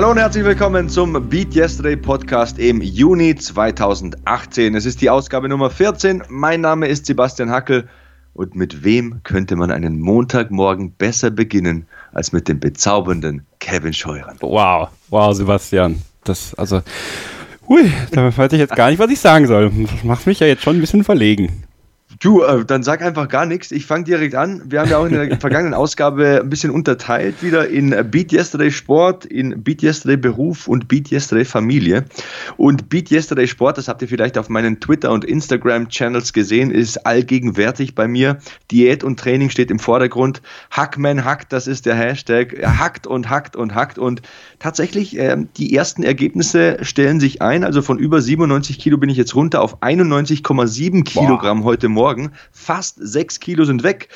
Hallo und herzlich willkommen zum Beat Yesterday Podcast im Juni 2018. Es ist die Ausgabe Nummer 14. Mein Name ist Sebastian Hackel und mit wem könnte man einen Montagmorgen besser beginnen als mit dem bezaubernden Kevin Scheuren? Wow, wow, Sebastian. Das, also, hui, da weiß ich jetzt gar nicht, was ich sagen soll. Das macht mich ja jetzt schon ein bisschen verlegen. Du, äh, dann sag einfach gar nichts. Ich fange direkt an. Wir haben ja auch in der vergangenen Ausgabe ein bisschen unterteilt wieder in Beat Yesterday Sport, in Beat Yesterday Beruf und Beat Yesterday Familie. Und Beat Yesterday Sport, das habt ihr vielleicht auf meinen Twitter- und Instagram-Channels gesehen, ist allgegenwärtig bei mir. Diät und Training steht im Vordergrund. Hackman hackt, das ist der Hashtag. Er hackt und hackt und hackt. Und tatsächlich, äh, die ersten Ergebnisse stellen sich ein. Also von über 97 Kilo bin ich jetzt runter auf 91,7 Kilogramm heute Morgen. Fast sechs Kilo sind weg.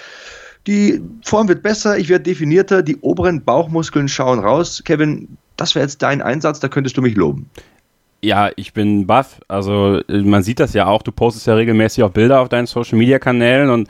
Die Form wird besser, ich werde definierter, die oberen Bauchmuskeln schauen raus. Kevin, das wäre jetzt dein Einsatz, da könntest du mich loben. Ja, ich bin baff. Also man sieht das ja auch, du postest ja regelmäßig auch Bilder auf deinen Social-Media-Kanälen und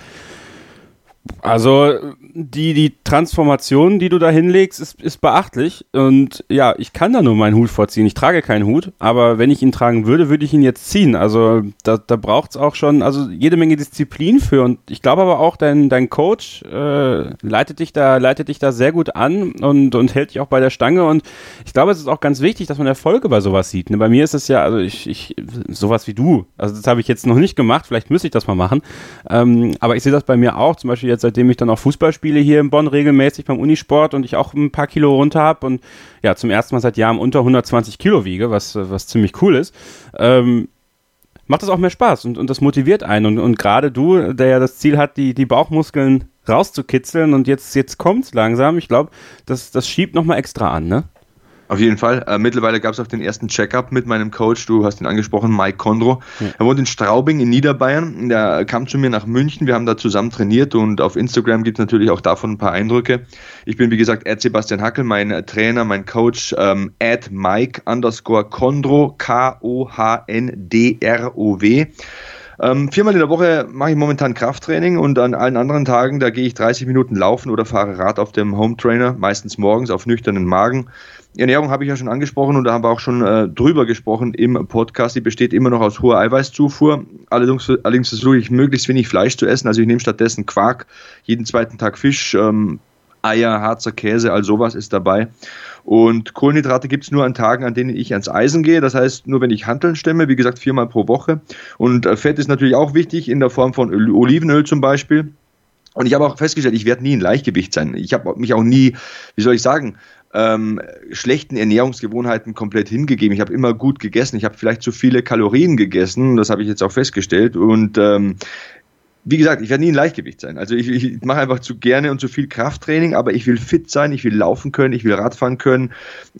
also die, die Transformation, die du da hinlegst, ist, ist beachtlich. Und ja, ich kann da nur meinen Hut vorziehen. Ich trage keinen Hut, aber wenn ich ihn tragen würde, würde ich ihn jetzt ziehen. Also da, da braucht es auch schon also jede Menge Disziplin für. Und ich glaube aber auch, dein, dein Coach äh, leitet, dich da, leitet dich da sehr gut an und, und hält dich auch bei der Stange. Und ich glaube, es ist auch ganz wichtig, dass man Erfolge bei sowas sieht. Ne? Bei mir ist es ja, also ich, ich sowas wie du. Also das habe ich jetzt noch nicht gemacht. Vielleicht müsste ich das mal machen. Ähm, aber ich sehe das bei mir auch. Zum Beispiel jetzt, seitdem ich dann auch Fußball spiele, hier in Bonn regelmäßig beim Unisport und ich auch ein paar Kilo runter habe und ja, zum ersten Mal seit Jahren unter 120 Kilo wiege, was, was ziemlich cool ist. Ähm, macht es auch mehr Spaß und, und das motiviert einen. Und, und gerade du, der ja das Ziel hat, die, die Bauchmuskeln rauszukitzeln und jetzt, jetzt es langsam, ich glaube, das, das schiebt nochmal extra an, ne? Auf jeden Fall. Äh, mittlerweile gab es auch den ersten Checkup mit meinem Coach. Du hast ihn angesprochen, Mike Kondro. Ja. Er wohnt in Straubing in Niederbayern. Der kam zu mir nach München. Wir haben da zusammen trainiert und auf Instagram gibt es natürlich auch davon ein paar Eindrücke. Ich bin, wie gesagt, Ed Sebastian Hackel, mein Trainer, mein Coach, ähm, Ed Mike underscore Kondro, K-O-H-N-D-R-O-W. Ähm, viermal in der Woche mache ich momentan Krafttraining und an allen anderen Tagen, da gehe ich 30 Minuten laufen oder fahre Rad auf dem Home Trainer, meistens morgens auf nüchternen Magen. Ernährung habe ich ja schon angesprochen und da haben wir auch schon äh, drüber gesprochen im Podcast. Die besteht immer noch aus hoher Eiweißzufuhr. Allerdings, allerdings versuche ich möglichst wenig Fleisch zu essen. Also ich nehme stattdessen Quark, jeden zweiten Tag Fisch, ähm, Eier, Harzer Käse, all sowas ist dabei. Und Kohlenhydrate gibt es nur an Tagen, an denen ich ans Eisen gehe. Das heißt, nur wenn ich Hanteln stemme, wie gesagt, viermal pro Woche. Und äh, Fett ist natürlich auch wichtig in der Form von Olivenöl zum Beispiel. Und ich habe auch festgestellt, ich werde nie in Leichtgewicht sein. Ich habe mich auch nie, wie soll ich sagen, ähm, schlechten Ernährungsgewohnheiten komplett hingegeben. Ich habe immer gut gegessen. Ich habe vielleicht zu viele Kalorien gegessen. Das habe ich jetzt auch festgestellt. Und ähm, wie gesagt, ich werde nie ein Leichtgewicht sein. Also ich, ich mache einfach zu gerne und zu viel Krafttraining, aber ich will fit sein, ich will laufen können, ich will Radfahren können,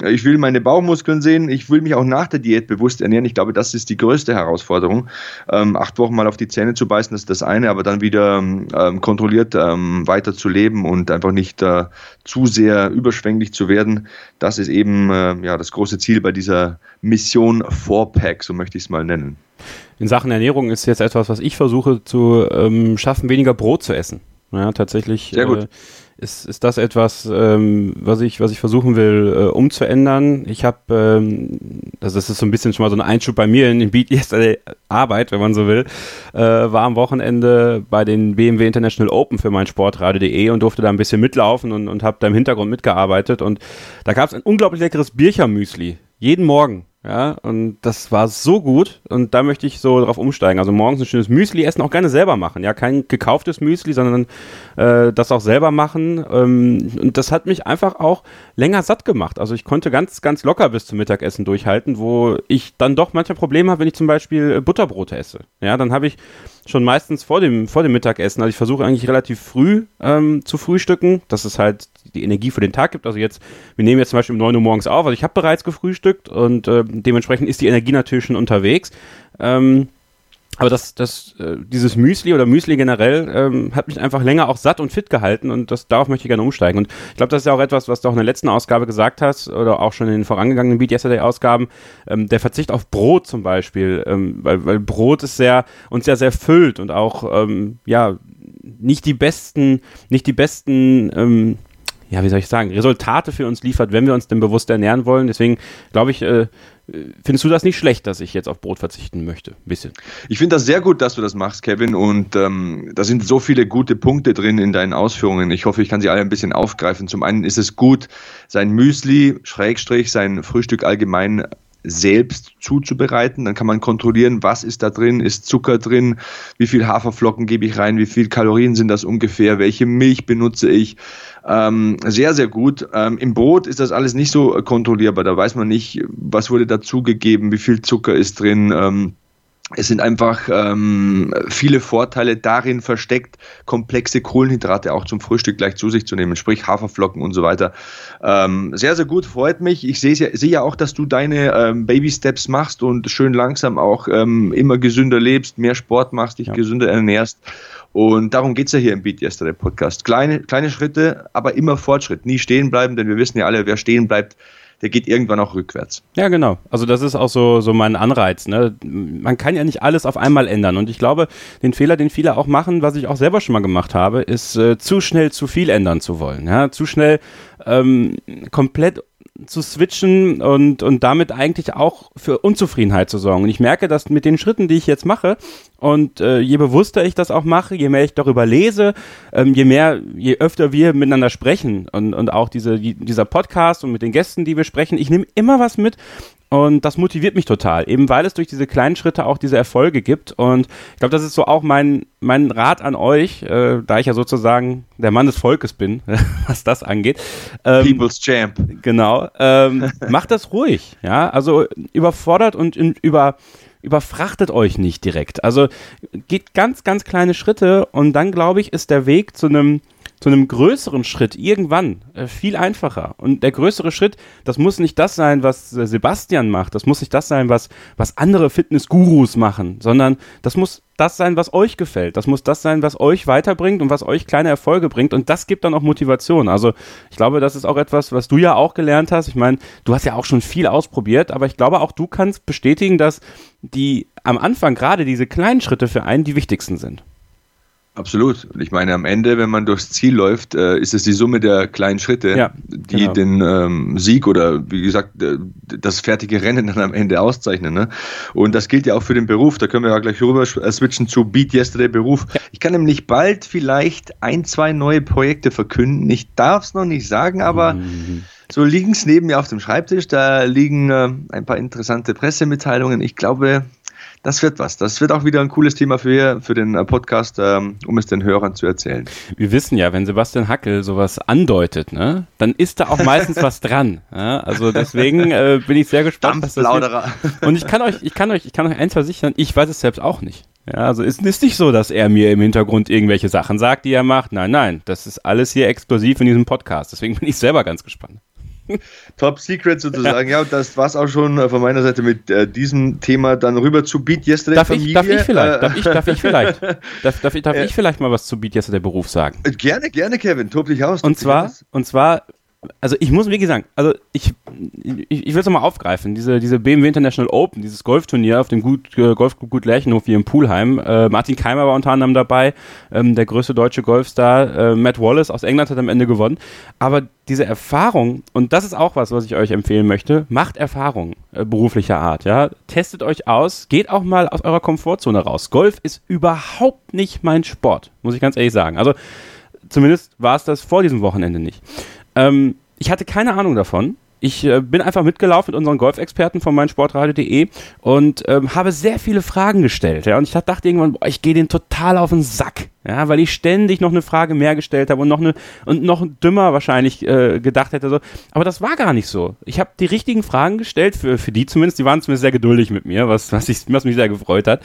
ich will meine Bauchmuskeln sehen, ich will mich auch nach der Diät bewusst ernähren. Ich glaube, das ist die größte Herausforderung. Ähm, acht Wochen mal auf die Zähne zu beißen, das ist das eine, aber dann wieder ähm, kontrolliert ähm, weiter zu leben und einfach nicht äh, zu sehr überschwänglich zu werden, das ist eben äh, ja, das große Ziel bei dieser Mission 4-Pack, so möchte ich es mal nennen in Sachen Ernährung ist jetzt etwas, was ich versuche zu ähm, schaffen, weniger Brot zu essen. Ja, tatsächlich Sehr gut. Äh, ist, ist das etwas, ähm, was, ich, was ich versuchen will, äh, umzuändern. Ich habe, ähm, also das ist so ein bisschen schon mal so ein Einschub bei mir in den Beat Yesterday Arbeit, wenn man so will, äh, war am Wochenende bei den BMW International Open für mein Sportradio.de und durfte da ein bisschen mitlaufen und, und habe da im Hintergrund mitgearbeitet und da gab es ein unglaublich leckeres Birchermüsli. Jeden Morgen. Ja, und das war so gut und da möchte ich so drauf umsteigen. Also morgens ein schönes Müsli essen, auch gerne selber machen. Ja, kein gekauftes Müsli, sondern äh, das auch selber machen. Ähm, und das hat mich einfach auch länger satt gemacht. Also ich konnte ganz, ganz locker bis zum Mittagessen durchhalten, wo ich dann doch manchmal Probleme habe, wenn ich zum Beispiel Butterbrote esse. Ja, dann habe ich schon meistens vor dem, vor dem Mittagessen. Also ich versuche eigentlich relativ früh ähm, zu frühstücken, dass es halt die Energie für den Tag gibt. Also jetzt, wir nehmen jetzt zum Beispiel um 9 Uhr morgens auf, also ich habe bereits gefrühstückt und äh, dementsprechend ist die Energie natürlich schon unterwegs. Ähm, aber das, das, äh, dieses Müsli oder Müsli generell ähm, hat mich einfach länger auch satt und fit gehalten und das, darauf möchte ich gerne umsteigen. Und ich glaube, das ist ja auch etwas, was du auch in der letzten Ausgabe gesagt hast oder auch schon in den vorangegangenen Beat Yesterday Ausgaben, ähm, der Verzicht auf Brot zum Beispiel, ähm, weil, weil Brot ist sehr, uns ja sehr füllt und auch, ähm, ja, nicht die besten, nicht die besten, ähm, ja, wie soll ich sagen, Resultate für uns liefert, wenn wir uns denn bewusst ernähren wollen. Deswegen glaube ich, äh, Findest du das nicht schlecht, dass ich jetzt auf Brot verzichten möchte? Ein bisschen. Ich finde das sehr gut, dass du das machst, Kevin. Und ähm, da sind so viele gute Punkte drin in deinen Ausführungen. Ich hoffe, ich kann sie alle ein bisschen aufgreifen. Zum einen ist es gut, sein Müsli, Schrägstrich, sein Frühstück allgemein selbst zuzubereiten. Dann kann man kontrollieren, was ist da drin, ist Zucker drin, wie viel Haferflocken gebe ich rein, wie viel Kalorien sind das ungefähr, welche Milch benutze ich. Ähm, sehr, sehr gut. Ähm, Im Brot ist das alles nicht so kontrollierbar. Da weiß man nicht, was wurde dazugegeben, wie viel Zucker ist drin. Ähm, es sind einfach ähm, viele Vorteile darin versteckt, komplexe Kohlenhydrate auch zum Frühstück gleich zu sich zu nehmen, sprich Haferflocken und so weiter. Ähm, sehr, sehr gut, freut mich. Ich sehe seh ja auch, dass du deine ähm, Baby-Steps machst und schön langsam auch ähm, immer gesünder lebst, mehr Sport machst, dich ja. gesünder ernährst. Und darum geht es ja hier im Beat Yesterday Podcast. Kleine, kleine Schritte, aber immer Fortschritt. Nie stehen bleiben, denn wir wissen ja alle, wer stehen bleibt, der geht irgendwann auch rückwärts. Ja, genau. Also das ist auch so, so mein Anreiz. Ne? Man kann ja nicht alles auf einmal ändern. Und ich glaube, den Fehler, den viele auch machen, was ich auch selber schon mal gemacht habe, ist äh, zu schnell zu viel ändern zu wollen. Ja? Zu schnell ähm, komplett zu switchen und, und damit eigentlich auch für Unzufriedenheit zu sorgen. Und ich merke, dass mit den Schritten, die ich jetzt mache, und äh, je bewusster ich das auch mache, je mehr ich darüber lese, ähm, je mehr, je öfter wir miteinander sprechen und, und auch diese, die, dieser Podcast und mit den Gästen, die wir sprechen, ich nehme immer was mit, und das motiviert mich total, eben weil es durch diese kleinen Schritte auch diese Erfolge gibt. Und ich glaube, das ist so auch mein, mein Rat an euch, äh, da ich ja sozusagen der Mann des Volkes bin, was das angeht. Ähm, People's Champ. Genau. Ähm, macht das ruhig, ja. Also überfordert und in, über überfrachtet euch nicht direkt. Also geht ganz, ganz kleine Schritte und dann, glaube ich, ist der Weg zu einem zu einem größeren Schritt irgendwann äh, viel einfacher. Und der größere Schritt, das muss nicht das sein, was äh, Sebastian macht, das muss nicht das sein, was, was andere Fitness-Gurus machen, sondern das muss das sein, was euch gefällt. Das muss das sein, was euch weiterbringt und was euch kleine Erfolge bringt. Und das gibt dann auch Motivation. Also ich glaube, das ist auch etwas, was du ja auch gelernt hast. Ich meine, du hast ja auch schon viel ausprobiert, aber ich glaube auch du kannst bestätigen, dass die am Anfang gerade diese kleinen Schritte für einen die wichtigsten sind. Absolut. Und ich meine, am Ende, wenn man durchs Ziel läuft, äh, ist es die Summe der kleinen Schritte, ja, die genau. den ähm, Sieg oder wie gesagt äh, das fertige Rennen dann am Ende auszeichnen. Ne? Und das gilt ja auch für den Beruf. Da können wir ja gleich rüber äh, switchen zu Beat Yesterday Beruf. Ja. Ich kann nämlich bald vielleicht ein, zwei neue Projekte verkünden. Ich darf es noch nicht sagen, aber mhm. so liegen es neben mir auf dem Schreibtisch. Da liegen äh, ein paar interessante Pressemitteilungen. Ich glaube, das wird was. Das wird auch wieder ein cooles Thema für, für den äh, Podcast, ähm, um es den Hörern zu erzählen. Wir wissen ja, wenn Sebastian Hackel sowas andeutet, ne, dann ist da auch meistens was dran. Ja? Also deswegen äh, bin ich sehr gespannt. Wird. Und ich kann euch, ich kann euch, ich kann euch eins versichern, ich weiß es selbst auch nicht. Ja, also es ist nicht so, dass er mir im Hintergrund irgendwelche Sachen sagt, die er macht. Nein, nein, das ist alles hier explosiv in diesem Podcast. Deswegen bin ich selber ganz gespannt. Top Secret sozusagen. Ja, und das war's auch schon äh, von meiner Seite mit äh, diesem Thema. Dann rüber zu Beat Yesterday darf Familie. Ich, darf ich vielleicht, äh, darf ich, darf ich vielleicht, darf, darf, ich, darf äh, ich vielleicht mal was zu Beat Yesterday Beruf sagen? Äh, gerne, gerne, Kevin. Tob dich aus. Und zwar, und zwar also ich muss, wie gesagt, also ich, ich, ich will es nochmal aufgreifen, diese, diese BMW International Open, dieses Golfturnier auf dem Gut, äh, Golfclub Gut Lerchenhof hier in Pulheim. Äh, Martin Keimer war unter anderem dabei, ähm, der größte deutsche Golfstar. Äh, Matt Wallace aus England hat am Ende gewonnen. Aber diese Erfahrung, und das ist auch was, was ich euch empfehlen möchte, macht Erfahrung äh, beruflicher Art. Ja? Testet euch aus, geht auch mal aus eurer Komfortzone raus. Golf ist überhaupt nicht mein Sport, muss ich ganz ehrlich sagen. Also zumindest war es das vor diesem Wochenende nicht. Ähm, ich hatte keine Ahnung davon. Ich äh, bin einfach mitgelaufen mit unseren Golfexperten von meinsportradio.de und ähm, habe sehr viele Fragen gestellt. Ja? Und ich dachte irgendwann, boah, ich gehe den total auf den Sack. Ja, weil ich ständig noch eine Frage mehr gestellt habe und noch eine und noch dümmer wahrscheinlich äh, gedacht hätte so. Aber das war gar nicht so. Ich habe die richtigen Fragen gestellt für für die zumindest. Die waren zumindest sehr geduldig mit mir, was was, ich, was mich sehr gefreut hat.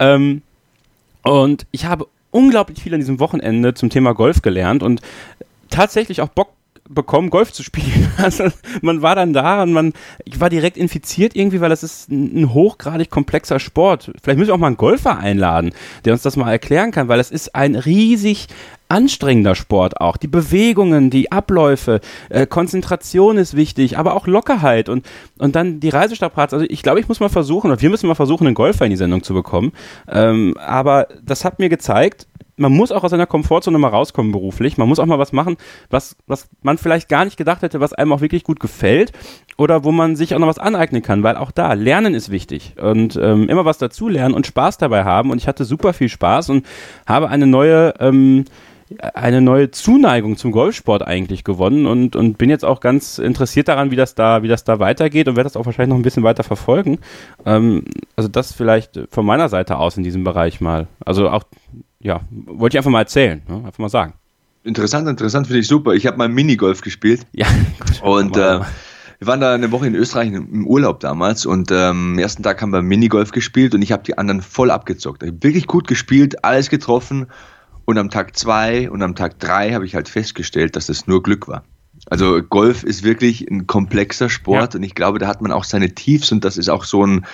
Ähm, und ich habe unglaublich viel an diesem Wochenende zum Thema Golf gelernt und tatsächlich auch Bock bekommen, Golf zu spielen. Also man war dann da und man, ich war direkt infiziert irgendwie, weil das ist ein hochgradig komplexer Sport. Vielleicht müssen wir auch mal einen Golfer einladen, der uns das mal erklären kann, weil es ist ein riesig anstrengender Sport auch. Die Bewegungen, die Abläufe, äh, Konzentration ist wichtig, aber auch Lockerheit und, und dann die Reisestabparts. Also ich glaube, ich muss mal versuchen, oder wir müssen mal versuchen, einen Golfer in die Sendung zu bekommen. Ähm, aber das hat mir gezeigt, man muss auch aus seiner Komfortzone mal rauskommen beruflich. Man muss auch mal was machen, was, was man vielleicht gar nicht gedacht hätte, was einem auch wirklich gut gefällt oder wo man sich auch noch was aneignen kann, weil auch da Lernen ist wichtig und ähm, immer was dazulernen und Spaß dabei haben. Und ich hatte super viel Spaß und habe eine neue ähm, eine neue Zuneigung zum Golfsport eigentlich gewonnen und, und bin jetzt auch ganz interessiert daran, wie das da, wie das da weitergeht und werde das auch wahrscheinlich noch ein bisschen weiter verfolgen. Ähm, also das vielleicht von meiner Seite aus in diesem Bereich mal. Also auch, ja, wollte ich einfach mal erzählen, ne? einfach mal sagen. Interessant, interessant finde ich super. Ich habe mal Minigolf gespielt. Ja. Gut, und äh, wir waren da eine Woche in Österreich im Urlaub damals und ähm, am ersten Tag haben wir Minigolf gespielt und ich habe die anderen voll abgezockt. Ich habe wirklich gut gespielt, alles getroffen und am Tag zwei und am Tag drei habe ich halt festgestellt, dass das nur Glück war. Also Golf ist wirklich ein komplexer Sport ja. und ich glaube, da hat man auch seine Tiefs und das ist auch so ein,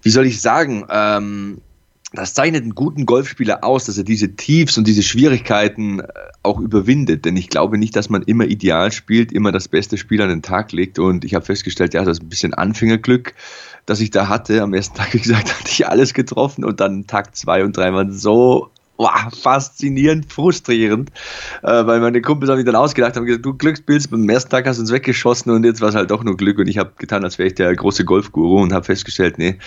wie soll ich sagen, ähm, das zeichnet einen guten Golfspieler aus, dass er diese Tiefs und diese Schwierigkeiten äh, auch überwindet. Denn ich glaube nicht, dass man immer ideal spielt, immer das beste Spiel an den Tag legt. Und ich habe festgestellt, ja, das ist ein bisschen Anfängerglück, das ich da hatte. Am ersten Tag, wie gesagt, hatte ich alles getroffen und dann Tag zwei und drei waren so Wow, faszinierend, frustrierend, äh, weil meine Kumpels haben mich dann ausgedacht, haben gesagt, du Glückspilz, beim ersten Tag hast du uns weggeschossen und jetzt war es halt doch nur Glück und ich habe getan, als wäre ich der große Golfguru und habe festgestellt, nee,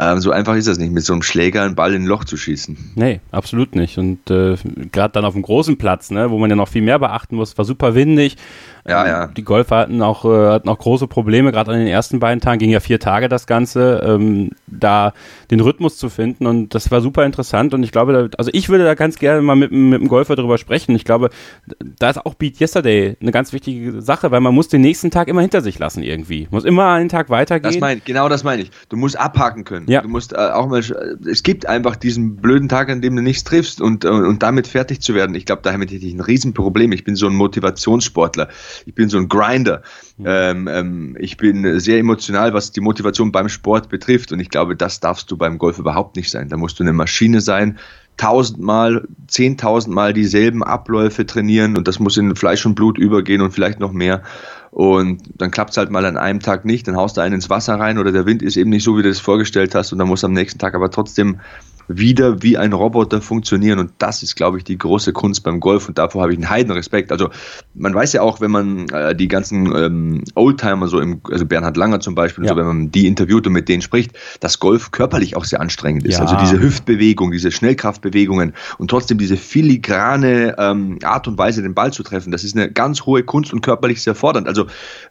ähm, so einfach ist das nicht, mit so einem Schläger einen Ball in ein Loch zu schießen. Nee, absolut nicht. Und äh, gerade dann auf dem großen Platz, ne, wo man ja noch viel mehr beachten muss, war super windig. Ja, ja. Die Golfer hatten auch, äh, hatten auch große Probleme, gerade an den ersten beiden Tagen, ging ja vier Tage das Ganze, ähm, da den Rhythmus zu finden und das war super interessant und ich glaube, da, also ich würde da ganz gerne mal mit, mit dem Golfer drüber sprechen. Ich glaube, da ist auch Beat Yesterday eine ganz wichtige Sache, weil man muss den nächsten Tag immer hinter sich lassen irgendwie. Muss immer einen Tag weitergehen. Das mein, genau das meine ich. Du musst abhaken können. Ja. Du musst äh, auch mal, es gibt einfach diesen blöden Tag, an dem du nichts triffst und, äh, und damit fertig zu werden. Ich glaube, damit hätte ich ein Riesenproblem. Ich bin so ein Motivationssportler. Ich bin so ein Grinder. Mhm. Ähm, ähm, ich bin sehr emotional, was die Motivation beim Sport betrifft. Und ich glaube, das darfst du beim Golf überhaupt nicht sein. Da musst du eine Maschine sein, tausendmal, zehntausendmal dieselben Abläufe trainieren und das muss in Fleisch und Blut übergehen und vielleicht noch mehr. Und dann klappt es halt mal an einem Tag nicht, dann haust du einen ins Wasser rein oder der Wind ist eben nicht so, wie du es vorgestellt hast und dann muss am nächsten Tag aber trotzdem wieder wie ein Roboter funktionieren. Und das ist, glaube ich, die große Kunst beim Golf. Und davor habe ich einen Heidenrespekt. Also man weiß ja auch, wenn man äh, die ganzen ähm, Oldtimer, so im, also Bernhard Langer zum Beispiel, ja. so, wenn man die interviewt und mit denen spricht, dass Golf körperlich auch sehr anstrengend ist. Ja. Also diese Hüftbewegung, diese Schnellkraftbewegungen und trotzdem diese filigrane ähm, Art und Weise, den Ball zu treffen, das ist eine ganz hohe Kunst und körperlich sehr fordernd. Also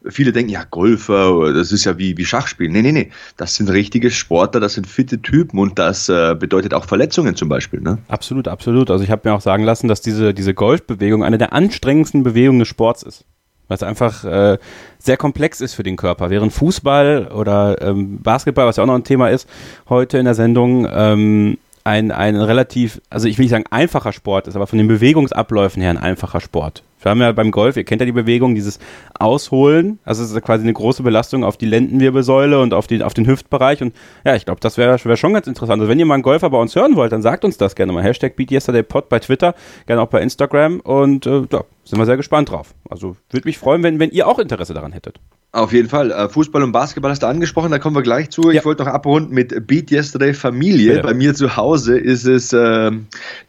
viele denken, ja, Golfer, das ist ja wie, wie Schachspielen. Nee, nee, nee. Das sind richtige Sportler, das sind fitte Typen und das äh, bedeutet bedeutet auch Verletzungen zum Beispiel. Ne? Absolut, absolut. Also ich habe mir auch sagen lassen, dass diese, diese Golfbewegung eine der anstrengendsten Bewegungen des Sports ist. Weil es einfach äh, sehr komplex ist für den Körper. Während Fußball oder ähm, Basketball, was ja auch noch ein Thema ist, heute in der Sendung, ähm, ein, ein relativ, also ich will nicht sagen einfacher Sport ist, aber von den Bewegungsabläufen her ein einfacher Sport. Wir haben ja beim Golf, ihr kennt ja die Bewegung, dieses Ausholen, also es ist quasi eine große Belastung auf die Lendenwirbelsäule und auf, die, auf den Hüftbereich und ja, ich glaube, das wäre wär schon ganz interessant. Also wenn ihr mal einen Golfer bei uns hören wollt, dann sagt uns das gerne mal. Hashtag BeatYesterdayPod bei Twitter, gerne auch bei Instagram und äh, ja, sind wir sehr gespannt drauf. Also würde mich freuen, wenn, wenn ihr auch Interesse daran hättet. Auf jeden Fall. Äh, Fußball und Basketball hast du angesprochen, da kommen wir gleich zu. Ja. Ich wollte noch abrunden mit Beat Yesterday Familie. Bitte. Bei mir zu Hause ist es äh,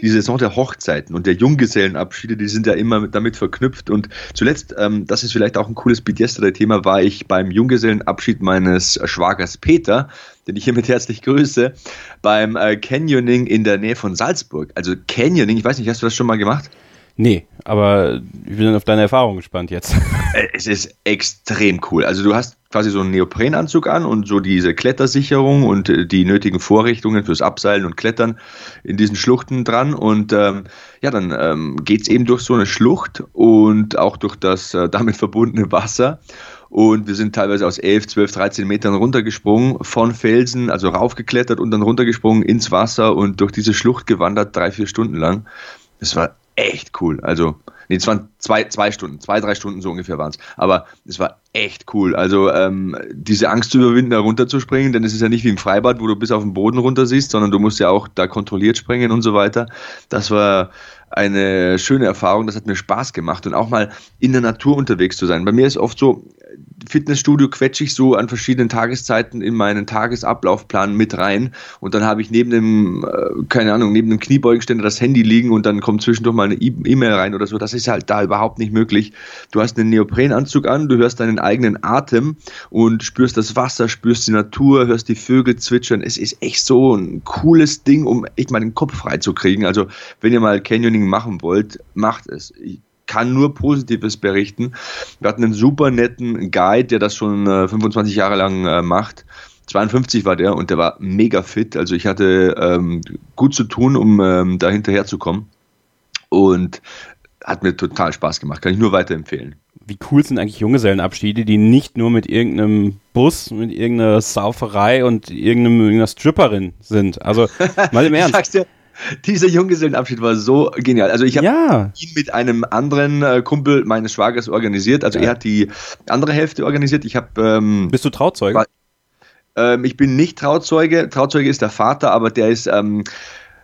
die Saison der Hochzeiten und der Junggesellenabschiede, die sind ja immer damit verknüpft. Und zuletzt, ähm, das ist vielleicht auch ein cooles Beat Yesterday-Thema, war ich beim Junggesellenabschied meines Schwagers Peter, den ich hiermit herzlich grüße, beim äh, Canyoning in der Nähe von Salzburg. Also Canyoning, ich weiß nicht, hast du das schon mal gemacht? Nee, aber ich bin auf deine Erfahrung gespannt jetzt. Äh, es ist extrem cool. Also du hast quasi so einen Neoprenanzug an und so diese Klettersicherung und äh, die nötigen Vorrichtungen fürs Abseilen und Klettern in diesen Schluchten dran. Und ähm, ja, dann ähm, geht es eben durch so eine Schlucht und auch durch das äh, damit verbundene Wasser. Und wir sind teilweise aus 11, 12, 13 Metern runtergesprungen von Felsen, also raufgeklettert und dann runtergesprungen ins Wasser und durch diese Schlucht gewandert, drei, vier Stunden lang. Es war echt cool. Also, nee, es waren zwei, zwei Stunden, zwei, drei Stunden so ungefähr waren es. Aber es war echt cool. Also ähm, diese Angst zu überwinden, da runterzuspringen, denn es ist ja nicht wie im Freibad, wo du bis auf den Boden runter siehst, sondern du musst ja auch da kontrolliert springen und so weiter. Das war eine schöne Erfahrung, das hat mir Spaß gemacht und auch mal in der Natur unterwegs zu sein. Bei mir ist oft so, Fitnessstudio quetsche ich so an verschiedenen Tageszeiten in meinen Tagesablaufplan mit rein und dann habe ich neben dem, äh, keine Ahnung, neben dem Kniebeugenständer das Handy liegen und dann kommt zwischendurch mal eine e- E-Mail rein oder so. Das ist halt da überhaupt nicht möglich. Du hast einen Neoprenanzug an, du hörst deinen eigenen Atem und spürst das Wasser, spürst die Natur, hörst die Vögel zwitschern. Es ist echt so ein cooles Ding, um echt mal den Kopf frei zu kriegen. Also wenn ihr mal Canyoning machen wollt, macht es. Ich kann nur Positives berichten. Wir hatten einen super netten Guide, der das schon äh, 25 Jahre lang äh, macht. 52 war der und der war mega fit. Also ich hatte ähm, gut zu tun, um ähm, da hinterher zu kommen. Und hat mir total Spaß gemacht. Kann ich nur weiterempfehlen. Wie cool sind eigentlich Junggesellenabschiede, die nicht nur mit irgendeinem Bus, mit irgendeiner Sauferei und irgendeinem, irgendeiner Stripperin sind. Also mal im Ernst. Dieser Junggesellenabschied war so genial. Also ich habe ja. ihn mit einem anderen äh, Kumpel meines Schwagers organisiert. Also ja. er hat die andere Hälfte organisiert. Ich habe. Ähm, Bist du Trauzeuge? War, ähm, ich bin nicht Trauzeuge. Trauzeuge ist der Vater, aber der ist ähm,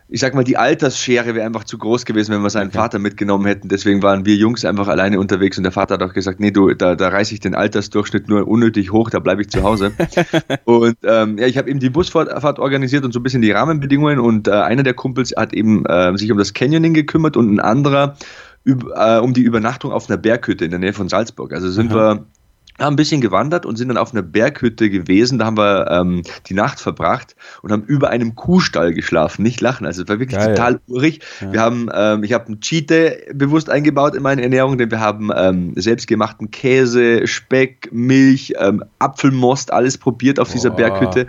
ich sag mal, die Altersschere wäre einfach zu groß gewesen, wenn wir seinen okay. Vater mitgenommen hätten. Deswegen waren wir Jungs einfach alleine unterwegs und der Vater hat auch gesagt, nee, du, da, da reiße ich den Altersdurchschnitt nur unnötig hoch, da bleibe ich zu Hause. und ähm, ja, ich habe eben die Busfahrt organisiert und so ein bisschen die Rahmenbedingungen und äh, einer der Kumpels hat eben äh, sich um das Canyoning gekümmert und ein anderer äh, um die Übernachtung auf einer Berghütte in der Nähe von Salzburg. Also sind mhm. wir haben ein bisschen gewandert und sind dann auf einer Berghütte gewesen. Da haben wir ähm, die Nacht verbracht und haben über einem Kuhstall geschlafen. Nicht lachen, also es war wirklich Geil. total urig. Ja. Wir haben, ähm, ich habe einen Cheat bewusst eingebaut in meine Ernährung, denn wir haben ähm, selbstgemachten Käse, Speck, Milch, ähm, Apfelmost, alles probiert auf dieser Berghütte.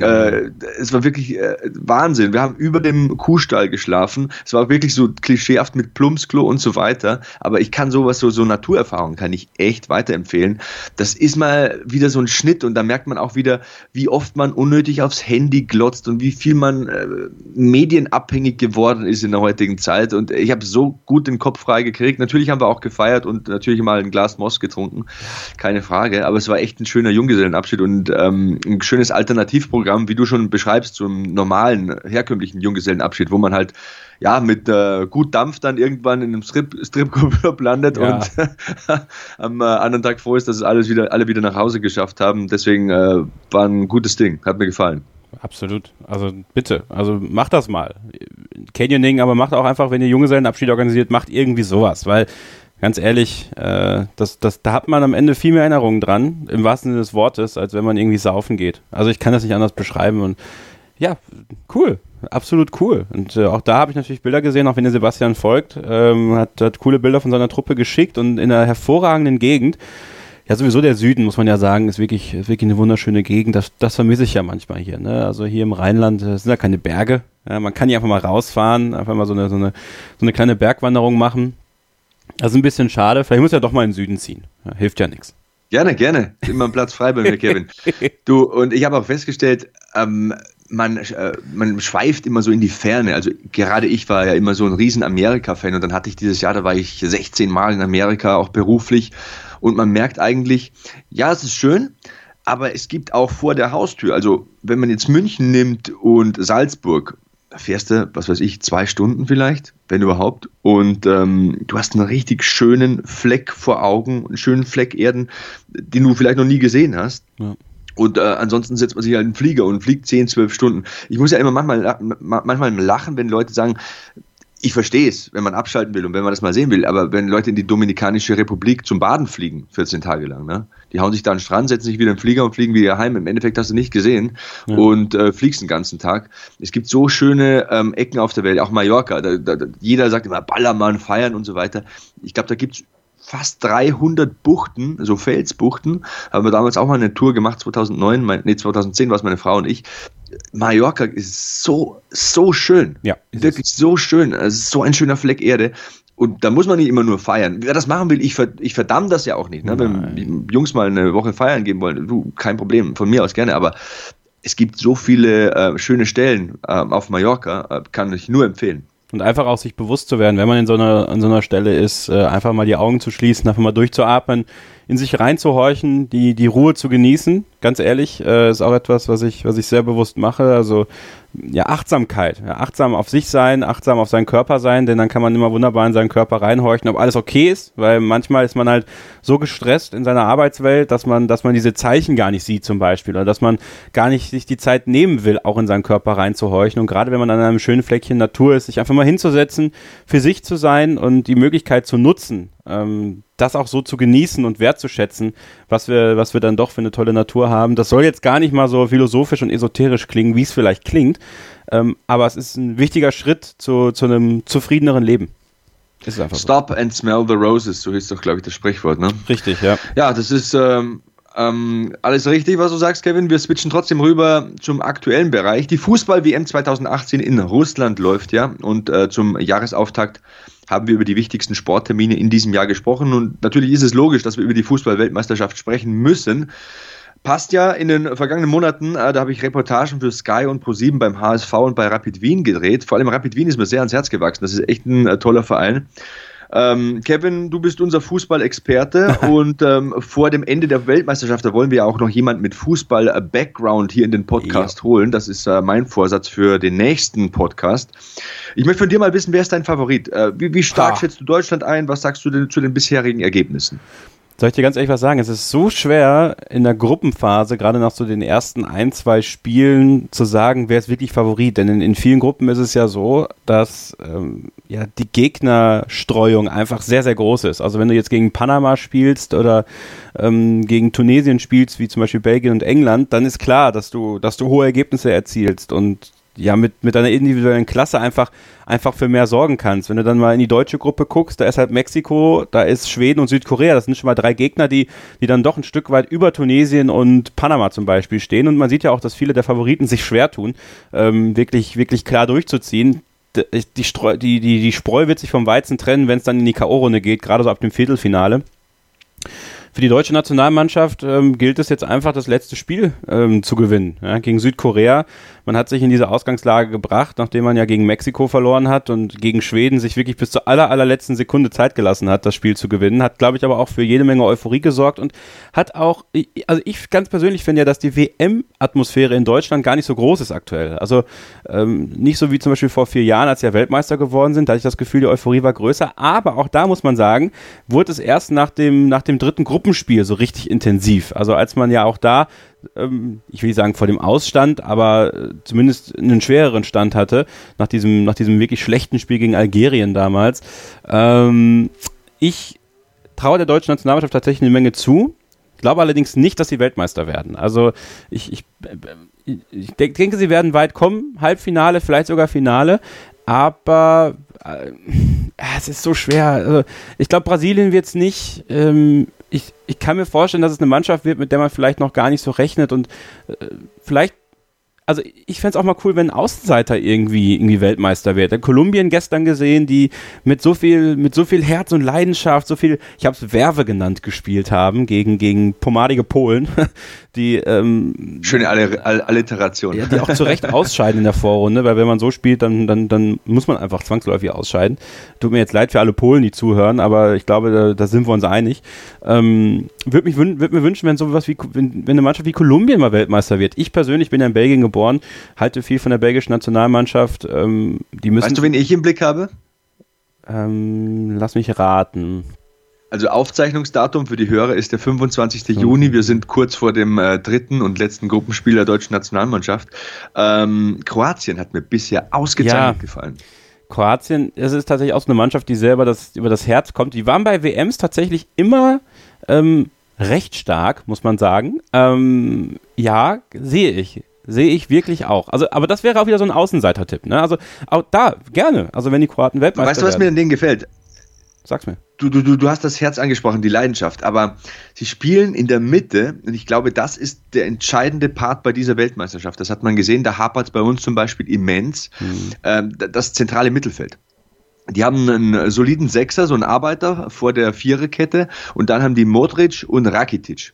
Äh, es war wirklich äh, Wahnsinn. Wir haben über dem Kuhstall geschlafen. Es war wirklich so klischeehaft mit Plumpsklo und so weiter. Aber ich kann sowas, so, so Naturerfahrungen kann ich echt weiterempfehlen das ist mal wieder so ein Schnitt und da merkt man auch wieder, wie oft man unnötig aufs Handy glotzt und wie viel man äh, medienabhängig geworden ist in der heutigen Zeit. Und ich habe so gut den Kopf frei gekriegt. Natürlich haben wir auch gefeiert und natürlich mal ein Glas Moss getrunken, keine Frage. Aber es war echt ein schöner Junggesellenabschied und ähm, ein schönes Alternativprogramm, wie du schon beschreibst, zum normalen, herkömmlichen Junggesellenabschied, wo man halt ja, mit äh, gut Dampf dann irgendwann in einem Strip, Stripclub landet ja. und am äh, anderen Tag froh ist, dass es alles wieder, alle wieder nach Hause geschafft haben. Deswegen äh, war ein gutes Ding, hat mir gefallen. Absolut. Also bitte, also macht das mal. Canyoning, aber macht auch einfach, wenn ihr Junggesellenabschied organisiert, macht irgendwie sowas, weil ganz ehrlich, äh, das, das, da hat man am Ende viel mehr Erinnerungen dran, im wahrsten Sinne des Wortes, als wenn man irgendwie saufen geht. Also ich kann das nicht anders beschreiben und ja, cool absolut cool. Und äh, auch da habe ich natürlich Bilder gesehen, auch wenn ihr Sebastian folgt, ähm, hat, hat coole Bilder von seiner Truppe geschickt und in einer hervorragenden Gegend. Ja, sowieso der Süden, muss man ja sagen, ist wirklich, ist wirklich eine wunderschöne Gegend. Das, das vermisse ich ja manchmal hier. Ne? Also hier im Rheinland äh, sind ja keine Berge. Ja, man kann hier einfach mal rausfahren, einfach mal so eine, so eine, so eine kleine Bergwanderung machen. Das ist ein bisschen schade. Vielleicht muss ja doch mal in den Süden ziehen. Ja, hilft ja nichts. Gerne, gerne. Immer ein Platz frei bei mir, Kevin. Du, und ich habe auch festgestellt, ähm, man, äh, man schweift immer so in die Ferne. Also gerade ich war ja immer so ein riesen Amerika-Fan und dann hatte ich dieses Jahr, da war ich 16 Mal in Amerika, auch beruflich. Und man merkt eigentlich, ja, es ist schön, aber es gibt auch vor der Haustür, also wenn man jetzt München nimmt und Salzburg, fährst du, was weiß ich, zwei Stunden vielleicht, wenn überhaupt. Und ähm, du hast einen richtig schönen Fleck vor Augen, einen schönen Fleck Erden, den du vielleicht noch nie gesehen hast. Ja. Und äh, ansonsten setzt man sich halt in den Flieger und fliegt 10, 12 Stunden. Ich muss ja immer manchmal, manchmal lachen, wenn Leute sagen, ich verstehe es, wenn man abschalten will und wenn man das mal sehen will, aber wenn Leute in die Dominikanische Republik zum Baden fliegen, 14 Tage lang, ne? die hauen sich da an den Strand, setzen sich wieder in den Flieger und fliegen wieder heim. Im Endeffekt hast du nicht gesehen ja. und äh, fliegst den ganzen Tag. Es gibt so schöne ähm, Ecken auf der Welt, auch Mallorca. Da, da, jeder sagt immer Ballermann, feiern und so weiter. Ich glaube, da gibt es fast 300 Buchten, so Felsbuchten. Haben wir damals auch mal eine Tour gemacht, 2009, mein, nee, 2010 war es meine Frau und ich. Mallorca ist so, so schön. Ja. Wirklich es. so schön. Es ist so ein schöner Fleck Erde. Und da muss man nicht immer nur feiern. Wer das machen will, ich, ich verdamme das ja auch nicht. Ne? Wenn Jungs mal eine Woche feiern gehen wollen, du, kein Problem, von mir aus gerne. Aber es gibt so viele äh, schöne Stellen äh, auf Mallorca, äh, kann ich nur empfehlen. Und einfach auch sich bewusst zu werden, wenn man in so einer, an so einer Stelle ist, äh, einfach mal die Augen zu schließen, einfach mal durchzuatmen, in sich reinzuhorchen, die, die Ruhe zu genießen. Ganz ehrlich, äh, ist auch etwas, was ich, was ich sehr bewusst mache. Also ja, Achtsamkeit, ja, achtsam auf sich sein, achtsam auf seinen Körper sein, denn dann kann man immer wunderbar in seinen Körper reinhorchen, ob alles okay ist, weil manchmal ist man halt so gestresst in seiner Arbeitswelt, dass man, dass man diese Zeichen gar nicht sieht zum Beispiel oder dass man gar nicht sich die Zeit nehmen will, auch in seinen Körper reinzuhorchen und gerade wenn man an einem schönen Fleckchen Natur ist, sich einfach mal hinzusetzen, für sich zu sein und die Möglichkeit zu nutzen, ähm, das auch so zu genießen und wertzuschätzen, was wir, was wir dann doch für eine tolle Natur haben. Das soll jetzt gar nicht mal so philosophisch und esoterisch klingen, wie es vielleicht klingt, ähm, aber es ist ein wichtiger Schritt zu, zu einem zufriedeneren Leben. Stop so. and smell the roses, so ist doch, glaube ich, das Sprichwort, ne? Richtig, ja. Ja, das ist ähm, ähm, alles richtig, was du sagst, Kevin. Wir switchen trotzdem rüber zum aktuellen Bereich. Die Fußball-WM 2018 in Russland läuft ja und äh, zum Jahresauftakt haben wir über die wichtigsten Sporttermine in diesem Jahr gesprochen. Und natürlich ist es logisch, dass wir über die Fußball-Weltmeisterschaft sprechen müssen. Passt ja in den vergangenen Monaten, äh, da habe ich Reportagen für Sky und Pro7 beim HSV und bei Rapid Wien gedreht. Vor allem Rapid Wien ist mir sehr ans Herz gewachsen. Das ist echt ein äh, toller Verein. Ähm, Kevin, du bist unser Fußballexperte und ähm, vor dem Ende der Weltmeisterschaft, da wollen wir auch noch jemanden mit Fußball-Background hier in den Podcast ja. holen. Das ist äh, mein Vorsatz für den nächsten Podcast. Ich möchte von dir mal wissen, wer ist dein Favorit? Äh, wie, wie, stark ha. schätzt du Deutschland ein? Was sagst du denn zu den bisherigen Ergebnissen? Soll ich dir ganz ehrlich was sagen? Es ist so schwer in der Gruppenphase, gerade nach so den ersten ein, zwei Spielen, zu sagen, wer ist wirklich Favorit. Denn in, in vielen Gruppen ist es ja so, dass ähm, ja, die Gegnerstreuung einfach sehr, sehr groß ist. Also wenn du jetzt gegen Panama spielst oder ähm, gegen Tunesien spielst, wie zum Beispiel Belgien und England, dann ist klar, dass du, dass du hohe Ergebnisse erzielst und ja, mit, mit deiner individuellen Klasse einfach, einfach für mehr sorgen kannst. Wenn du dann mal in die deutsche Gruppe guckst, da ist halt Mexiko, da ist Schweden und Südkorea. Das sind schon mal drei Gegner, die, die dann doch ein Stück weit über Tunesien und Panama zum Beispiel stehen. Und man sieht ja auch, dass viele der Favoriten sich schwer tun, ähm, wirklich, wirklich klar durchzuziehen. Die, die, die, die Spreu wird sich vom Weizen trennen, wenn es dann in die K.O.-Runde geht, gerade so ab dem Viertelfinale. Für die deutsche Nationalmannschaft ähm, gilt es jetzt einfach, das letzte Spiel ähm, zu gewinnen ja, gegen Südkorea. Man hat sich in diese Ausgangslage gebracht, nachdem man ja gegen Mexiko verloren hat und gegen Schweden sich wirklich bis zur aller, allerletzten Sekunde Zeit gelassen hat, das Spiel zu gewinnen. Hat, glaube ich, aber auch für jede Menge Euphorie gesorgt und hat auch, also ich ganz persönlich finde ja, dass die WM-Atmosphäre in Deutschland gar nicht so groß ist aktuell. Also ähm, nicht so wie zum Beispiel vor vier Jahren, als sie ja Weltmeister geworden sind, da hatte ich das Gefühl, die Euphorie war größer. Aber auch da muss man sagen, wurde es erst nach dem, nach dem dritten Gruppenspiel so richtig intensiv. Also als man ja auch da ähm, ich will nicht sagen vor dem Ausstand, aber äh, zumindest einen schwereren Stand hatte, nach diesem, nach diesem wirklich schlechten Spiel gegen Algerien damals. Ähm, ich traue der deutschen Nationalmannschaft tatsächlich eine Menge zu. Glaube allerdings nicht, dass sie Weltmeister werden. Also ich, ich, äh, ich denke, sie werden weit kommen, Halbfinale, vielleicht sogar Finale, aber äh, es ist so schwer. Also, ich glaube, Brasilien wird es nicht. Ähm, ich, ich kann mir vorstellen, dass es eine Mannschaft wird, mit der man vielleicht noch gar nicht so rechnet und äh, vielleicht also ich fände es auch mal cool, wenn ein Außenseiter irgendwie, irgendwie Weltmeister wird. In Kolumbien gestern gesehen, die mit so viel, mit so viel Herz und Leidenschaft, so viel, ich habe es Werbe genannt, gespielt haben gegen, gegen pomadige Polen, die ähm, schöne Alliteration. Ja, die auch zu Recht ausscheiden in der Vorrunde, weil wenn man so spielt, dann, dann, dann muss man einfach zwangsläufig ausscheiden. Tut mir jetzt leid für alle Polen, die zuhören, aber ich glaube, da, da sind wir uns einig. Ähm, Würde würd mir wünschen, wenn sowas wie, wenn, wenn eine Mannschaft wie Kolumbien mal Weltmeister wird. Ich persönlich bin ja in Belgien geboren geboren, halte viel von der belgischen Nationalmannschaft. Ähm, die müssen, weißt du, wen ich im Blick habe? Ähm, lass mich raten. Also Aufzeichnungsdatum für die Hörer ist der 25. Mhm. Juni. Wir sind kurz vor dem äh, dritten und letzten Gruppenspiel der deutschen Nationalmannschaft. Ähm, Kroatien hat mir bisher ausgezeichnet ja. gefallen. Kroatien, es ist tatsächlich auch so eine Mannschaft, die selber das, über das Herz kommt. Die waren bei WMs tatsächlich immer ähm, recht stark, muss man sagen. Ähm, ja, sehe ich. Sehe ich wirklich auch. Also, aber das wäre auch wieder so ein Außenseiter-Tipp. Ne? Also auch da, gerne. Also wenn die Kroaten Weltmeister Weißt du, was werden. mir an denen gefällt? Sag's mir. Du, du, du, du hast das Herz angesprochen, die Leidenschaft, aber sie spielen in der Mitte und ich glaube, das ist der entscheidende Part bei dieser Weltmeisterschaft. Das hat man gesehen, da hapert es bei uns zum Beispiel immens. Mhm. Ähm, das zentrale Mittelfeld. Die haben einen soliden Sechser, so einen Arbeiter vor der Viererkette und dann haben die Modric und Rakitic.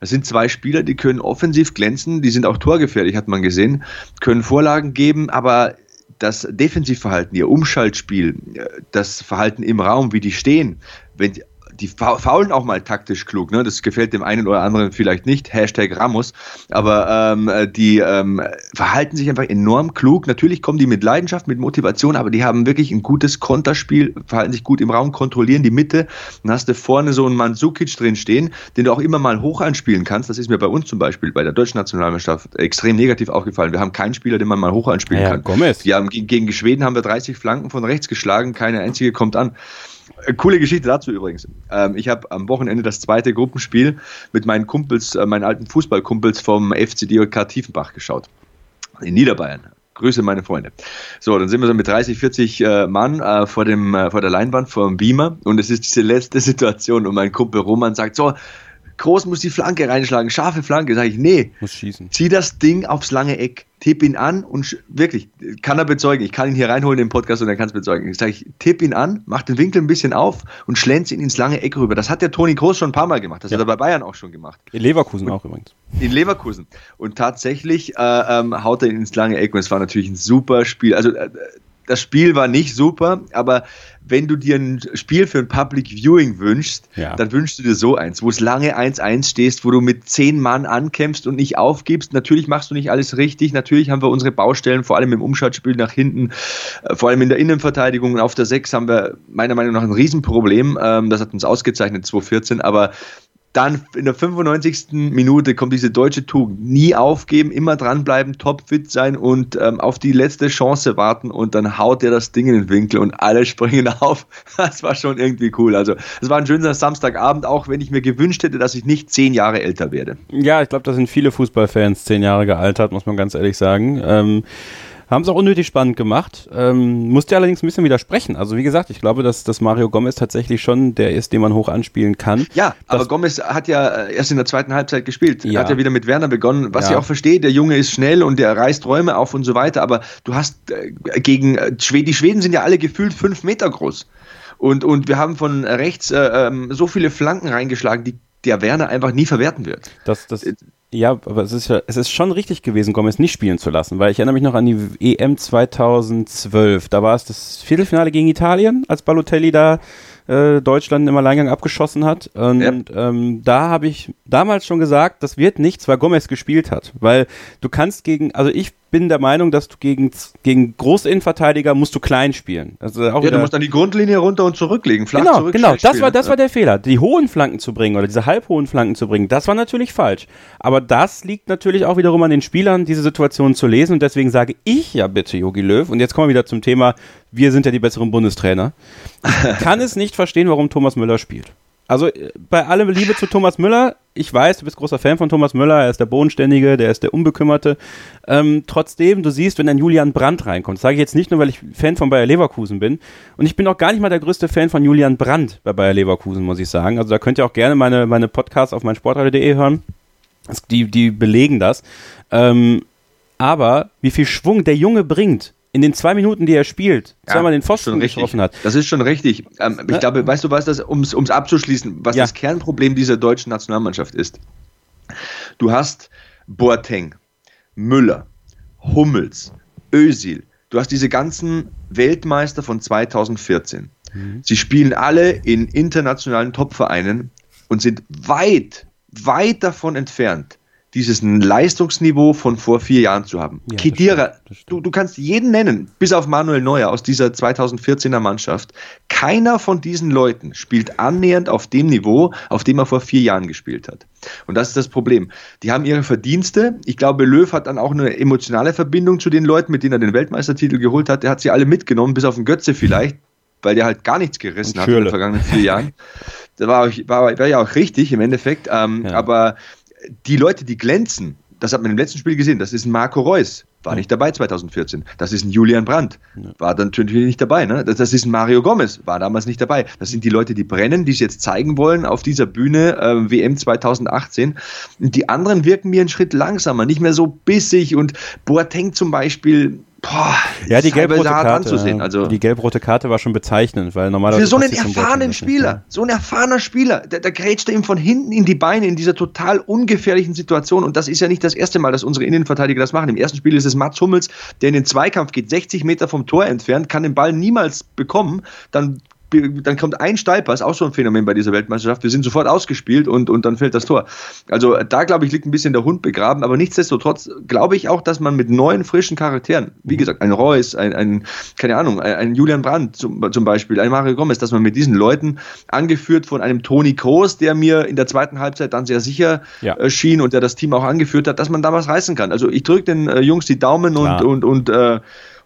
Das sind zwei Spieler, die können offensiv glänzen, die sind auch torgefährlich, hat man gesehen, können Vorlagen geben, aber das Defensivverhalten, ihr Umschaltspiel, äh, das Verhalten im Raum, wie die stehen, wenn die faulen auch mal taktisch klug, ne? Das gefällt dem einen oder anderen vielleicht nicht. Hashtag Ramos. Aber ähm, die ähm, verhalten sich einfach enorm klug. Natürlich kommen die mit Leidenschaft, mit Motivation, aber die haben wirklich ein gutes Konterspiel, verhalten sich gut im Raum, kontrollieren die Mitte. Dann hast du vorne so einen Mandzukic drin stehen, den du auch immer mal hoch anspielen kannst. Das ist mir bei uns zum Beispiel bei der deutschen Nationalmannschaft extrem negativ aufgefallen. Wir haben keinen Spieler, den man mal hoch anspielen ja, kann. Gomez. Die haben, gegen Schweden haben wir 30 Flanken von rechts geschlagen, keine einzige kommt an. Äh, coole Geschichte dazu übrigens. Ähm, ich habe am Wochenende das zweite Gruppenspiel mit meinen Kumpels, äh, meinen alten Fußballkumpels vom FC DJK Tiefenbach geschaut. In Niederbayern. Grüße meine Freunde. So, dann sind wir so mit 30, 40 äh, Mann äh, vor, dem, äh, vor der Leinwand, vor dem Beamer und es ist diese letzte Situation und mein Kumpel Roman sagt so, Groß muss die Flanke reinschlagen, scharfe Flanke. Sag ich, nee. Muss schießen. Zieh das Ding aufs lange Eck, tipp ihn an und wirklich, kann er bezeugen. Ich kann ihn hier reinholen im Podcast und er kann es bezeugen. Ich sage, ich tipp ihn an, mach den Winkel ein bisschen auf und schlänz ihn ins lange Eck rüber. Das hat der Toni Groß schon ein paar Mal gemacht. Das ja. hat er bei Bayern auch schon gemacht. In Leverkusen und, auch übrigens. In Leverkusen. Und tatsächlich äh, ähm, haut er ihn ins lange Eck und es war natürlich ein super Spiel. Also äh, das Spiel war nicht super, aber wenn du dir ein Spiel für ein Public Viewing wünschst, ja. dann wünschst du dir so eins, wo es lange 1-1 stehst, wo du mit zehn Mann ankämpfst und nicht aufgibst. Natürlich machst du nicht alles richtig. Natürlich haben wir unsere Baustellen, vor allem im Umschaltspiel nach hinten, äh, vor allem in der Innenverteidigung. Und auf der 6 haben wir meiner Meinung nach ein Riesenproblem. Ähm, das hat uns ausgezeichnet 2014, aber dann in der 95. Minute kommt diese deutsche Tugend. Nie aufgeben, immer dranbleiben, topfit sein und ähm, auf die letzte Chance warten und dann haut er das Ding in den Winkel und alle springen auf. Das war schon irgendwie cool. Also es war ein schöner Samstagabend, auch wenn ich mir gewünscht hätte, dass ich nicht zehn Jahre älter werde. Ja, ich glaube, da sind viele Fußballfans zehn Jahre gealtert, muss man ganz ehrlich sagen. Ähm, haben es auch unnötig spannend gemacht. Ähm, musste allerdings ein bisschen widersprechen. Also wie gesagt, ich glaube, dass, dass Mario Gomez tatsächlich schon der ist, den man hoch anspielen kann. Ja, aber Gomez hat ja erst in der zweiten Halbzeit gespielt. Ja. Hat ja wieder mit Werner begonnen, was ja. ich auch verstehe. Der Junge ist schnell und der reißt Räume auf und so weiter. Aber du hast äh, gegen äh, Schweden, die Schweden sind ja alle gefühlt fünf Meter groß. Und, und wir haben von rechts äh, ähm, so viele Flanken reingeschlagen, die der Werner einfach nie verwerten wird. Das, das, äh, ja, aber es ist, ja, es ist schon richtig gewesen, Gomez nicht spielen zu lassen, weil ich erinnere mich noch an die EM 2012. Da war es das Viertelfinale gegen Italien, als Balotelli da äh, Deutschland im Alleingang abgeschossen hat. Und ja. ähm, da habe ich damals schon gesagt, das wird nichts, weil Gomez gespielt hat. Weil du kannst gegen, also ich bin der Meinung, dass du gegen, gegen Großinnenverteidiger musst du klein spielen. Also auch ja, du musst dann die Grundlinie runter und zurücklegen, flach genau, zurück. Genau, das war, das war der Fehler. Die hohen Flanken zu bringen oder diese halbhohen Flanken zu bringen, das war natürlich falsch. Aber das liegt natürlich auch wiederum an den Spielern, diese Situation zu lesen. Und deswegen sage ich ja bitte, Jogi Löw, und jetzt kommen wir wieder zum Thema, wir sind ja die besseren Bundestrainer. Ich kann es nicht verstehen, warum Thomas Müller spielt. Also äh, bei allem Liebe zu Thomas Müller, ich weiß, du bist großer Fan von Thomas Müller, er ist der Bodenständige, der ist der Unbekümmerte. Ähm, trotzdem, du siehst, wenn ein Julian Brandt reinkommt, das sage ich jetzt nicht nur, weil ich Fan von Bayer Leverkusen bin, und ich bin auch gar nicht mal der größte Fan von Julian Brandt bei Bayer Leverkusen, muss ich sagen. Also da könnt ihr auch gerne meine, meine Podcasts auf meinsportradio.de hören. Die, die belegen das. Ähm, aber wie viel Schwung der Junge bringt, in den zwei Minuten, die er spielt, zweimal ja, den Pfosten getroffen hat. Das ist schon richtig. Ähm, ich glaube, weißt du, was das, um es abzuschließen, was ja. das Kernproblem dieser deutschen Nationalmannschaft ist? Du hast Boateng, Müller, Hummels, Özil. Du hast diese ganzen Weltmeister von 2014. Mhm. Sie spielen alle in internationalen Topvereinen und sind weit, weit davon entfernt, dieses Leistungsniveau von vor vier Jahren zu haben. Ja, Kedira, du, du kannst jeden nennen, bis auf Manuel Neuer aus dieser 2014er Mannschaft. Keiner von diesen Leuten spielt annähernd auf dem Niveau, auf dem er vor vier Jahren gespielt hat. Und das ist das Problem. Die haben ihre Verdienste. Ich glaube, Löw hat dann auch eine emotionale Verbindung zu den Leuten, mit denen er den Weltmeistertitel geholt hat. Er hat sie alle mitgenommen, bis auf den Götze vielleicht, weil der halt gar nichts gerissen hat in den vergangenen vier Jahren. Das war, war, war ja auch richtig im Endeffekt. Ähm, ja. Aber die Leute, die glänzen, das hat man im letzten Spiel gesehen, das ist ein Marco Reus, war nicht dabei 2014. Das ist ein Julian Brandt, war dann natürlich nicht dabei. Ne? Das, ist ein Mario Gomez, war damals nicht dabei. Das sind die Leute, die brennen, die es jetzt zeigen wollen auf dieser Bühne äh, WM 2018. Und die anderen wirken mir einen Schritt langsamer, nicht mehr so bissig und Boateng zum Beispiel Boah, ja, die gelb-rote Karte, also. Die gelb-rote Karte war schon bezeichnend, weil normalerweise für so einen erfahrenen Spieler, so ein erfahrener Spieler, da, da grätscht er ihm von hinten in die Beine in dieser total ungefährlichen Situation und das ist ja nicht das erste Mal, dass unsere Innenverteidiger das machen. Im ersten Spiel ist es Mats Hummels, der in den Zweikampf geht, 60 Meter vom Tor entfernt, kann den Ball niemals bekommen, dann dann kommt ein ist auch so ein Phänomen bei dieser Weltmeisterschaft. Wir sind sofort ausgespielt und, und dann fällt das Tor. Also da, glaube ich, liegt ein bisschen der Hund begraben, aber nichtsdestotrotz glaube ich auch, dass man mit neuen, frischen Charakteren, wie gesagt, ein Reus, ein, ein keine Ahnung, ein, Julian Brandt zum, zum Beispiel, ein Mario Gomez, dass man mit diesen Leuten, angeführt von einem Toni Kroos, der mir in der zweiten Halbzeit dann sehr sicher ja. äh, schien und der das Team auch angeführt hat, dass man da was reißen kann. Also ich drücke den äh, Jungs die Daumen und, und, und äh,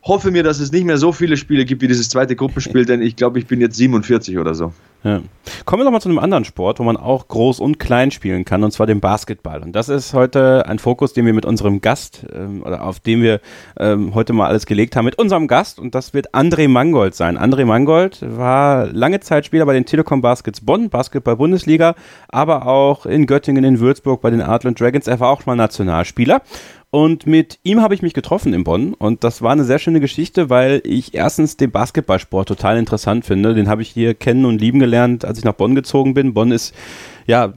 hoffe mir, dass es nicht mehr so viele Spiele gibt wie dieses zweite Gruppenspiel, denn ich glaube, ich bin jetzt 47 oder so. Ja. Kommen wir nochmal zu einem anderen Sport, wo man auch groß und klein spielen kann, und zwar dem Basketball. Und das ist heute ein Fokus, den wir mit unserem Gast, ähm, oder auf dem wir ähm, heute mal alles gelegt haben, mit unserem Gast, und das wird André Mangold sein. André Mangold war lange Zeit Spieler bei den Telekom Baskets Bonn, Basketball-Bundesliga, aber auch in Göttingen, in Würzburg bei den Artland Dragons. Er war auch mal Nationalspieler. Und mit ihm habe ich mich getroffen in Bonn und das war eine sehr schöne Geschichte, weil ich erstens den Basketballsport total interessant finde. Den habe ich hier kennen und lieben gelernt, als ich nach Bonn gezogen bin. Bonn ist ja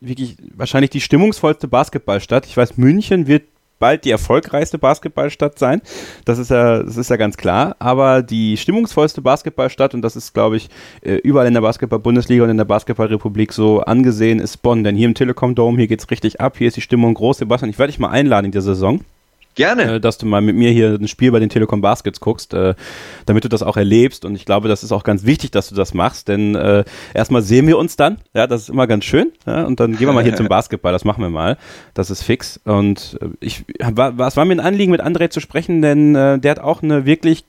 wirklich wahrscheinlich die stimmungsvollste Basketballstadt. Ich weiß, München wird bald die erfolgreichste Basketballstadt sein. Das ist ja, das ist ja ganz klar. Aber die stimmungsvollste Basketballstadt, und das ist, glaube ich, äh, überall in der Basketball-Bundesliga und in der Basketballrepublik so angesehen, ist Bonn. Denn hier im Telekom Dome, hier geht's richtig ab. Hier ist die Stimmung groß. Sebastian, ich werde dich mal einladen in der Saison. Gerne. Äh, dass du mal mit mir hier ein Spiel bei den Telekom Baskets guckst, äh, damit du das auch erlebst. Und ich glaube, das ist auch ganz wichtig, dass du das machst, denn äh, erstmal sehen wir uns dann. Ja, das ist immer ganz schön. Ja, und dann gehen wir mal hier zum Basketball. Das machen wir mal. Das ist fix. Und äh, ich war, es war mir ein Anliegen, mit André zu sprechen, denn äh, der hat auch eine wirklich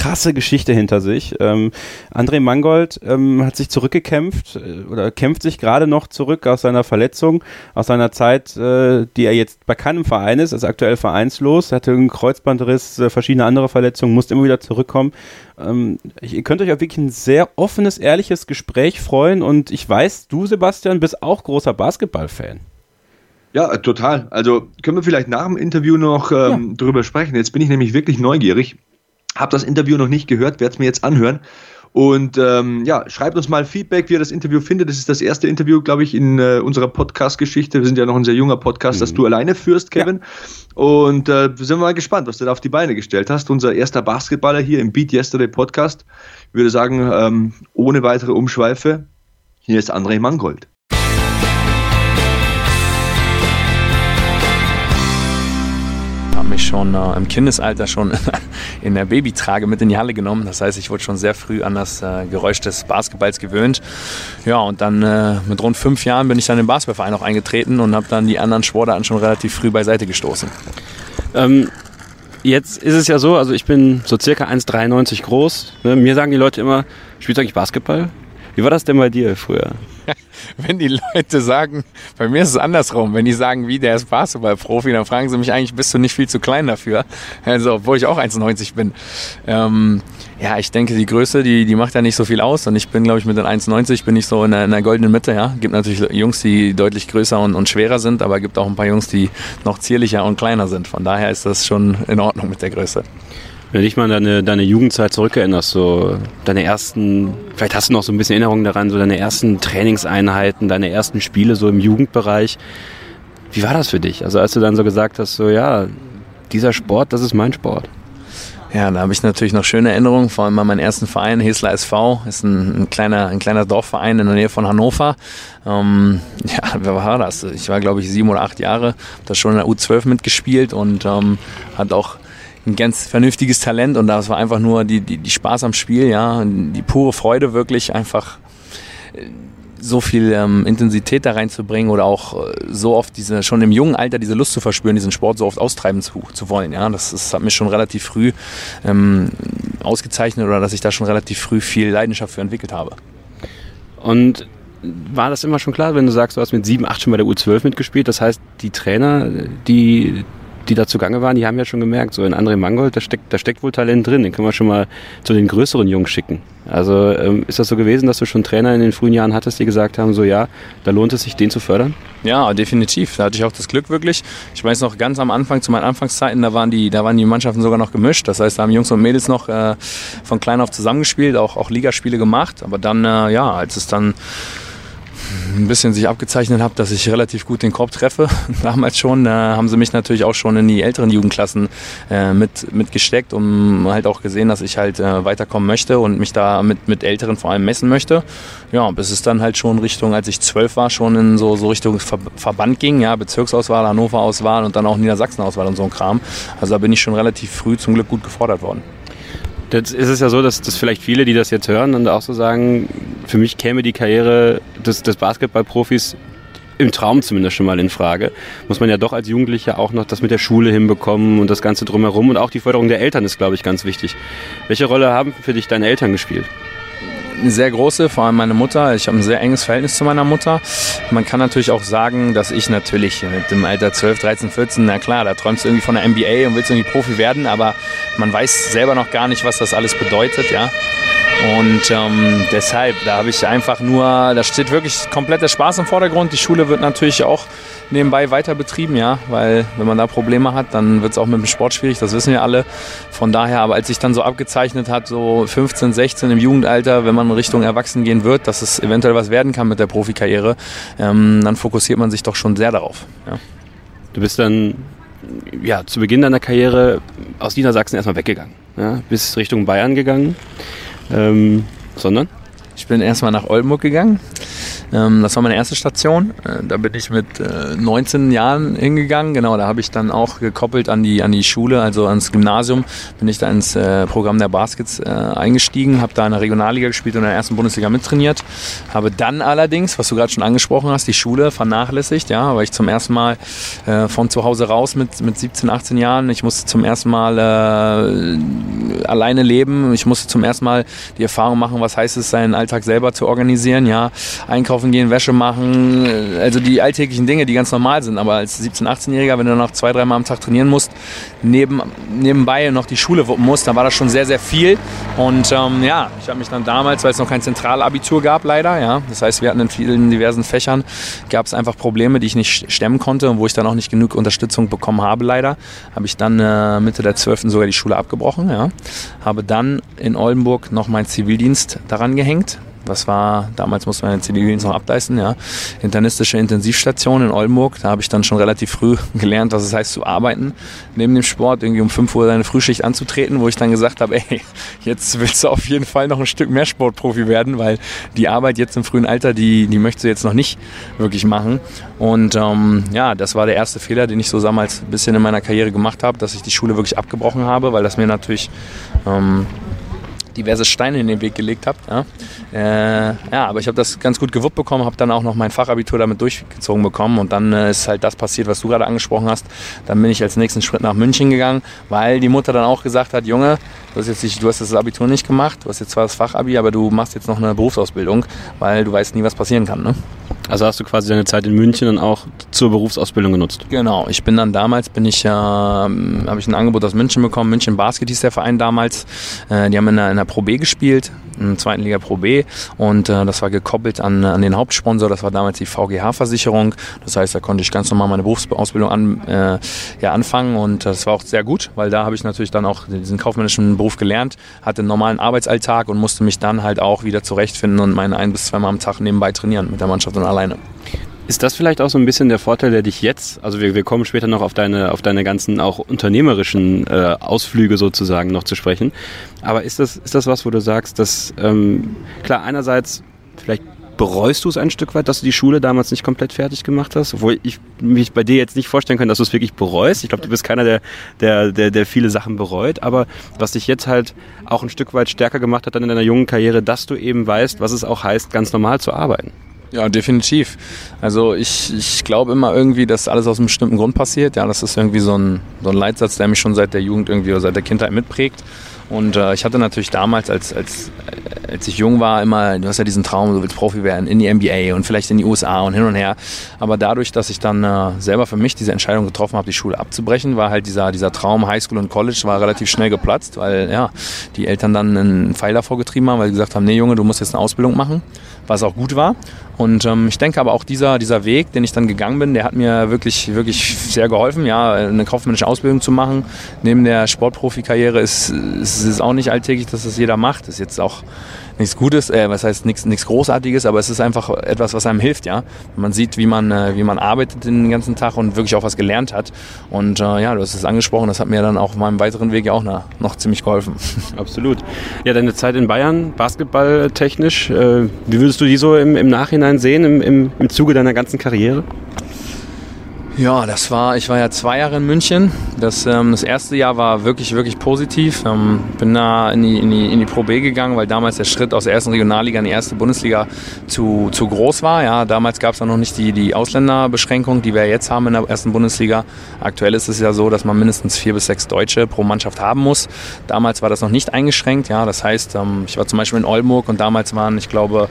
krasse Geschichte hinter sich. Ähm, André Mangold ähm, hat sich zurückgekämpft äh, oder kämpft sich gerade noch zurück aus seiner Verletzung, aus seiner Zeit, äh, die er jetzt bei keinem Verein ist, ist aktuell vereinslos, er hatte einen Kreuzbandriss, äh, verschiedene andere Verletzungen, musste immer wieder zurückkommen. Ähm, ihr könnt euch auf wirklich ein sehr offenes, ehrliches Gespräch freuen und ich weiß, du Sebastian bist auch großer Basketballfan. Ja, total. Also können wir vielleicht nach dem Interview noch ähm, ja. drüber sprechen. Jetzt bin ich nämlich wirklich neugierig. Habe das Interview noch nicht gehört, werde es mir jetzt anhören. Und ähm, ja, schreibt uns mal Feedback, wie ihr das Interview findet. Das ist das erste Interview, glaube ich, in äh, unserer Podcast-Geschichte. Wir sind ja noch ein sehr junger Podcast, mhm. das du alleine führst, Kevin. Ja. Und äh, sind mal gespannt, was du da auf die Beine gestellt hast. Unser erster Basketballer hier im Beat Yesterday Podcast. Ich würde sagen, ähm, ohne weitere Umschweife, hier ist André Mangold. Mich schon äh, im Kindesalter schon in der Babytrage mit in die Halle genommen. Das heißt, ich wurde schon sehr früh an das äh, Geräusch des Basketballs gewöhnt. Ja, und dann äh, mit rund fünf Jahren bin ich dann im Basketballverein auch eingetreten und habe dann die anderen Sportarten schon relativ früh beiseite gestoßen. Ähm, jetzt ist es ja so, also ich bin so circa 1,93 groß. Ne? Mir sagen die Leute immer, spielst du eigentlich Basketball? Wie war das denn bei dir früher? wenn die Leute sagen, bei mir ist es andersrum, wenn die sagen, wie der ist Basketballprofi, dann fragen sie mich eigentlich, bist du nicht viel zu klein dafür? Also, obwohl ich auch 1,90 bin. Ähm, ja, ich denke, die Größe, die, die macht ja nicht so viel aus. Und ich bin, glaube ich, mit den 1,90 bin ich so in der, in der, goldenen Mitte, ja. Gibt natürlich Jungs, die deutlich größer und, und schwerer sind, aber gibt auch ein paar Jungs, die noch zierlicher und kleiner sind. Von daher ist das schon in Ordnung mit der Größe. Wenn dich mal deine, deine Jugendzeit zurückerinnerst, so deine ersten, vielleicht hast du noch so ein bisschen Erinnerungen daran, so deine ersten Trainingseinheiten, deine ersten Spiele so im Jugendbereich. Wie war das für dich? Also als du dann so gesagt hast, so ja, dieser Sport, das ist mein Sport. Ja, da habe ich natürlich noch schöne Erinnerungen, vor allem an meinen ersten Verein, Hesler SV, ist ein, ein, kleiner, ein kleiner Dorfverein in der Nähe von Hannover. Ähm, ja, wer war das? Ich war, glaube ich, sieben oder acht Jahre, habe da schon in der U12 mitgespielt und ähm, hat auch ein ganz vernünftiges Talent und das war einfach nur die, die, die Spaß am Spiel, ja, die pure Freude wirklich einfach äh, so viel ähm, Intensität da reinzubringen oder auch äh, so oft diese schon im jungen Alter diese Lust zu verspüren, diesen Sport so oft austreiben zu, zu wollen. Ja, das, das hat mich schon relativ früh ähm, ausgezeichnet oder dass ich da schon relativ früh viel Leidenschaft für entwickelt habe. Und war das immer schon klar, wenn du sagst, du hast mit 7, 8 schon bei der U12 mitgespielt? Das heißt, die Trainer, die die da zugange waren, die haben ja schon gemerkt, so in André Mangold, da steckt, da steckt wohl Talent drin, den können wir schon mal zu den größeren Jungs schicken. Also ähm, ist das so gewesen, dass du schon Trainer in den frühen Jahren hattest, die gesagt haben, so ja, da lohnt es sich, den zu fördern? Ja, definitiv. Da hatte ich auch das Glück wirklich. Ich weiß noch ganz am Anfang, zu meinen Anfangszeiten, da waren die, da waren die Mannschaften sogar noch gemischt. Das heißt, da haben Jungs und Mädels noch äh, von klein auf zusammengespielt, auch, auch Ligaspiele gemacht. Aber dann, äh, ja, als es dann ein bisschen sich abgezeichnet habe, dass ich relativ gut den Korb treffe. Damals schon äh, haben sie mich natürlich auch schon in die älteren Jugendklassen äh, mit, mitgesteckt und halt auch gesehen, dass ich halt äh, weiterkommen möchte und mich da mit, mit Älteren vor allem messen möchte. Ja, bis es dann halt schon Richtung, als ich zwölf war, schon in so, so Richtung Ver Verband ging, ja, Bezirksauswahl, Hannover-Auswahl und dann auch Niedersachsen-Auswahl und so ein Kram. Also da bin ich schon relativ früh zum Glück gut gefordert worden. Jetzt ist es ja so, dass, dass vielleicht viele, die das jetzt hören, dann auch so sagen, für mich käme die Karriere des, des Basketballprofis im Traum zumindest schon mal in Frage. Muss man ja doch als Jugendlicher auch noch das mit der Schule hinbekommen und das Ganze drumherum und auch die Förderung der Eltern ist, glaube ich, ganz wichtig. Welche Rolle haben für dich deine Eltern gespielt? Eine sehr große, vor allem meine Mutter. Ich habe ein sehr enges Verhältnis zu meiner Mutter. Man kann natürlich auch sagen, dass ich natürlich mit dem Alter 12, 13, 14, na klar, da träumst du irgendwie von der NBA und willst irgendwie Profi werden, aber man weiß selber noch gar nicht, was das alles bedeutet, ja. Und ähm, deshalb, da habe ich einfach nur, da steht wirklich komplett der Spaß im Vordergrund. Die Schule wird natürlich auch nebenbei weiter betrieben, ja, weil wenn man da Probleme hat, dann wird es auch mit dem Sport schwierig, das wissen wir alle. Von daher, aber als sich dann so abgezeichnet hat, so 15, 16 im Jugendalter, wenn man Richtung Erwachsen gehen wird, dass es eventuell was werden kann mit der Profikarriere, ähm, dann fokussiert man sich doch schon sehr darauf. Ja. Du bist dann ja, zu Beginn deiner Karriere aus Niedersachsen erstmal weggegangen, ja, bist Richtung Bayern gegangen, ähm, sondern? Ich bin erstmal nach Oldenburg gegangen, ähm, das war meine erste Station. Äh, da bin ich mit 19 äh, Jahren hingegangen. Genau, da habe ich dann auch gekoppelt an die, an die Schule, also ans Gymnasium, bin ich da ins äh, Programm der Baskets eingestiegen, habe da in der Regionalliga gespielt und in der ersten Bundesliga mittrainiert. Habe dann allerdings, was du gerade schon angesprochen hast, die Schule vernachlässigt, ja, weil ich zum ersten Mal von zu Hause raus mit, mit 17, 18 Jahren, ich musste zum ersten Mal äh, alleine leben, ich musste zum ersten Mal die Erfahrung machen, was heißt es, seinen Alltag selber zu organisieren, ja, einkaufen gehen, Wäsche machen, äh, also die alltäglichen Dinge, die ganz normal sind. Aber als 17-, 18-Jähriger, wenn du noch zwei, dreimal am Tag trainieren musst, neben, nebenbei noch die Schule wuppen musst, dann war das schon sehr, sehr viel. Und ähm, ja, ich habe mich dann damals, weil es noch kein Zentralabitur gab, leider, ja, das heißt, wir hatten in vielen diversen Fächern, gab es einfach Probleme, die ich nicht stemmen konnte und wo ich dann auch nicht genug Unterstützung bekommen habe, leider, habe ich dann äh, Mitte der 12. sogar die Schule abgebrochen, ja, habe dann in Oldenburg noch meinen Zivildienst daran gehängt, was war, damals musste man den Zivildienst noch ableisten, ja, internistische Intensivstation in Oldenburg. Da habe ich dann schon relativ früh gelernt, was es heißt zu arbeiten neben dem Sport, irgendwie um 5 Uhr deine Frühschicht anzutreten, wo ich dann gesagt habe, ey, jetzt willst du auf jeden Fall noch ein Stück mehr Sportprofi werden, weil die Arbeit jetzt im frühen Alter, die, die möchtest du jetzt noch nicht wirklich machen. Und ähm, ja, das war der erste Fehler, den ich so damals ein bisschen in meiner Karriere gemacht habe, dass ich die Schule wirklich abgebrochen habe, weil das mir natürlich ähm, diverse Steine in den Weg gelegt habe. Ja, äh, ja aber ich habe das ganz gut gewuppt bekommen, habe dann auch noch mein Fachabitur damit durchgezogen bekommen und dann äh, ist halt das passiert, was du gerade angesprochen hast. Dann bin ich als nächsten Schritt nach München gegangen, weil die Mutter dann auch gesagt hat, Junge, du hast jetzt nicht, du hast das Abitur nicht gemacht, du hast jetzt zwar das Fachabi, aber du machst jetzt noch eine Berufsausbildung, weil du weißt nie, was passieren kann. Ne? Also hast du quasi deine Zeit in München dann auch zur Berufsausbildung genutzt? Genau, ich bin dann damals, bin ich, äh, habe ich ein Angebot aus München bekommen. München Basket hieß der Verein damals. Äh, die haben in der, in der Pro B gespielt, in der zweiten Liga Pro B und äh, das war gekoppelt an, an den Hauptsponsor, das war damals die VGH-Versicherung. Das heißt, da konnte ich ganz normal meine Berufsausbildung an, äh, ja, anfangen und das war auch sehr gut, weil da habe ich natürlich dann auch diesen kaufmännischen Beruf gelernt, hatte einen normalen Arbeitsalltag und musste mich dann halt auch wieder zurechtfinden und meine ein bis zweimal am Tag nebenbei trainieren mit der Mannschaft und allein alleine. Ist das vielleicht auch so ein bisschen der Vorteil, der dich jetzt, also wir, wir kommen später noch auf deine, auf deine ganzen auch unternehmerischen äh, Ausflüge sozusagen noch zu sprechen, aber ist das, ist das was, wo du sagst, dass, ähm, klar, einerseits vielleicht bereust du es ein Stück weit, dass du die Schule damals nicht komplett fertig gemacht hast? Obwohl ich mich bei dir jetzt nicht vorstellen kann, dass du es wirklich bereust. Ich glaube, du bist keiner, der, der, der, der viele Sachen bereut. Aber was dich jetzt halt auch ein Stück weit stärker gemacht hat dann in deiner jungen Karriere, dass du eben weißt, was es auch heißt, ganz normal zu arbeiten. Ja, definitiv. Also ich, ich glaube immer irgendwie, dass alles aus einem bestimmten Grund passiert. Ja, das ist irgendwie so ein, so ein Leitsatz, der mich schon seit der Jugend irgendwie oder seit der Kindheit mitprägt. Und äh, ich hatte natürlich damals, als, als, als ich jung war, immer, du hast ja diesen Traum, du willst Profi werden in die NBA und vielleicht in die USA und hin und her. Aber dadurch, dass ich dann äh, selber für mich diese Entscheidung getroffen habe, die Schule abzubrechen, war halt dieser, dieser Traum Highschool und College war relativ schnell geplatzt, weil ja, die Eltern dann einen Pfeil davor getrieben haben, weil sie gesagt haben, nee Junge, du musst jetzt eine Ausbildung machen, was auch gut war. Und ähm, ich denke aber auch dieser, dieser Weg, den ich dann gegangen bin, der hat mir wirklich, wirklich sehr geholfen, ja, eine kaufmännische Ausbildung zu machen. Neben der Sportprofikarriere ist, ist es auch nicht alltäglich, dass das jeder macht. Ist jetzt auch nichts Gutes, äh, was heißt nichts, nichts Großartiges, aber es ist einfach etwas, was einem hilft, ja. Man sieht, wie man, äh, wie man arbeitet den ganzen Tag und wirklich auch was gelernt hat. Und äh, ja, du hast es angesprochen, das hat mir dann auch auf meinem weiteren Weg ja auch na, noch ziemlich geholfen. Absolut. Ja, deine Zeit in Bayern, basketballtechnisch, äh, wie würdest du die so im, im Nachhinein sehen, im, im, im Zuge deiner ganzen Karriere? Ja, das war, ich war ja zwei Jahre in München. Das, ähm, das erste Jahr war wirklich, wirklich positiv. Ähm, bin da in die, in, die, in die Pro B gegangen, weil damals der Schritt aus der ersten Regionalliga in die erste Bundesliga zu, zu groß war. Ja, damals gab es noch nicht die, die Ausländerbeschränkung, die wir jetzt haben in der ersten Bundesliga. Aktuell ist es ja so, dass man mindestens vier bis sechs Deutsche pro Mannschaft haben muss. Damals war das noch nicht eingeschränkt. Ja, das heißt, ähm, ich war zum Beispiel in Oldenburg und damals waren, ich glaube,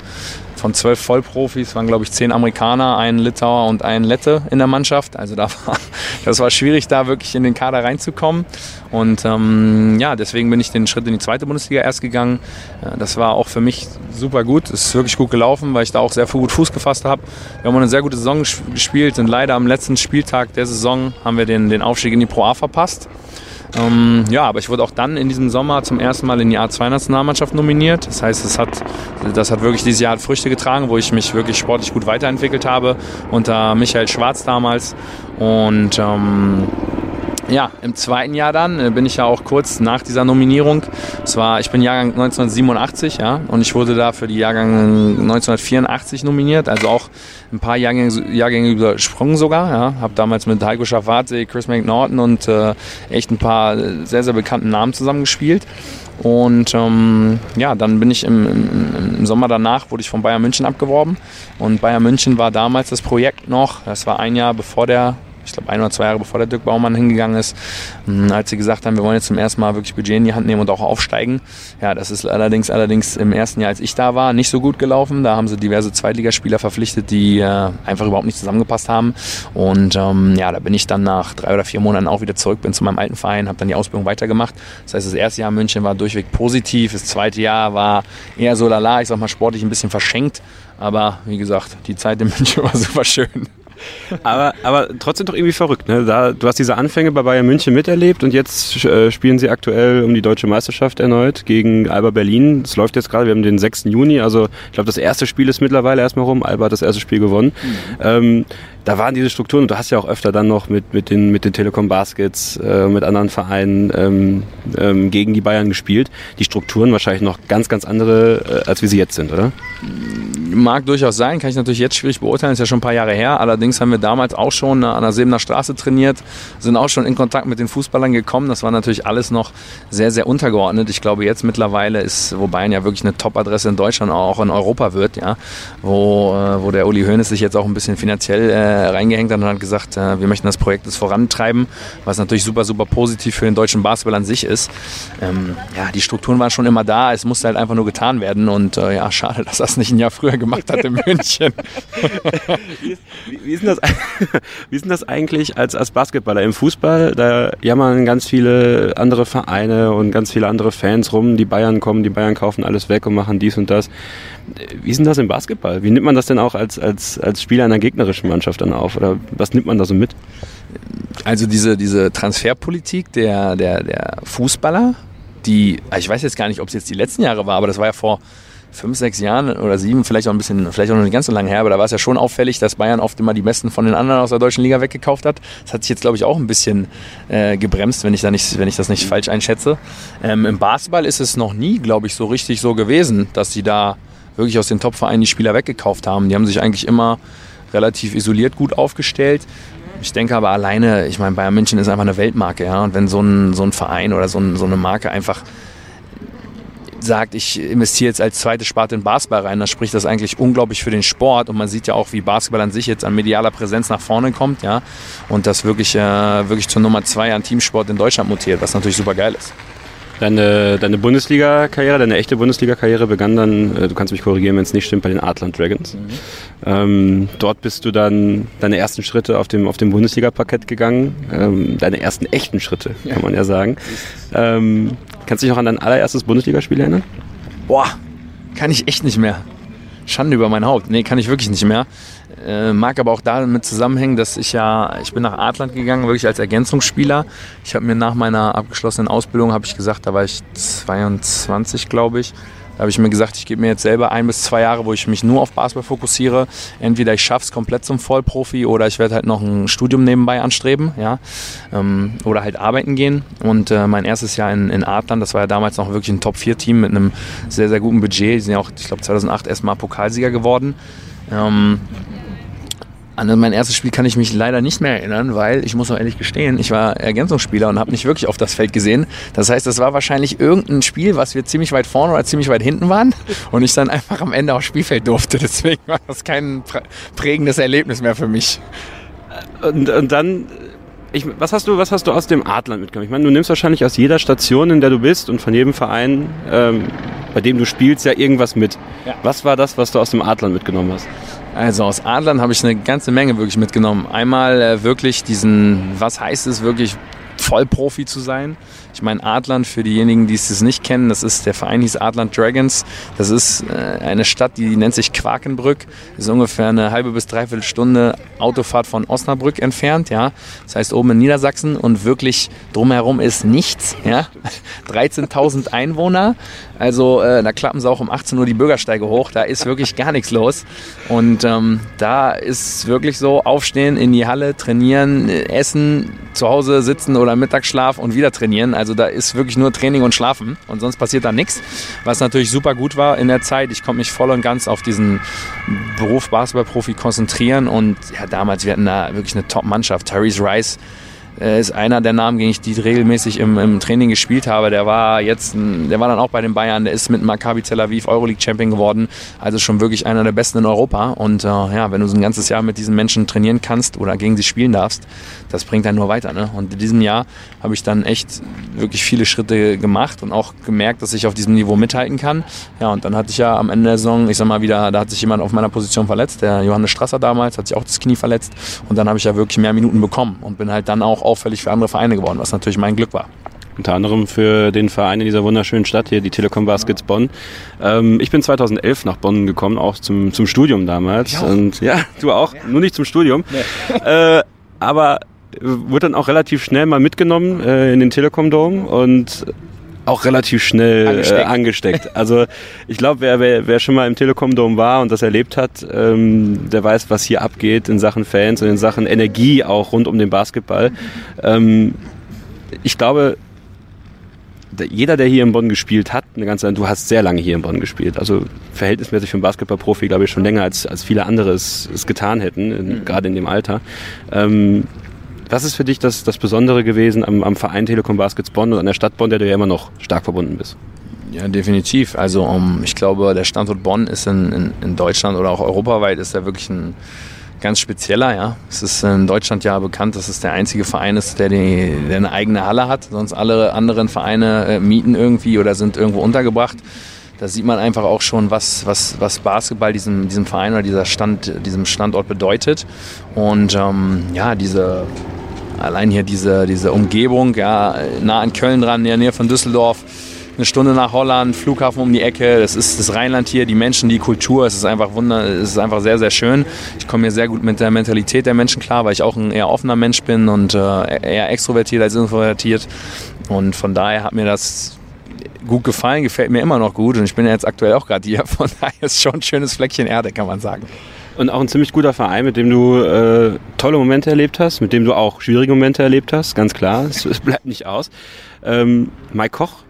von zwölf Vollprofis waren, glaube ich, zehn Amerikaner, ein Litauer und ein Lette in der Mannschaft. Also da war, das war schwierig, da wirklich in den Kader reinzukommen. Und ähm, ja, deswegen bin ich den Schritt in die zweite Bundesliga erst gegangen. Das war auch für mich super gut. Es ist wirklich gut gelaufen, weil ich da auch sehr gut Fuß gefasst habe. Wir haben eine sehr gute Saison gespielt und leider am letzten Spieltag der Saison haben wir den, den Aufstieg in die Pro A verpasst. Ähm, ja, aber ich wurde auch dann in diesem Sommer zum ersten Mal in die A2-Nationalmannschaft nominiert. Das heißt, es hat, das hat wirklich dieses Jahr Früchte getragen, wo ich mich wirklich sportlich gut weiterentwickelt habe unter Michael Schwarz damals. Und ähm, ja, im zweiten Jahr dann äh, bin ich ja auch kurz nach dieser Nominierung. Es ich bin Jahrgang 1987, ja, und ich wurde da für die Jahrgang 1984 nominiert, also auch ein paar Jahrgänge, Jahrgänge übersprungen sogar. Ja, habe damals mit Heiko Schafate, Chris McNaughton und äh, echt ein paar sehr sehr bekannten Namen zusammengespielt. Und ähm, ja, dann bin ich im, im, im, Sommer danach, wurde ich von Bayern München abgeworben. Und Bayern München war damals das Projekt noch, das war ein Jahr bevor der ich glaube ein oder zwei Jahre bevor der Dirk Baumann hingegangen ist, hm, als sie gesagt haben, wir wollen jetzt zum ersten Mal wirklich Budget in die Hand nehmen und auch aufsteigen. Ja, das ist allerdings allerdings im ersten Jahr, als ich da war, nicht so gut gelaufen. Da haben sie diverse Zweitligaspieler verpflichtet, die äh, einfach überhaupt nicht zusammengepasst haben. Und ähm, ja, da bin ich dann nach drei oder vier Monaten auch wieder zurück, bin zu meinem alten Verein, habe dann die Ausbildung weitergemacht. Das heißt, das erste Jahr in München war durchweg positiv, das zweite Jahr war eher so lala, ich sag mal sportlich ein bisschen verschenkt. Aber wie gesagt, die Zeit in München war super schön aber, aber trotzdem doch irgendwie verrückt. Ne? Da, du hast diese Anfänge bei Bayern München miterlebt und jetzt äh, spielen sie aktuell um die deutsche Meisterschaft erneut gegen Alba Berlin. Das läuft jetzt gerade, wir haben den 6. Juni, also ich glaube, das erste Spiel ist mittlerweile erstmal rum. Alba hat das erste Spiel gewonnen. Mhm. Ähm, da waren diese Strukturen, und du hast ja auch öfter dann noch mit, mit den, mit den Telekom Baskets, äh, mit anderen Vereinen ähm, ähm, gegen die Bayern gespielt. Die Strukturen wahrscheinlich noch ganz, ganz andere, äh, als wie sie jetzt sind, oder? Mag durchaus sein, kann ich natürlich jetzt schwierig beurteilen, ist ja schon ein paar Jahre her. Allerdings haben wir damals auch schon an der Sebener Straße trainiert, sind auch schon in Kontakt mit den Fußballern gekommen. Das war natürlich alles noch sehr, sehr untergeordnet. Ich glaube, jetzt mittlerweile ist, wo Bayern ja wirklich eine Top-Adresse in Deutschland, auch in Europa wird, ja, wo, äh, wo der Uli Hoeneß sich jetzt auch ein bisschen finanziell äh, reingehängt hat und hat gesagt, äh, wir möchten das Projekt jetzt vorantreiben, was natürlich super, super positiv für den deutschen Basketball an sich ist. Ähm, ja, die Strukturen waren schon immer da, es musste halt einfach nur getan werden und äh, ja, schade, dass das nicht ein Jahr früher gemacht hat in München. wie, ist, wie, ist das, wie ist denn das eigentlich als, als Basketballer im Fußball? Da jammern ganz viele andere Vereine und ganz viele andere Fans rum, die Bayern kommen, die Bayern kaufen alles weg und machen dies und das. Wie ist denn das im Basketball? Wie nimmt man das denn auch als, als, als Spieler einer gegnerischen Mannschaft dann auf? Oder was nimmt man da so mit? Also diese, diese Transferpolitik der, der, der Fußballer, die, ich weiß jetzt gar nicht, ob es jetzt die letzten Jahre war, aber das war ja vor fünf, sechs Jahren oder sieben, vielleicht auch ein bisschen, vielleicht auch noch nicht ganz so lange her, aber da war es ja schon auffällig, dass Bayern oft immer die Besten von den anderen aus der deutschen Liga weggekauft hat. Das hat sich jetzt, glaube ich, auch ein bisschen äh, gebremst, wenn ich, da nicht, wenn ich das nicht falsch einschätze. Ähm, Im Basketball ist es noch nie, glaube ich, so richtig so gewesen, dass sie da wirklich aus den Top-Vereinen die Spieler weggekauft haben. Die haben sich eigentlich immer relativ isoliert gut aufgestellt. Ich denke aber alleine, ich meine, Bayern München ist einfach eine Weltmarke, ja. Und wenn so ein, so ein Verein oder so, ein, so eine Marke einfach sagt, ich investiere jetzt als zweite Sparte in Basketball rein, dann spricht das eigentlich unglaublich für den Sport und man sieht ja auch, wie Basketball an sich jetzt an medialer Präsenz nach vorne kommt, ja, und das wirklich, äh, wirklich zur Nummer zwei an Teamsport in Deutschland mutiert, was natürlich super geil ist. Deine, deine Bundesliga-Karriere, deine echte Bundesliga-Karriere begann dann, äh, du kannst mich korrigieren, wenn es nicht stimmt, bei den Adland Dragons. Mhm. Ähm, dort bist du dann deine ersten Schritte auf dem, auf dem Bundesliga-Parkett gegangen. Ähm, deine ersten echten Schritte, kann man ja sagen. Ähm, kannst du dich noch an dein allererstes Bundesligaspiel erinnern? Boah, kann ich echt nicht mehr. Schande über mein Haupt. Nee, kann ich wirklich nicht mehr. Äh, mag aber auch damit zusammenhängen, dass ich ja, ich bin nach Adland gegangen, wirklich als Ergänzungsspieler. Ich habe mir nach meiner abgeschlossenen Ausbildung, habe ich gesagt, da war ich 22, glaube ich, Da habe ich mir gesagt, ich gebe mir jetzt selber ein bis zwei Jahre, wo ich mich nur auf Basketball fokussiere. Entweder ich schaffe es komplett zum Vollprofi oder ich werde halt noch ein Studium nebenbei anstreben, ja, ähm, oder halt arbeiten gehen. Und äh, mein erstes Jahr in, in Adland, das war ja damals noch wirklich ein Top-4-Team mit einem sehr, sehr guten Budget. Die sind ja auch, ich glaube, 2008 erstmal Pokalsieger geworden. Ähm, an mein erstes Spiel kann ich mich leider nicht mehr erinnern, weil ich muss auch ehrlich gestehen, ich war Ergänzungsspieler und habe nicht wirklich auf das Feld gesehen. Das heißt, das war wahrscheinlich irgendein Spiel, was wir ziemlich weit vorne oder ziemlich weit hinten waren und ich dann einfach am Ende aufs Spielfeld durfte. Deswegen war das kein prägendes Erlebnis mehr für mich. Und, und dann ich, was, hast du, was hast du aus dem Adland mitgenommen? Ich meine, du nimmst wahrscheinlich aus jeder Station, in der du bist und von jedem Verein, ähm, bei dem du spielst, ja irgendwas mit. Ja. Was war das, was du aus dem Adland mitgenommen hast? Also aus Adlern habe ich eine ganze Menge wirklich mitgenommen. Einmal äh, wirklich diesen, was heißt es wirklich, Vollprofi zu sein. Ich meine, Adland, für diejenigen, die es nicht kennen, das ist, der Verein hieß Adland Dragons. Das ist äh, eine Stadt, die nennt sich Quakenbrück. Das ist ungefähr eine halbe bis dreiviertel Stunde Autofahrt von Osnabrück entfernt, ja. Das heißt oben in Niedersachsen und wirklich drumherum ist nichts, ja. 13.000 Einwohner. Also äh, da klappen sie auch um 18 Uhr die Bürgersteige hoch. Da ist wirklich gar nichts los. Und ähm, da ist wirklich so, aufstehen, in die Halle, trainieren, essen, zu Hause sitzen oder Mittagsschlaf und wieder trainieren. Also da ist wirklich nur Training und Schlafen und sonst passiert da nichts. Was natürlich super gut war in der Zeit. Ich konnte mich voll und ganz auf diesen Beruf Basketballprofi konzentrieren und ja, damals, wir hatten da wirklich eine Top-Mannschaft. Tyrese Rice, ist einer der Namen, gegen die ich regelmäßig im, im, Training gespielt habe. Der war jetzt, der war dann auch bei den Bayern, der ist mit Maccabi Tel Aviv Euroleague Champion geworden. Also schon wirklich einer der besten in Europa. Und äh, ja, wenn du so ein ganzes Jahr mit diesen Menschen trainieren kannst oder gegen sie spielen darfst, das bringt dann nur weiter. Ne? Und in diesem Jahr habe ich dann echt wirklich viele Schritte gemacht und auch gemerkt, dass ich auf diesem Niveau mithalten kann. Ja, und dann hatte ich ja am Ende der Saison, ich sag mal wieder, da hat sich jemand auf meiner Position verletzt, der Johannes Strasser damals, hat sich auch das Knie verletzt. Und dann habe ich ja wirklich mehr Minuten bekommen und bin halt dann auch auffällig für andere Vereine geworden, was natürlich mein Glück war. Unter anderem für den Verein in dieser wunderschönen Stadt hier, die Telekom Baskets Bonn. Ähm, ich bin 2011 nach Bonn gekommen, auch zum, zum Studium damals. Ja. Und ja, du auch, ja. nur nicht zum Studium. Nee. Äh, aber wurde dann auch relativ schnell mal mitgenommen äh, in den Telekom Dome und auch relativ schnell angesteckt. Äh, angesteckt. Also ich glaube, wer, wer, wer schon mal im Telekom Dome war und das erlebt hat, ähm, der weiß, was hier abgeht in Sachen Fans und in Sachen Energie auch rund um den Basketball. Ähm, ich glaube, jeder, der hier in Bonn gespielt hat, eine ganze, du hast sehr lange hier in Bonn gespielt. Also verhältnismäßig für einen Basketballprofi, glaube ich, schon länger als, als viele andere es, es getan hätten, in, mhm. gerade in dem Alter. Ähm, was ist für dich das, das Besondere gewesen am, am Verein Telekom Baskets Bonn und an der Stadt Bonn, der du ja immer noch stark verbunden bist? Ja, definitiv. Also um, ich glaube, der Standort Bonn ist in, in, in Deutschland oder auch europaweit ist er wirklich ein ganz spezieller. Ja, es ist in Deutschland ja bekannt, dass es der einzige Verein ist, der, die, der eine eigene Halle hat. Sonst alle anderen Vereine äh, mieten irgendwie oder sind irgendwo untergebracht. Da sieht man einfach auch schon, was, was, was Basketball diesem, diesem Verein oder dieser Stand, diesem Standort bedeutet. Und ähm, ja, diese allein hier diese, diese Umgebung, ja, nah an Köln dran, in der Nähe von Düsseldorf, eine Stunde nach Holland, Flughafen um die Ecke, das ist das Rheinland hier, die Menschen, die Kultur, es ist einfach wunder, es ist einfach sehr, sehr schön. Ich komme mir sehr gut mit der Mentalität der Menschen klar, weil ich auch ein eher offener Mensch bin und äh, eher extrovertiert als introvertiert. Und von daher hat mir das gut gefallen, gefällt mir immer noch gut und ich bin jetzt aktuell auch gerade hier, von daher ist schon ein schönes Fleckchen Erde, kann man sagen. Und auch ein ziemlich guter Verein, mit dem du äh, tolle Momente erlebt hast, mit dem du auch schwierige Momente erlebt hast, ganz klar. Es, es bleibt nicht aus. Ähm, Mike Koch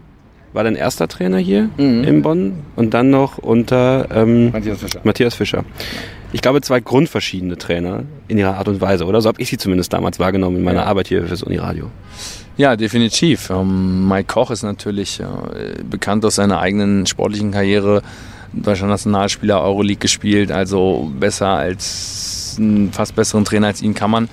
war dein erster Trainer hier mhm. in Bonn und dann noch unter ähm, Matthias, Fischer. Matthias Fischer. Ich glaube, zwei grundverschiedene Trainer in ihrer Art und Weise, oder? So habe ich sie zumindest damals wahrgenommen in meiner ja. Arbeit hier fürs Uniradio. Ja, definitiv. Ähm, Mike Koch ist natürlich äh, bekannt aus seiner eigenen sportlichen Karriere deutscher Nationalspieler, Euroleague gespielt, also besser als einen fast besseren Trainer als ihn kann man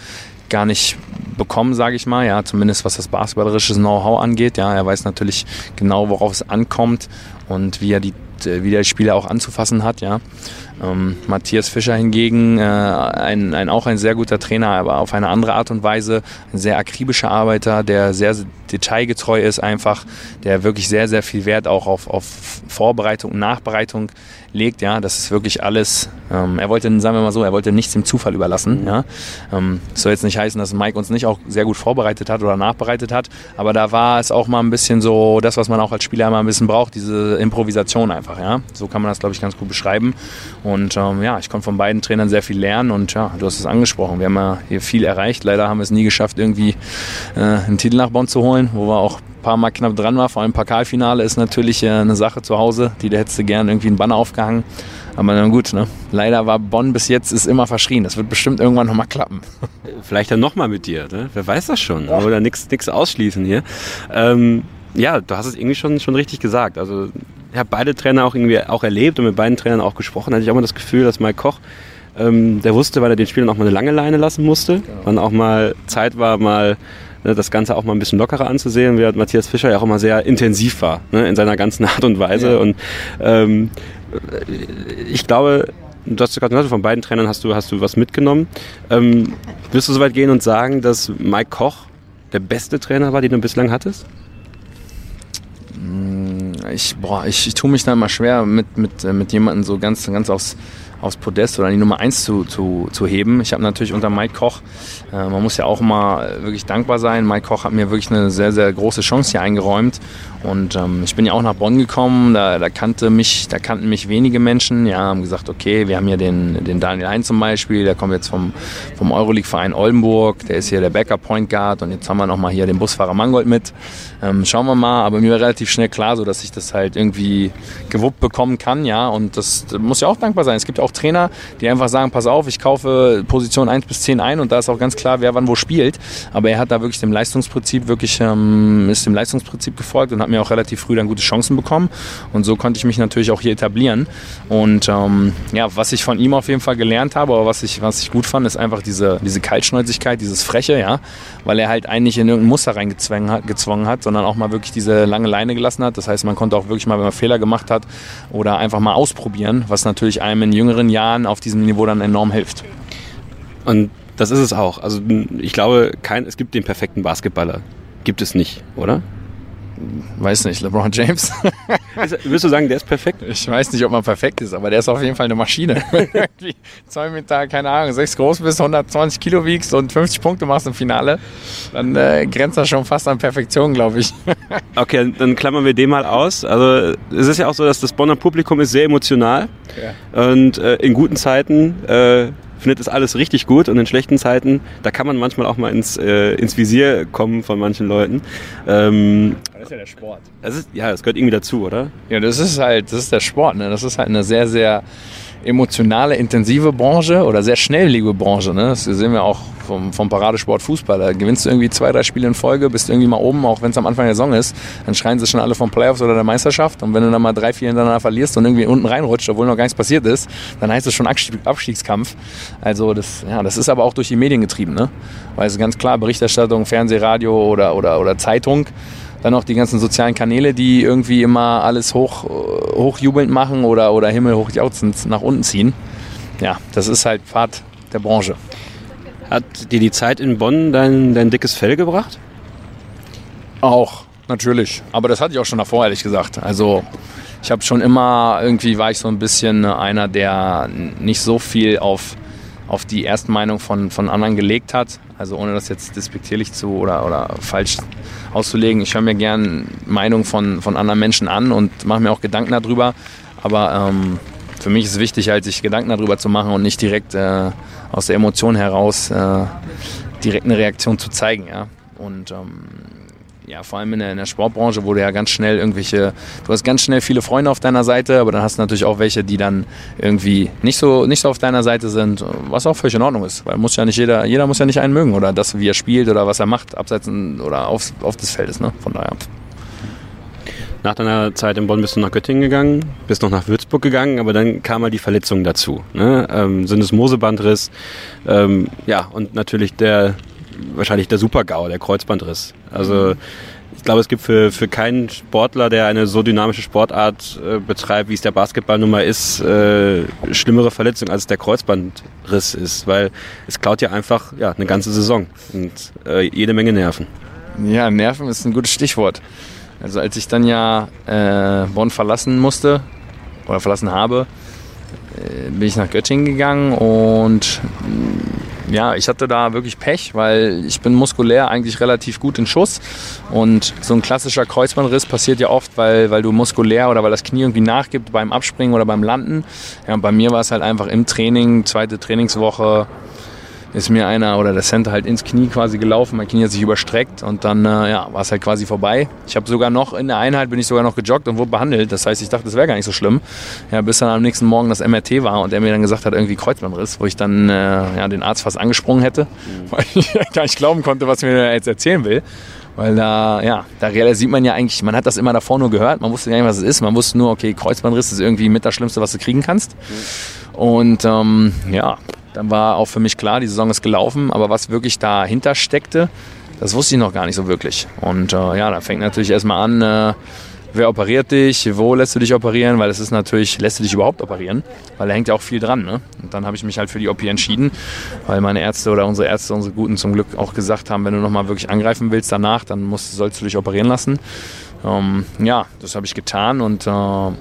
gar nicht bekommen, sage ich mal. Ja, zumindest was das basketballerische Know-how angeht. Ja, er weiß natürlich genau, worauf es ankommt und wie er die, wie der Spieler auch anzufassen hat. Ja, ähm, Matthias Fischer hingegen, äh, ein, ein, auch ein sehr guter Trainer, aber auf eine andere Art und Weise. Ein sehr akribischer Arbeiter, der sehr detailgetreu ist, einfach, der wirklich sehr, sehr viel Wert auch auf, auf Vorbereitung und Nachbereitung legt. Ja, das ist wirklich alles. Ähm, er wollte, sagen wir mal so, er wollte nichts dem Zufall überlassen. Mhm. Ja, ähm, soll jetzt nicht heißen, dass Mike uns nicht auch sehr gut vorbereitet hat oder nachbereitet hat, aber da war es auch mal ein bisschen so, das, was man auch als Spieler immer ein bisschen braucht, diese Improvisation einfach, ja. So kann man das, glaube ich, ganz gut beschreiben. Und ähm, ja, ich konnte von beiden Trainern sehr viel lernen und ja, du hast es angesprochen. Wir haben ja hier viel erreicht. Leider haben wir es nie geschafft, irgendwie äh, einen Titel nach Bonn zu holen, wo wir auch paar Mal knapp dran war. Vor allem Pokalfinale ist natürlich äh, eine Sache zu Hause, die da hättest du gern irgendwie einen Banner aufgehangen. Aber na gut, ne? Leider war Bonn bis jetzt ist immer verschrien. Das wird bestimmt irgendwann nochmal klappen. Vielleicht dann nochmal mit dir, ne? Wer weiß das schon. Ja. Oder nichts ausschließen hier. Ähm, ja, du hast es irgendwie schon, schon richtig gesagt. Also ich habe beide Trainer auch irgendwie auch erlebt und mit beiden Trainern auch gesprochen. Hatte ich auch immer das Gefühl, dass Mike Koch, ähm, der wusste, weil er den Spielern auch mal eine lange Leine lassen musste. Genau. Wann auch mal Zeit war, mal das Ganze auch mal ein bisschen lockerer anzusehen, während Matthias Fischer ja auch immer sehr intensiv war ne, in seiner ganzen Art und Weise. Ja. Und ähm, ich glaube, du hast gerade gesagt, von beiden Trainern hast du, hast du was mitgenommen. Ähm, wirst du so weit gehen und sagen, dass Mike Koch der beste Trainer war, den du bislang hattest? Mm, ich, boah, ich, ich tue mich da immer schwer, mit, mit, äh, mit jemandem so ganz, ganz aufs, aufs Podest oder die Nummer 1 zu, zu, zu heben. Ich habe natürlich unter Mike Koch, äh, man muss ja auch mal wirklich dankbar sein. Mike Koch hat mir wirklich eine sehr, sehr große Chance hier eingeräumt. Und ähm, ich bin ja auch nach Bonn gekommen, da, da, kannte mich, da kannten mich wenige Menschen, ja, haben gesagt, okay, wir haben hier den, den Daniel Hein zum Beispiel, der kommt jetzt vom, vom Euroleague-Verein Oldenburg, der ist hier der Backup Point Guard und jetzt haben wir nochmal hier den Busfahrer Mangold mit. Ähm, schauen wir mal, aber mir war relativ schnell klar, so dass ich das halt irgendwie gewuppt bekommen kann, ja, und das, das muss ja auch dankbar sein. Es gibt auch Trainer, die einfach sagen, pass auf, ich kaufe Position 1 bis 10 ein und da ist auch ganz klar, wer wann wo spielt, aber er hat da wirklich dem Leistungsprinzip wirklich, ähm, ist dem Leistungsprinzip gefolgt und hat mir auch relativ früh dann gute Chancen bekommen. Und so konnte ich mich natürlich auch hier etablieren. Und ähm, ja, was ich von ihm auf jeden Fall gelernt habe, aber was ich, was ich gut fand, ist einfach diese, diese Kaltschnäuzigkeit, dieses Freche, ja, weil er halt eigentlich in irgendein Muster reingezwungen hat, gezwungen hat, sondern auch mal wirklich diese lange Leine gelassen hat. Das heißt, man konnte auch wirklich mal, wenn man Fehler gemacht hat, oder einfach mal ausprobieren, was natürlich einem in jüngeren Jahren auf diesem Niveau dann enorm hilft. Und das ist es auch. Also ich glaube, kein, es gibt den perfekten Basketballer. Gibt es nicht, oder? Weiß nicht, LeBron James. Würdest du sagen, der ist perfekt? Ich weiß nicht, ob man perfekt ist, aber der ist auf jeden Fall eine Maschine. zwei Meter, keine Ahnung, sechs groß bist, 120 Kilo wiegst und 50 Punkte machst im Finale, dann äh, grenzt das schon fast an Perfektion, glaube ich. okay, dann klammern wir den mal aus. Also es ist ja auch so, dass das Bonner Publikum ist sehr emotional ja. und äh, in guten Zeiten äh, findet das alles richtig gut und in schlechten Zeiten, da kann man manchmal auch mal ins, äh, ins Visier kommen von manchen Leuten. Ähm, das ist ja der Sport. Das ist, ja, das gehört irgendwie dazu, oder? Ja, das ist halt, das ist der Sport. Ne? Das ist halt eine sehr, sehr emotionale, intensive Branche oder sehr schnelllebige Branche. Ne? Das sehen wir auch vom, vom Paradesport Fußball. Da gewinnst du irgendwie zwei, drei Spiele in Folge, bist irgendwie mal oben, auch wenn es am Anfang der Saison ist. Dann schreien sie schon alle vom Playoffs oder der Meisterschaft. Und wenn du dann mal drei, vier hintereinander verlierst und irgendwie unten reinrutscht, obwohl noch gar nichts passiert ist, dann heißt es schon Abstiegskampf. Also das, ja, das ist aber auch durch die Medien getrieben. Ne? Weil es ist ganz klar, Berichterstattung, Fernseh, Radio oder, oder, oder Zeitung dann auch die ganzen sozialen Kanäle, die irgendwie immer alles hoch, hochjubelnd machen oder, oder Himmel hochjauchzend nach unten ziehen. Ja, das ist halt Pfad der Branche. Hat dir die Zeit in Bonn dein, dein dickes Fell gebracht? Auch, natürlich. Aber das hatte ich auch schon davor, ehrlich gesagt. Also ich habe schon immer, irgendwie war ich so ein bisschen einer, der nicht so viel auf, auf die Erstmeinung von, von anderen gelegt hat. Also ohne das jetzt despektierlich zu oder, oder falsch auszulegen. Ich höre mir gern Meinungen von, von anderen Menschen an und mache mir auch Gedanken darüber. Aber ähm, für mich ist es wichtig, halt, sich Gedanken darüber zu machen und nicht direkt äh, aus der Emotion heraus äh, direkt eine Reaktion zu zeigen. Ja? Und ähm, ja, vor allem in der, in der, Sportbranche, wo du ja ganz schnell irgendwelche, du hast ganz schnell viele Freunde auf deiner Seite, aber dann hast du natürlich auch welche, die dann irgendwie nicht so, nicht so auf deiner Seite sind, was auch völlig in Ordnung ist, weil muss ja nicht jeder, jeder muss ja nicht einen mögen oder das, wie er spielt oder was er macht, abseits oder auf, auf des Feldes, ne? von daher. Nach deiner Zeit in Bonn bist du nach Göttingen gegangen, bist noch nach Würzburg gegangen, aber dann kam mal die Verletzung dazu. Ne? Ähm, Syndesmosebandriss, ähm, ja, und natürlich der, wahrscheinlich der Super-GAU, der Kreuzbandriss. Also ich glaube, es gibt für, für keinen Sportler, der eine so dynamische Sportart äh, betreibt, wie es der Basketball nun mal ist, äh, schlimmere Verletzung als der Kreuzbandriss ist, weil es klaut ja einfach ja, eine ganze Saison und äh, jede Menge Nerven. Ja, Nerven ist ein gutes Stichwort. Also als ich dann ja äh, Bonn verlassen musste oder verlassen habe, bin ich nach Göttingen gegangen und ja, ich hatte da wirklich Pech, weil ich bin muskulär eigentlich relativ gut in Schuss. Und so ein klassischer Kreuzbandriss passiert ja oft, weil, weil du muskulär oder weil das Knie irgendwie nachgibt beim Abspringen oder beim Landen. Ja, bei mir war es halt einfach im Training, zweite Trainingswoche, ist mir einer oder der Center halt ins Knie quasi gelaufen. Mein Knie hat sich überstreckt und dann äh, ja, war es halt quasi vorbei. Ich habe sogar noch in der Einheit bin ich sogar noch gejoggt und wurde behandelt. Das heißt, ich dachte, das wäre gar nicht so schlimm. Ja, bis dann am nächsten Morgen das MRT war und er mir dann gesagt hat, irgendwie Kreuzbandriss, wo ich dann äh, ja, den Arzt fast angesprungen hätte, mhm. weil ich gar nicht glauben konnte, was mir jetzt erzählen will. Weil da, ja, da realisiert man ja eigentlich, man hat das immer davor nur gehört, man wusste gar nicht, was es ist. Man wusste nur, okay, Kreuzbandriss ist irgendwie mit das Schlimmste, was du kriegen kannst. Mhm. Und ähm, ja, dann war auch für mich klar, die Saison ist gelaufen, aber was wirklich dahinter steckte, das wusste ich noch gar nicht so wirklich. Und äh, ja, da fängt natürlich erstmal an, äh, wer operiert dich, wo lässt du dich operieren, weil es ist natürlich, lässt du dich überhaupt operieren, weil da hängt ja auch viel dran. Ne? Und dann habe ich mich halt für die OP entschieden, weil meine Ärzte oder unsere Ärzte, unsere Guten zum Glück auch gesagt haben, wenn du nochmal wirklich angreifen willst danach, dann musst, sollst du dich operieren lassen. Ähm, ja, das habe ich getan und äh,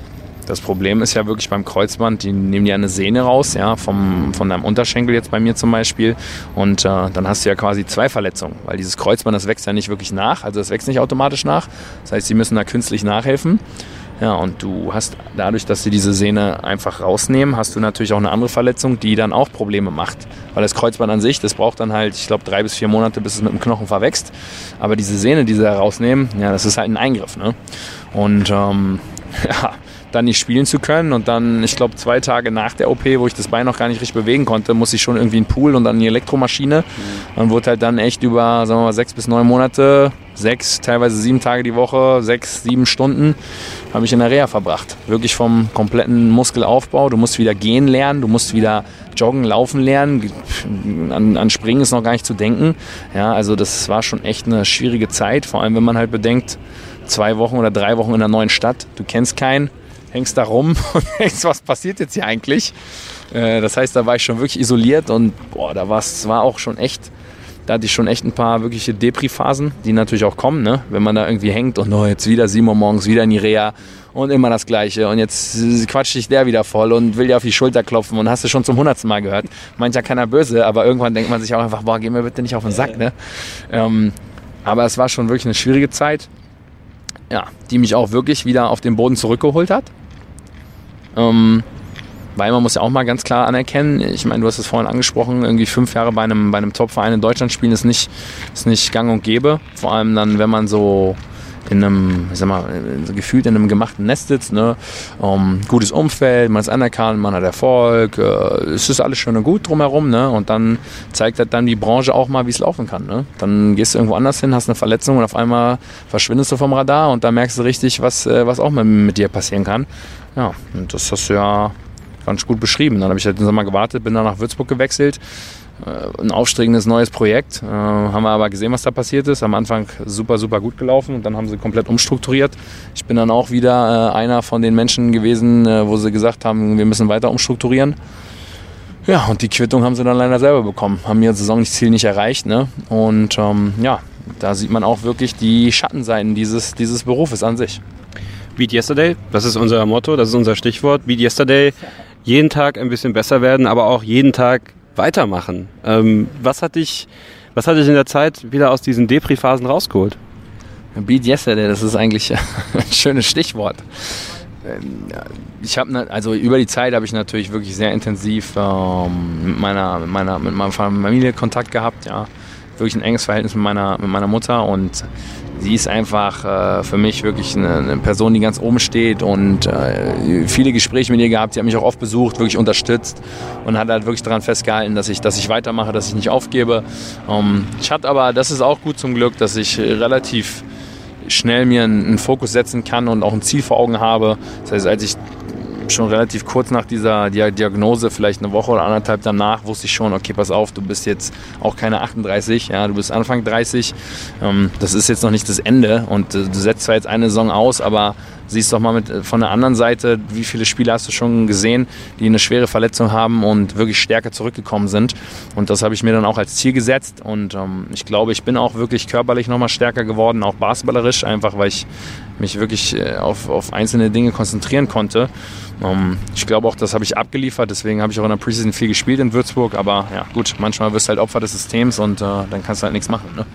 das Problem ist ja wirklich beim Kreuzband, die nehmen ja eine Sehne raus, ja, vom, von deinem Unterschenkel jetzt bei mir zum Beispiel. Und äh, dann hast du ja quasi zwei Verletzungen, weil dieses Kreuzband, das wächst ja nicht wirklich nach, also es wächst nicht automatisch nach. Das heißt, sie müssen da künstlich nachhelfen. Ja, und du hast dadurch, dass sie diese Sehne einfach rausnehmen, hast du natürlich auch eine andere Verletzung, die dann auch Probleme macht. Weil das Kreuzband an sich, das braucht dann halt, ich glaube, drei bis vier Monate, bis es mit dem Knochen verwächst. Aber diese Sehne, die sie da rausnehmen, ja, das ist halt ein Eingriff. Ne? Und ähm, ja, dann nicht spielen zu können. Und dann, ich glaube, zwei Tage nach der OP, wo ich das Bein noch gar nicht richtig bewegen konnte, musste ich schon irgendwie einen Pool und dann eine Elektromaschine. Mhm. Und wurde halt dann echt über, sagen wir mal, sechs bis neun Monate, sechs, teilweise sieben Tage die Woche, sechs, sieben Stunden, habe ich in der Reha verbracht. Wirklich vom kompletten Muskelaufbau. Du musst wieder gehen lernen, du musst wieder joggen, laufen lernen. An, an Springen ist noch gar nicht zu denken. Ja, also das war schon echt eine schwierige Zeit, vor allem wenn man halt bedenkt, zwei Wochen oder drei Wochen in einer neuen Stadt, du kennst keinen, hängst da rum und denkst, was passiert jetzt hier eigentlich? Äh, das heißt, da war ich schon wirklich isoliert und boah, da war auch schon echt, da hatte ich schon echt ein paar wirkliche Depri-Phasen, die natürlich auch kommen, ne? wenn man da irgendwie hängt und oh, jetzt wieder 7 Uhr morgens, wieder in die Reha und immer das Gleiche und jetzt quatscht dich der wieder voll und will dir auf die Schulter klopfen und hast du schon zum hundertsten Mal gehört. Ja keiner böse, aber irgendwann denkt man sich auch einfach, boah, geh mir bitte nicht auf den Sack. Ne? Ähm, aber es war schon wirklich eine schwierige Zeit, ja, die mich auch wirklich wieder auf den Boden zurückgeholt hat. Ähm, weil man muss ja auch mal ganz klar anerkennen, ich meine, du hast es vorhin angesprochen, irgendwie fünf Jahre bei einem, bei einem Top-Verein in Deutschland spielen ist nicht, ist nicht gang und gäbe. Vor allem dann, wenn man so in einem, ich sag mal, gefühlt in einem gemachten Nest sitzt, ne? Um, gutes Umfeld, man ist anerkannt, man hat Erfolg, äh, es ist alles schön und gut drumherum, ne? Und dann zeigt halt dann die Branche auch mal, wie es laufen kann, ne? Dann gehst du irgendwo anders hin, hast eine Verletzung und auf einmal verschwindest du vom Radar und da merkst du richtig, was, äh, was auch mit, mit dir passieren kann. Ja, und das hast du ja ganz gut beschrieben. Dann habe ich halt den Sommer gewartet, bin dann nach Würzburg gewechselt. Äh, ein aufstregendes neues Projekt. Äh, haben wir aber gesehen, was da passiert ist. Am Anfang super, super gut gelaufen und dann haben sie komplett umstrukturiert. Ich bin dann auch wieder äh, einer von den Menschen gewesen, wo sie gesagt haben, wir müssen weiter umstrukturieren. Ja, und die Quittung haben sie dann leider selber bekommen. Haben ihr Saisonziel nicht erreicht. Ne? Und ähm, ja, da sieht man auch wirklich die Schattenseiten dieses, dieses Berufes an sich. Beat Yesterday, das ist unser Motto, das ist unser Stichwort. Beat Yesterday, jeden Tag ein bisschen besser werden, aber auch jeden Tag weitermachen. Ähm, was hat dich, was hat dich in der Zeit wieder aus diesen Depri-Phasen rausgeholt? Beat Yesterday, das ist eigentlich ein schönes Stichwort. Ähm, ich habe ne, also über die Zeit habe ich natürlich wirklich sehr intensiv ähm, mit meiner mit meiner mit meiner Familie Kontakt gehabt, ja wirklich ein enges Verhältnis mit meiner mit meiner Mutter und sie ist einfach äh, für mich wirklich eine, eine, Person, die ganz oben steht und äh, viele Gespräche mit ihr gehabt. Sie hat mich auch oft besucht, wirklich unterstützt und hat halt wirklich daran festgehalten, dass ich, dass ich weitermache, dass ich nicht aufgebe. Ähm, ich hatte aber, das ist auch gut zum Glück, dass ich relativ schnell mir einen, einen Fokus setzen kann und auch ein Ziel vor Augen habe. Das heißt, als ich schon relativ kurz nach dieser Diagnose, vielleicht eine Woche oder anderthalb danach, wusste ich schon, okay, pass auf, du bist jetzt auch keine 38, ja, du bist Anfang 30. Ähm, das ist jetzt noch nicht das Ende und äh, du setzt zwar jetzt eine Saison aus, aber siehst doch mal mit, äh, von der anderen Seite, wie viele Spieler hast du schon gesehen, die eine schwere Verletzung haben und wirklich stärker zurückgekommen sind. Und das habe ich mir dann auch als Ziel gesetzt. Und ähm, ich glaube, ich bin auch wirklich körperlich nochmal stärker geworden, auch basketballerisch, einfach weil ich mich wirklich äh, auf, auf einzelne Dinge konzentrieren konnte. Ähm, ich glaube auch, das habe ich abgeliefert, deswegen habe ich auch in der Preseason viel gespielt in Würzburg, aber ja gut, manchmal wirst du halt Opfer des Systems und äh, dann kannst du halt nichts machen. Ne?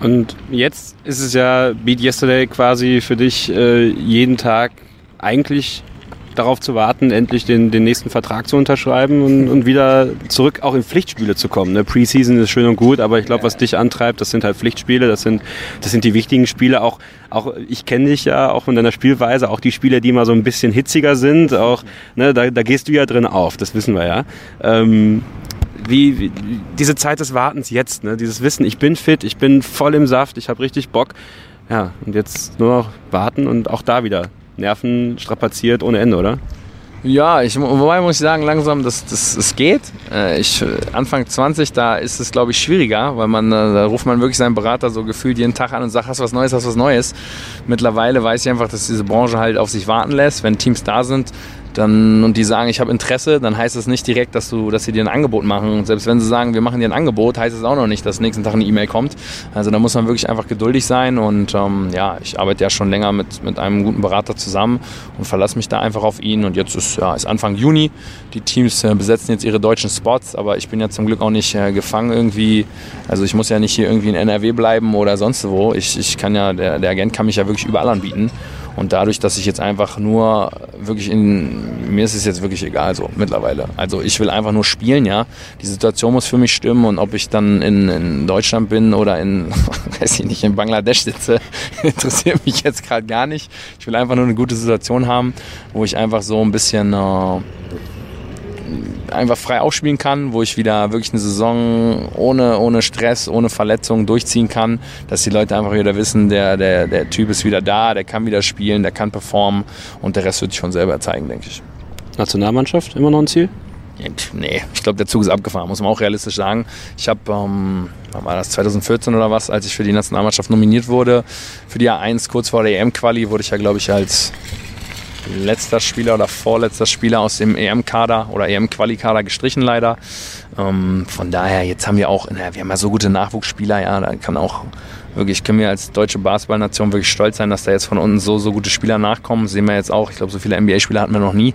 Und jetzt ist es ja Beat Yesterday quasi für dich äh, jeden Tag eigentlich darauf zu warten, endlich den, den nächsten Vertrag zu unterschreiben und, und wieder zurück auch in Pflichtspiele zu kommen. Ne? Preseason ist schön und gut, aber ich glaube, was dich antreibt, das sind halt Pflichtspiele, das sind, das sind die wichtigen Spiele. Auch, auch ich kenne dich ja auch von deiner Spielweise, auch die Spiele, die mal so ein bisschen hitziger sind, auch, ne, da, da gehst du ja drin auf, das wissen wir ja. Ähm, wie, wie, diese Zeit des Wartens jetzt, ne? dieses Wissen, ich bin fit, ich bin voll im Saft, ich habe richtig Bock. Ja, und jetzt nur noch warten und auch da wieder Nerven strapaziert ohne Ende, oder? Ja, ich, wobei muss ich sagen, langsam, das, das, das geht. Äh, ich, Anfang 20, da ist es, glaube ich, schwieriger, weil man, äh, da ruft man wirklich seinen Berater so gefühlt jeden Tag an und sagt, hast was Neues, hast was Neues. Mittlerweile weiß ich einfach, dass diese Branche halt auf sich warten lässt. Wenn Teams da sind, dann, und die sagen, ich habe Interesse, dann heißt es nicht direkt, dass, du, dass sie dir ein Angebot machen. Und selbst wenn sie sagen, wir machen dir ein Angebot, heißt es auch noch nicht, dass nächsten Tag eine E-Mail kommt. Also da muss man wirklich einfach geduldig sein. Und ähm, ja, ich arbeite ja schon länger mit, mit einem guten Berater zusammen und verlasse mich da einfach auf ihn. Und jetzt ist, ja, ist Anfang Juni. Die Teams äh, besetzen jetzt ihre deutschen Spots, aber ich bin ja zum Glück auch nicht äh, gefangen irgendwie. Also ich muss ja nicht hier irgendwie in NRW bleiben oder sonst wo. Ich, ich kann ja, der, der Agent kann mich ja wirklich überall anbieten. Und dadurch, dass ich jetzt einfach nur wirklich in, mir ist es jetzt wirklich egal so mittlerweile. Also ich will einfach nur spielen, ja. Die Situation muss für mich stimmen und ob ich dann in, in Deutschland bin oder in, weiß ich nicht, in Bangladesch sitze, interessiert mich jetzt gerade gar nicht. Ich will einfach nur eine gute Situation haben, wo ich einfach so ein bisschen äh, einfach frei aufspielen kann, wo ich wieder wirklich eine Saison ohne, ohne Stress, ohne Verletzungen durchziehen kann, dass die Leute einfach wieder wissen, der, der, der Typ ist wieder da, der kann wieder spielen, der kann performen und der Rest wird sich schon selber zeigen, denke ich. Nationalmannschaft immer noch ein Ziel? Nee, ich glaube, der Zug ist abgefahren, muss man auch realistisch sagen. Ich habe, ähm, war das 2014 oder was, als ich für die Nationalmannschaft nominiert wurde, für die A1 kurz vor der EM-Quali, wurde ich ja, glaube ich, als letzter Spieler oder vorletzter Spieler aus dem EM-Kader oder EM-Quali-Kader gestrichen leider. Ähm, von daher, jetzt haben wir auch, na, wir haben ja so gute Nachwuchsspieler, ja, da kann auch wirklich, können wir als deutsche Basketballnation wirklich stolz sein, dass da jetzt von unten so, so gute Spieler nachkommen. sehen wir jetzt auch. Ich glaube, so viele NBA-Spieler hatten wir noch nie.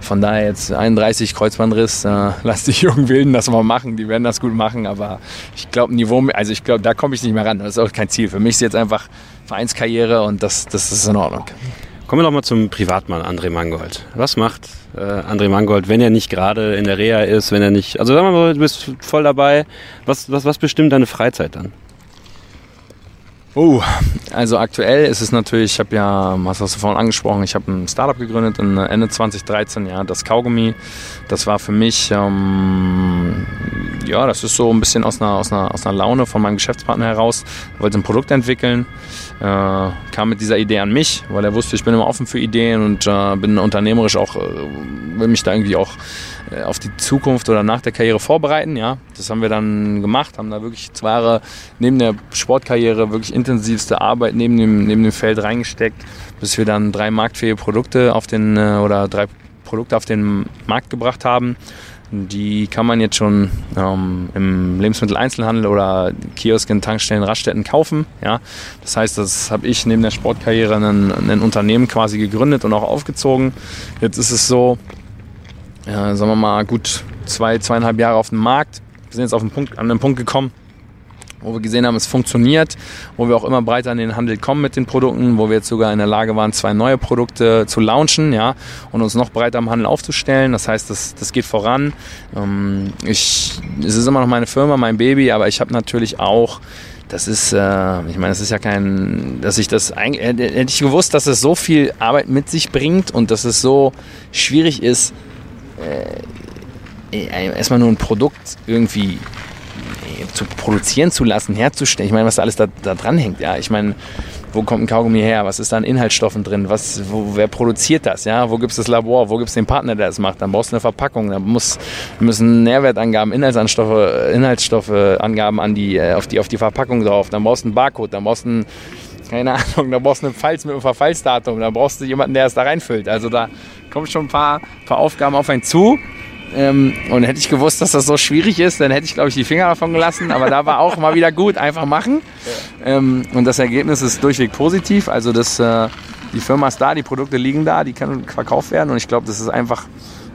Von daher jetzt 31 Kreuzbandriss, äh, lass die jungen Wilden das mal machen, die werden das gut machen, aber ich glaube, Niveau, also ich glaube, da komme ich nicht mehr ran. Das ist auch kein Ziel. Für mich ist jetzt einfach Vereinskarriere und das, das ist in Ordnung. Kommen wir doch mal zum Privatmann André Mangold. Was macht äh, André Mangold, wenn er nicht gerade in der Reha ist, wenn er nicht, also sagen wir mal, du bist voll dabei, was, was, was bestimmt deine Freizeit dann? Oh, also aktuell ist es natürlich, ich habe ja, hast du vorhin angesprochen, ich habe ein Startup gegründet in Ende 2013, ja, das Kaugummi. Das war für mich, ähm, ja, das ist so ein bisschen aus einer, aus, einer, aus einer Laune von meinem Geschäftspartner heraus. Er wollte ein Produkt entwickeln, äh, kam mit dieser Idee an mich, weil er wusste, ich bin immer offen für Ideen und äh, bin unternehmerisch auch, äh, will mich da irgendwie auch äh, auf die Zukunft oder nach der Karriere vorbereiten. Ja, das haben wir dann gemacht, haben da wirklich zwei Jahre neben der Sportkarriere wirklich intensivste Arbeit neben dem, neben dem Feld reingesteckt, bis wir dann drei marktfähige Produkte auf den äh, oder drei Produkte auf den Markt gebracht haben. Die kann man jetzt schon ähm, im Lebensmitteleinzelhandel oder Kiosken, Tankstellen, Raststätten kaufen. Ja? Das heißt, das habe ich neben der Sportkarriere ein, Unternehmen quasi gegründet und auch aufgezogen. Jetzt ist es so, ja, sagen wir mal, gut zwei, zweieinhalb Jahre auf dem Markt. Wir sind jetzt auf den Punkt, an den Punkt gekommen, wo wir gesehen haben, es funktioniert, wo wir auch immer breiter in den Handel kommen mit den Produkten, wo wir jetzt sogar in der Lage waren, zwei neue Produkte zu launchen, ja, und uns noch breiter im Handel aufzustellen. Das heißt, das, das geht voran. Ähm, ich, es ist immer noch meine Firma, mein Baby, aber ich habe natürlich auch das ist, äh, ich meine, das ist ja kein, dass ich das eigentlich, hätte ich gewusst, dass es so viel Arbeit mit sich bringt und dass es so schwierig ist, äh, erstmal nur ein Produkt irgendwie äh, zu produzieren zu lassen, herzustellen. Ich meine, was da alles da, da dran hängt. Ja, ich meine, wo kommt ein Kaugummi her? Was ist da an Inhaltsstoffen drin? Was, wo, wer produziert das? Ja, wo gibt es das Labor? Wo gibt es den Partner, der das macht? Dann brauchst du eine Verpackung. Dann muss, müssen Nährwertangaben, Inhaltsanstoffe, Inhaltsstoffeangaben an die, äh, auf die, auf die Verpackung drauf. Dann brauchst du einen Barcode. Dann brauchst du einen keine Ahnung, da brauchst du einen Pfalz mit einem Verfallsdatum, da brauchst du jemanden, der es da reinfüllt. Also da kommen schon ein paar, paar Aufgaben auf einen zu. Ähm, und hätte ich gewusst, dass das so schwierig ist, dann hätte ich, glaube ich, die Finger davon gelassen. Aber da war auch mal wieder gut, einfach machen. Ähm, und das Ergebnis ist durchweg positiv. Also das, äh, die Firma ist da, die Produkte liegen da, die können verkauft werden. Und ich glaube, das ist einfach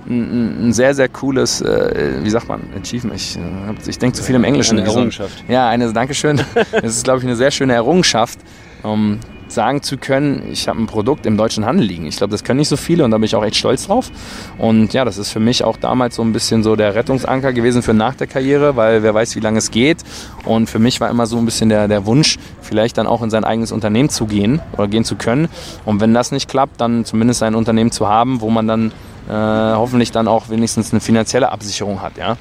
ein, ein, sehr, sehr cooles, äh, wie sagt man, Achievement. Ich, äh, ich denke zu viel im Englischen. Eine Errungenschaft. Ja, eine, Dankeschön. Es ist, glaube ich, eine sehr schöne Errungenschaft. Um, sagen zu können, ich habe ein Produkt im deutschen Handel liegen. Ich glaube, das können nicht so viele und da bin ich auch echt stolz drauf. Und ja, das ist für mich auch damals so ein bisschen so der Rettungsanker gewesen für nach der Karriere, weil wer weiß, wie lange es geht. Und für mich war immer so ein bisschen der, der Wunsch, vielleicht dann auch in sein eigenes Unternehmen zu gehen oder gehen zu können. Und wenn das nicht klappt, dann zumindest ein Unternehmen zu haben, wo man dann äh, hoffentlich dann auch wenigstens eine finanzielle Absicherung hat, ja.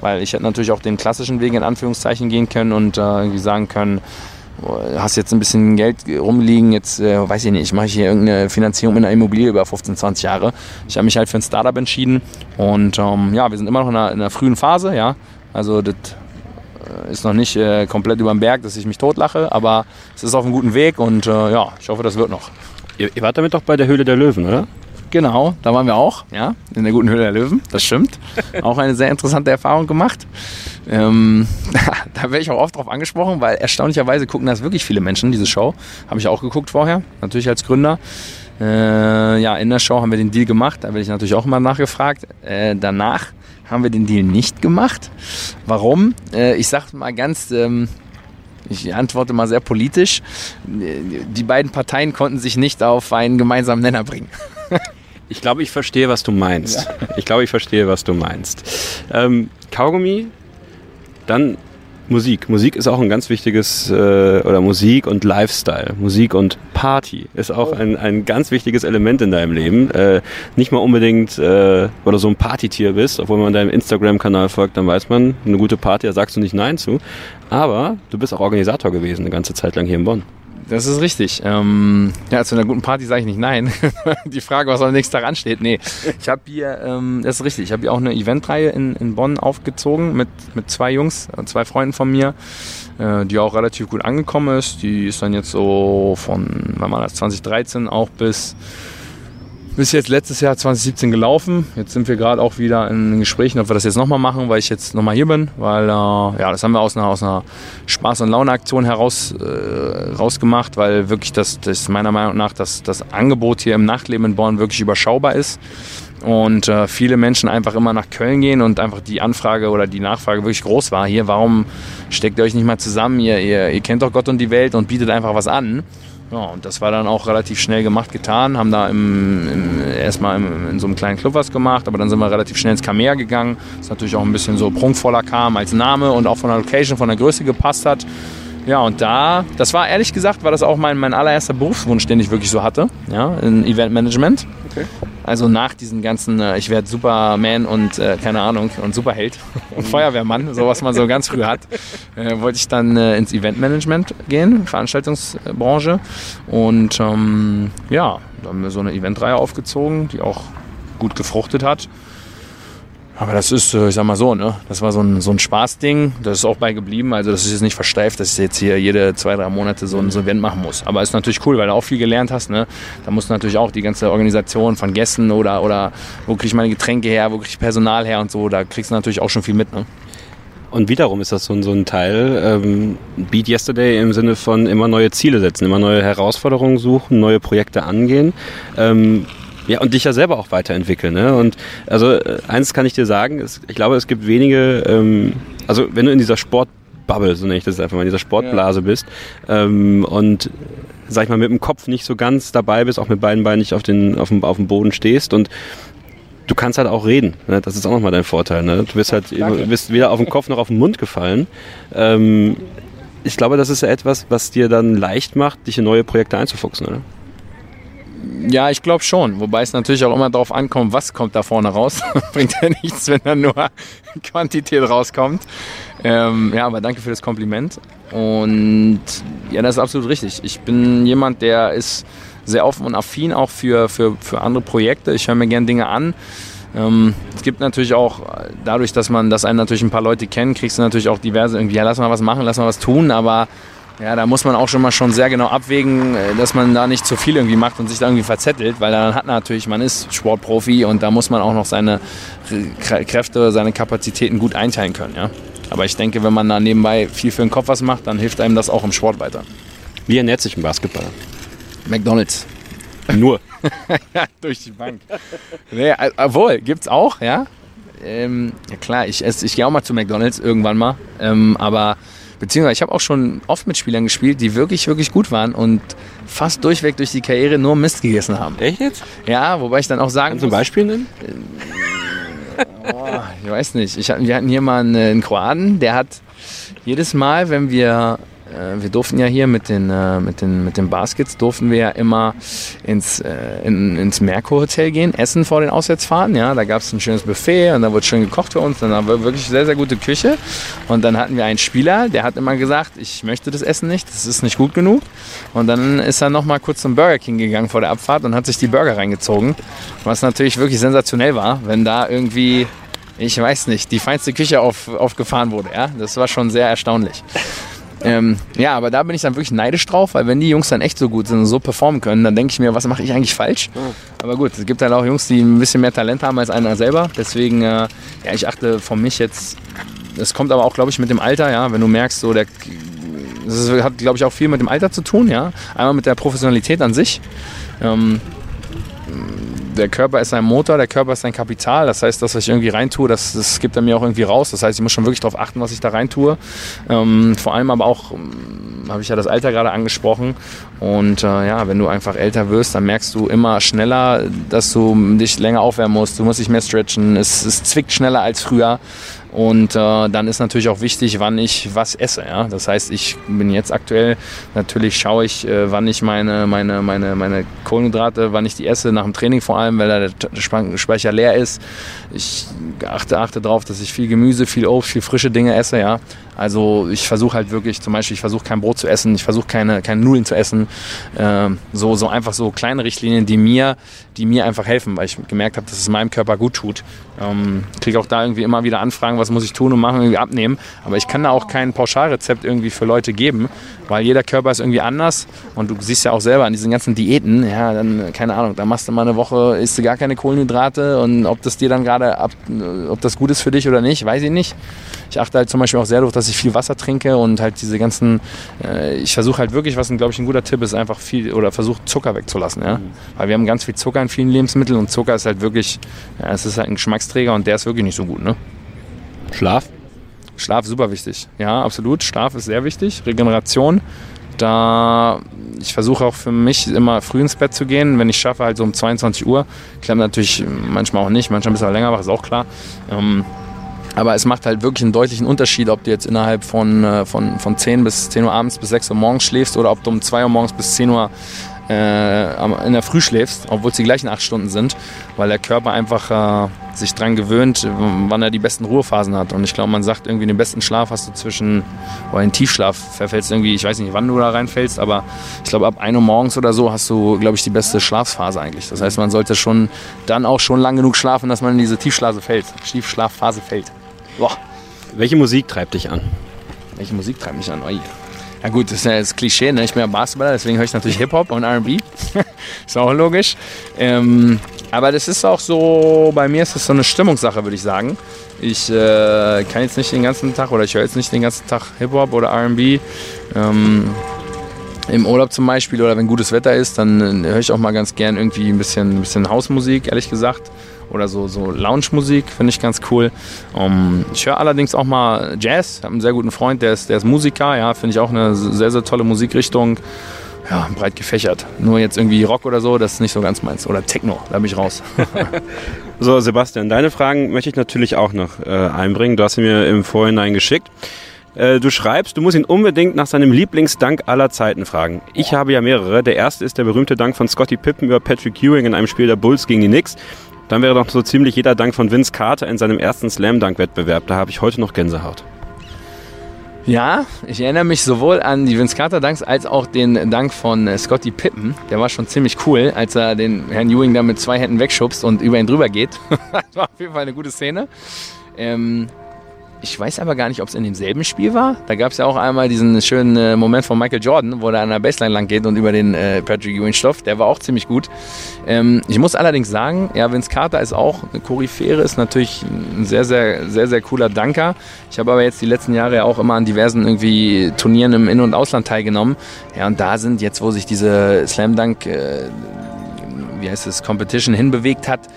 Weil ich hätte natürlich auch den klassischen Weg in Anführungszeichen gehen können und äh, sagen können, hast jetzt ein bisschen Geld rumliegen, jetzt äh, weiß ich nicht, ich mache hier irgendeine Finanzierung mit einer Immobilie über 15, 20 Jahre. Ich habe mich halt für ein Startup entschieden und ähm, ja, wir sind immer noch in einer, in einer frühen Phase, ja. Also das äh, ist noch nicht äh, komplett über den Berg, dass ich mich totlache, aber es ist auf einem guten Weg und äh, ja, ich hoffe, das wird noch. Ihr, ihr wart damit doch bei der Höhle der Löwen, oder? Genau, da waren wir auch, ja, in der guten Höhle der Löwen, das stimmt. auch eine sehr interessante Erfahrung gemacht. Ähm, da werde ich auch oft drauf angesprochen, weil erstaunlicherweise gucken das wirklich viele Menschen, diese Show. Habe ich auch geguckt vorher, natürlich als Gründer. Äh, ja, in der Show haben wir den Deal gemacht, da werde ich natürlich auch immer nachgefragt. Äh, danach haben wir den Deal nicht gemacht. Warum? Äh, ich sage mal ganz, ähm, ich antworte mal sehr politisch. Die beiden Parteien konnten sich nicht auf einen gemeinsamen Nenner bringen. Ich glaube, ich verstehe, was du meinst. Ja. Ich glaube, ich verstehe, was du meinst. Ähm, Kaugummi, dann Musik. Musik ist auch ein ganz wichtiges, äh, oder Musik und Lifestyle. Musik und Party ist auch oh. ein, ein ganz wichtiges Element in deinem Leben. Äh, nicht mal unbedingt, äh, weil du so ein Partytier bist, obwohl man deinem Instagram-Kanal folgt, dann weiß man, eine gute Party, da sagst du nicht Nein zu. Aber du bist auch Organisator gewesen, eine ganze Zeit lang hier in Bonn. Das ist richtig. Ähm, ja, zu einer guten Party sage ich nicht nein. Die Frage, was am nächsten Tag ansteht. Nee, ich habe hier, ähm, das ist richtig, ich habe hier auch eine Eventreihe in, in Bonn aufgezogen mit, mit zwei Jungs, äh, zwei Freunden von mir, äh, die auch relativ gut angekommen ist. Die ist dann jetzt so von, wann war das, 2013 auch bis bis jetzt letztes Jahr 2017 gelaufen. Jetzt sind wir gerade auch wieder in Gesprächen, ob wir das jetzt nochmal machen, weil ich jetzt nochmal hier bin. Weil äh, ja, das haben wir aus einer, aus einer Spaß- und Laune-Aktion heraus äh, rausgemacht, weil wirklich das, das meiner Meinung nach das, das Angebot hier im Nachtleben in Bonn wirklich überschaubar ist. Und äh, viele Menschen einfach immer nach Köln gehen und einfach die Anfrage oder die Nachfrage wirklich groß war. Hier, warum steckt ihr euch nicht mal zusammen? Ihr, ihr, ihr kennt doch Gott und die Welt und bietet einfach was an. Ja, und das war dann auch relativ schnell gemacht, getan. Haben da im, im, erstmal im, in so einem kleinen Club was gemacht, aber dann sind wir relativ schnell ins Kamea gegangen. Das natürlich auch ein bisschen so prunkvoller kam als Name und auch von der Location, von der Größe gepasst hat. Ja, und da, das war ehrlich gesagt, war das auch mein, mein allererster Berufswunsch, den ich wirklich so hatte, ja, in Eventmanagement. Okay. Also nach diesen ganzen, äh, ich werde Superman und äh, keine Ahnung und Superheld und Feuerwehrmann, so was man so ganz früh hat, äh, wollte ich dann äh, ins Eventmanagement gehen, Veranstaltungsbranche. Und ähm, ja, da haben wir so eine Eventreihe aufgezogen, die auch gut gefruchtet hat. Aber das ist, äh, ich sag mal so, ne? Das war so ein, so ein Spaßding. Das ist auch bei geblieben. Also das ist jetzt nicht versteift, dass ich jetzt hier jede zwei, drei Monate so ein, so ein Event machen muss. Aber ist natürlich cool, weil du auch viel gelernt hast, ne? Da musst du natürlich auch die ganze Organisation von Gästen oder, oder wo kriege ich meine Getränke her, wo kriege ich Personal her und so, da kriegst du natürlich auch schon viel mit, ne? Und wiederum ist das so ein, so ein Teil, ähm, Beat Yesterday im Sinne von immer neue Ziele setzen, immer neue Herausforderungen suchen, neue Projekte angehen. Ähm, ja, und dich ja selber auch weiterentwickeln. Ne? Und also äh, eins kann ich dir sagen, es, ich glaube, es gibt wenige, ähm, also wenn du in dieser Sportbubble, so nenne ich das einfach mal, in dieser Sportblase ja. bist ähm, und sag ich mal, mit dem Kopf nicht so ganz dabei bist, auch mit beiden Beinen nicht auf, den, auf, dem, auf dem Boden stehst und du kannst halt auch reden. Ne? Das ist auch nochmal dein Vorteil. Ne? Du bist halt du bist weder auf den Kopf noch auf den Mund gefallen. Ähm, ich glaube, das ist ja etwas, was dir dann leicht macht, dich in neue Projekte einzufuchsen, oder? Ja, ich glaube schon. Wobei es natürlich auch immer darauf ankommt, was kommt da vorne raus. Bringt ja nichts, wenn da nur Quantität rauskommt. Ähm, ja, aber danke für das Kompliment. Und ja, das ist absolut richtig. Ich bin jemand, der ist sehr offen und affin auch für, für, für andere Projekte. Ich höre mir gerne Dinge an. Ähm, es gibt natürlich auch, dadurch, dass man, dass einen natürlich ein paar Leute kennen, kriegst du natürlich auch diverse irgendwie, ja, lass mal was machen, lass mal was tun, aber Ja, da muss man auch schon mal schon sehr genau abwägen, äh, dass man da nicht zu viel irgendwie macht und sich da irgendwie verzettelt, weil dann hat natürlich, man ist Sportprofi und da muss man auch noch seine Kräfte, seine Kapazitäten gut einteilen können. Ja? Aber ich denke, wenn man da nebenbei viel für den Kopf was macht, dann hilft einem das auch im Sport weiter. Wie ernährt sich ein Basketballer? McDonalds. Nur. ja, durch die Bank. Nee, äh, obwohl, gibt's auch, ja. Ähm, ja klar, ich, ich gehe auch mal zu McDonalds irgendwann mal. Ähm, aber beziehungsweise ich habe auch schon oft mit Spielern gespielt, die wirklich, wirklich gut waren und fast durchweg durch die Karriere nur Mist gegessen haben. Echt jetzt? Ja, wobei ich dann auch sagen Zum Beispiel nennen? Oh, ich weiß nicht. Ich, wir hatten hier mal einen, einen Kroaten, der hat jedes Mal, wenn wir äh, wir durften ja hier mit den, äh, mit den, mit den Baskets, durften wir ja immer ins, äh, in, ins Merkur Hotel gehen, essen vor den Auswärtsfahrten. Ja, da gab es ein schönes Buffet und da wurde schön gekocht für uns. Dann haben wir wirklich sehr, sehr gute Küche. Und dann hatten wir einen Spieler, der hat immer gesagt, ich möchte das Essen nicht, das ist nicht gut genug. Und dann ist er noch mal kurz zum Burger King gegangen vor der Abfahrt und hat sich die Burger reingezogen. Was natürlich wirklich sensationell war, wenn da irgendwie ich weiß nicht, die feinste Küche auf, aufgefahren wurde. Ja? Das war schon sehr erstaunlich. Ähm, ja, aber da bin ich dann wirklich neidisch drauf, weil wenn die Jungs dann echt so gut sind und so performen können, dann denke ich mir, was mache ich eigentlich falsch? Aber gut, es gibt halt auch Jungs, die ein bisschen mehr Talent haben als einer selber. Deswegen, äh, ja, ich achte von mich jetzt, das kommt aber auch, glaube ich, mit dem Alter, ja, wenn du merkst, so der das hat, glaube ich, auch viel mit dem Alter zu tun, ja. Einmal mit der Professionalität an sich. Ähm, der Körper ist ein Motor, der Körper ist ein Kapital. Das heißt, das, was ich irgendwie reintue, das, das gibt er mir auch irgendwie raus. Das heißt, ich muss schon wirklich darauf achten, was ich da reintue. Ähm, vor allem aber auch, ähm, habe ich ja das Alter gerade angesprochen. Und äh, ja, wenn du einfach älter wirst, dann merkst du immer schneller, dass du dich länger aufwärmen musst. Du musst dich mehr stretchen. Es, es zwickt schneller als früher. Und äh, dann ist natürlich auch wichtig, wann ich was esse. Ja? Das heißt, ich bin jetzt aktuell, natürlich schaue ich, äh, wann ich meine, meine, meine, meine Kohlenhydrate, wann ich die esse, nach dem Training vor allem, weil da der Speicher leer ist. Ich achte, achte darauf, dass ich viel Gemüse, viel Obst, viel frische Dinge esse. Ja? Also ich versuche halt wirklich, zum Beispiel, ich versuche kein Brot zu essen, ich versuche keine, keine Nudeln zu essen. Äh, so, so einfach so kleine Richtlinien, die mir, die mir einfach helfen, weil ich gemerkt habe, dass es meinem Körper gut tut. Ähm, Kriege auch da irgendwie immer wieder Anfragen, was muss ich tun und machen, irgendwie abnehmen. Aber ich kann da auch kein Pauschalrezept irgendwie für Leute geben, weil jeder Körper ist irgendwie anders. Und du siehst ja auch selber an diesen ganzen Diäten, ja, dann, keine Ahnung, da machst du mal eine Woche, isst du gar keine Kohlenhydrate und ob das dir dann gerade ob das gut ist für dich oder nicht, weiß ich nicht. Ich achte halt zum Beispiel auch sehr darauf, dass ich viel Wasser trinke und halt diese ganzen, äh, ich versuche halt wirklich, was glaube ich ein guter Tipp ist, einfach viel oder versuche Zucker wegzulassen, ja. Mhm. Weil wir haben ganz viel Zucker in vielen Lebensmitteln und Zucker ist halt wirklich, ja, es ist halt ein Geschmacksträger und der ist wirklich nicht so gut, ne? Schlaf? Schlaf super wichtig. Ja, absolut. Schlaf ist sehr wichtig. Regeneration. Da ich versuche auch für mich immer früh ins Bett zu gehen. Wenn ich schaffe, halt so um 22 Uhr. Klappt natürlich manchmal auch nicht, manchmal ein bisschen länger wach, ist auch klar. Ähm, aber es macht halt wirklich einen deutlichen Unterschied, ob du jetzt innerhalb von, äh, von, von 10 bis 10 Uhr abends bis 6 Uhr morgens schläfst oder ob du um 2 Uhr morgens bis 10 Uhr äh, in der Früh schläfst, obwohl es die gleichen 8 Stunden sind, weil der Körper einfach äh, sich dran gewöhnt, wann er die besten Ruhephasen hat. Und ich glaube, man sagt irgendwie, den besten Schlaf hast du zwischen, oder in Tiefschlaf verfällst irgendwie, ich weiß nicht, wann du da reinfällst, aber ich glaube, ab 1 Uhr morgens oder so hast du, glaube ich, die beste Schlafphase eigentlich. Das heißt, man sollte schon dann auch schon lang genug schlafen, dass man in diese Tiefschlafphase fällt. Tiefschlafphase fällt. Boah. Welche Musik treibt dich an? Welche Musik treibt mich an? Oh, ja gut, das ist ja das Klischee, ne? ich bin ja Basketballer, deswegen höre ich natürlich Hip-Hop und R&B. ist auch logisch. Ähm, aber das ist auch so, bei mir ist das so eine Stimmungssache, würde ich sagen. Ich äh, kann jetzt nicht den ganzen Tag oder ich höre jetzt nicht den ganzen Tag Hip-Hop oder R&B. Ähm, Im Urlaub zum Beispiel oder wenn gutes Wetter ist, dann äh, höre ich auch mal ganz gern irgendwie ein bisschen, ein bisschen Hausmusik, ehrlich gesagt oder so, so Lounge-Musik, finde ich ganz cool. Um, ähm, ich höre allerdings auch mal Jazz. Ich habe einen sehr guten Freund, der ist, der ist Musiker, ja, finde ich auch eine sehr, sehr tolle Musikrichtung. Ja, breit gefächert. Nur jetzt irgendwie Rock oder so, das ist nicht so ganz meins. Oder Techno, da bin ich raus. so, Sebastian, deine Fragen möchte ich natürlich auch noch äh, einbringen. Du hast sie mir im Vorhinein geschickt. Äh, du schreibst, du musst ihn unbedingt nach seinem Lieblingsdank aller Zeiten fragen. Ich habe ja mehrere. Der erste ist der berühmte Dank von Scotty Pippen über Patrick Ewing in einem Spiel der Bulls gegen die Knicks. Dann wäre doch so ziemlich jeder Dank von Vince Carter in seinem ersten Slam-Dunk-Wettbewerb. Da habe ich heute noch Gänsehaut. Ja, ich erinnere mich sowohl an die Vince Carter Danks als auch den Dank von äh, Scotty Pippen. Der war schon ziemlich cool, als er den Herrn Ewing da mit zwei Händen wegschubst und über ihn drüber geht. das war auf jeden Fall eine gute Szene. Ähm, Ich weiß aber gar nicht, ob es in demselben Spiel war. Da gab es ja auch einmal diesen schönen äh, Moment von Michael Jordan, wo er an der Baseline lang geht und über den äh, Patrick Ewing stofft. Der war auch ziemlich gut. Ähm, ich muss allerdings sagen, ja, Vince Carter ist auch eine Koryphäre, ist natürlich ein sehr, sehr, sehr, sehr cooler Danker. Ich habe aber jetzt die letzten Jahre ja auch immer an diversen irgendwie Turnieren im In- und Ausland teilgenommen. Ja, und da sind jetzt, wo sich diese Slam Dunk, äh, wie heißt es, Competition hinbewegt hat,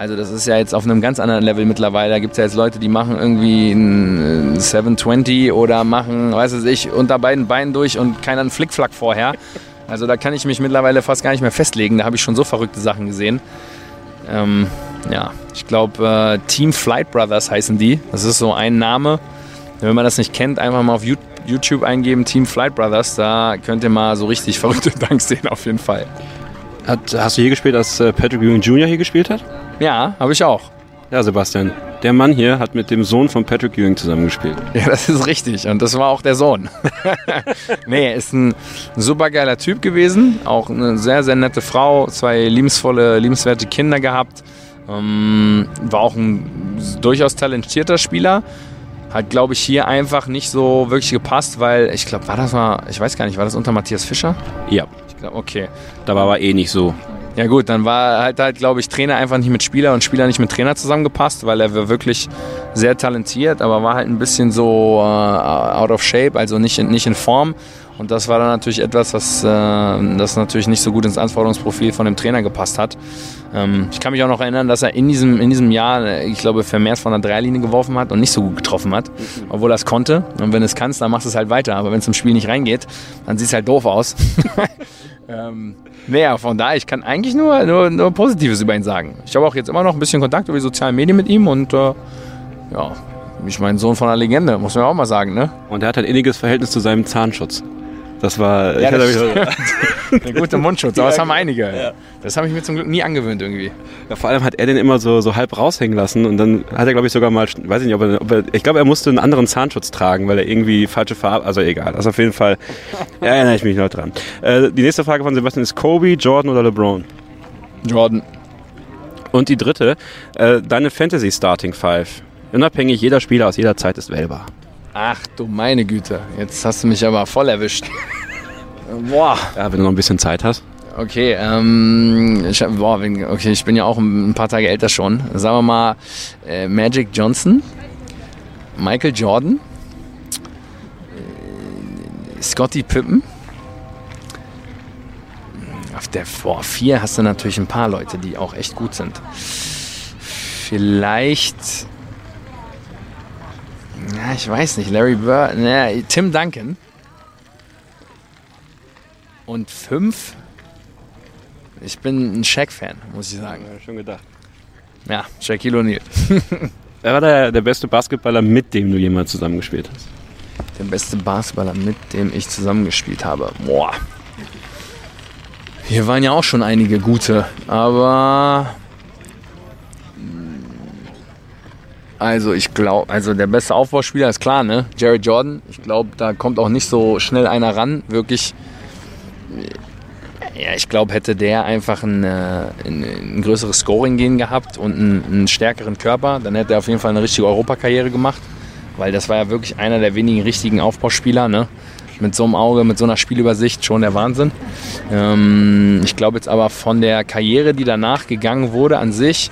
also das ist ja jetzt auf einem ganz anderen Level mittlerweile. Da gibt es ja jetzt Leute, die machen irgendwie ein 720 oder machen, weiß es ich, unter beiden Beinen durch und keiner einen Flickflack vorher. Also da kann ich mich mittlerweile fast gar nicht mehr festlegen. Da habe ich schon so verrückte Sachen gesehen. Ähm, ja, ich glaube, äh, Team Flight Brothers heißen die. Das ist so ein Name. Wenn man das nicht kennt, einfach mal auf YouTube eingeben, Team Flight Brothers. Da könnt ihr mal so richtig verrückte Danks sehen, auf jeden Fall. Hat, hast du hier gespielt, als äh, Patrick Ewing Jr. hier gespielt hat? Ja, habe ich auch. Ja, Sebastian, der Mann hier hat mit dem Sohn von Patrick Ewing zusammengespielt. Ja, das ist richtig. Und das war auch der Sohn. nee, er ist ein super geiler Typ gewesen. Auch eine sehr, sehr nette Frau. Zwei liebensvolle, liebenswerte Kinder gehabt. Ähm, war auch ein durchaus talentierter Spieler. Hat, glaube ich, hier einfach nicht so wirklich gepasst, weil ich glaube, war das mal, ich weiß gar nicht, war das unter Matthias Fischer? Ja. Ich glaube, okay. Da war aber eh nicht so. Ja gut, dann war halt, halt glaube ich, Trainer einfach nicht mit Spieler und Spieler nicht mit Trainer zusammengepasst, weil er war wirklich sehr talentiert, aber war halt ein bisschen so äh, out of shape, also nicht nicht in Form. Und das war dann natürlich etwas, was äh, das natürlich nicht so gut ins Anforderungsprofil von dem Trainer gepasst hat. Ähm, ich kann mich auch noch erinnern, dass er in diesem, in diesem Jahr, äh, ich glaube, vermehrt von der Dreierlinie geworfen hat und nicht so gut getroffen hat, obwohl er es konnte. Und wenn du es kannst, dann machst du es halt weiter. Aber wenn es im Spiel nicht reingeht, dann sieht es halt doof aus. ähm, naja, von daher, ich kann eigentlich nur, nur, nur Positives über ihn sagen. Ich habe auch jetzt immer noch ein bisschen Kontakt über die sozialen Medien mit ihm und äh, ja, ich mein Sohn von einer Legende, muss man auch mal sagen, ne? Und er hat ein inniges Verhältnis zu seinem Zahnschutz. Das war. Ja, das ein guter Mundschutz, aber das haben einige. Ja. Das habe ich mir zum Glück nie angewöhnt irgendwie. Ja, vor allem hat er den immer so, so halb raushängen lassen und dann hat er, glaube ich, sogar mal, weiß ich nicht, ob er, ob er ich glaube, er musste einen anderen Zahnschutz tragen, weil er irgendwie falsche Farbe, also egal. Also auf jeden Fall erinnere ich mich noch dran. Äh, die nächste Frage von Sebastian ist Kobe, Jordan oder LeBron? Jordan. Und die dritte, äh, deine Fantasy Starting Five. Unabhängig, jeder Spieler aus jeder Zeit ist wählbar. Ach du meine Güte, jetzt hast du mich aber voll erwischt. Boah. Ja, wenn du noch ein bisschen Zeit hast. Okay, ähm, ich, boah, okay, ich bin ja auch ein paar Tage älter schon. Sagen wir mal äh, Magic Johnson, Michael Jordan, äh, Scotty Pippen. Auf der vor vier hast du natürlich ein paar Leute, die auch echt gut sind. Vielleicht ja, ich weiß nicht. Larry Bird, ne, Tim Duncan. Und fünf. Ich bin ein Shaq-Fan, muss ich sagen. Ja, schon gedacht. Ja, Shaquille O'Neal. Wer war der, der beste Basketballer, mit dem du jemals zusammengespielt hast? Der beste Basketballer, mit dem ich zusammengespielt habe. Boah. Hier waren ja auch schon einige gute, aber Also ich glaube, also der beste Aufbauspieler ist klar, ne? Jared Jordan. Ich glaube, da kommt auch nicht so schnell einer ran. Wirklich. Ja, ich glaube, hätte der einfach ein, äh, ein, ein größeres Scoring gehen gehabt und einen, einen, stärkeren Körper, dann hätte er auf jeden Fall eine richtige Europakarriere gemacht. Weil das war ja wirklich einer der wenigen richtigen Aufbauspieler, ne? Mit so einem Auge, mit so einer Spielübersicht schon der Wahnsinn. Ähm, ich glaube jetzt aber von der Karriere, die danach gegangen wurde an sich,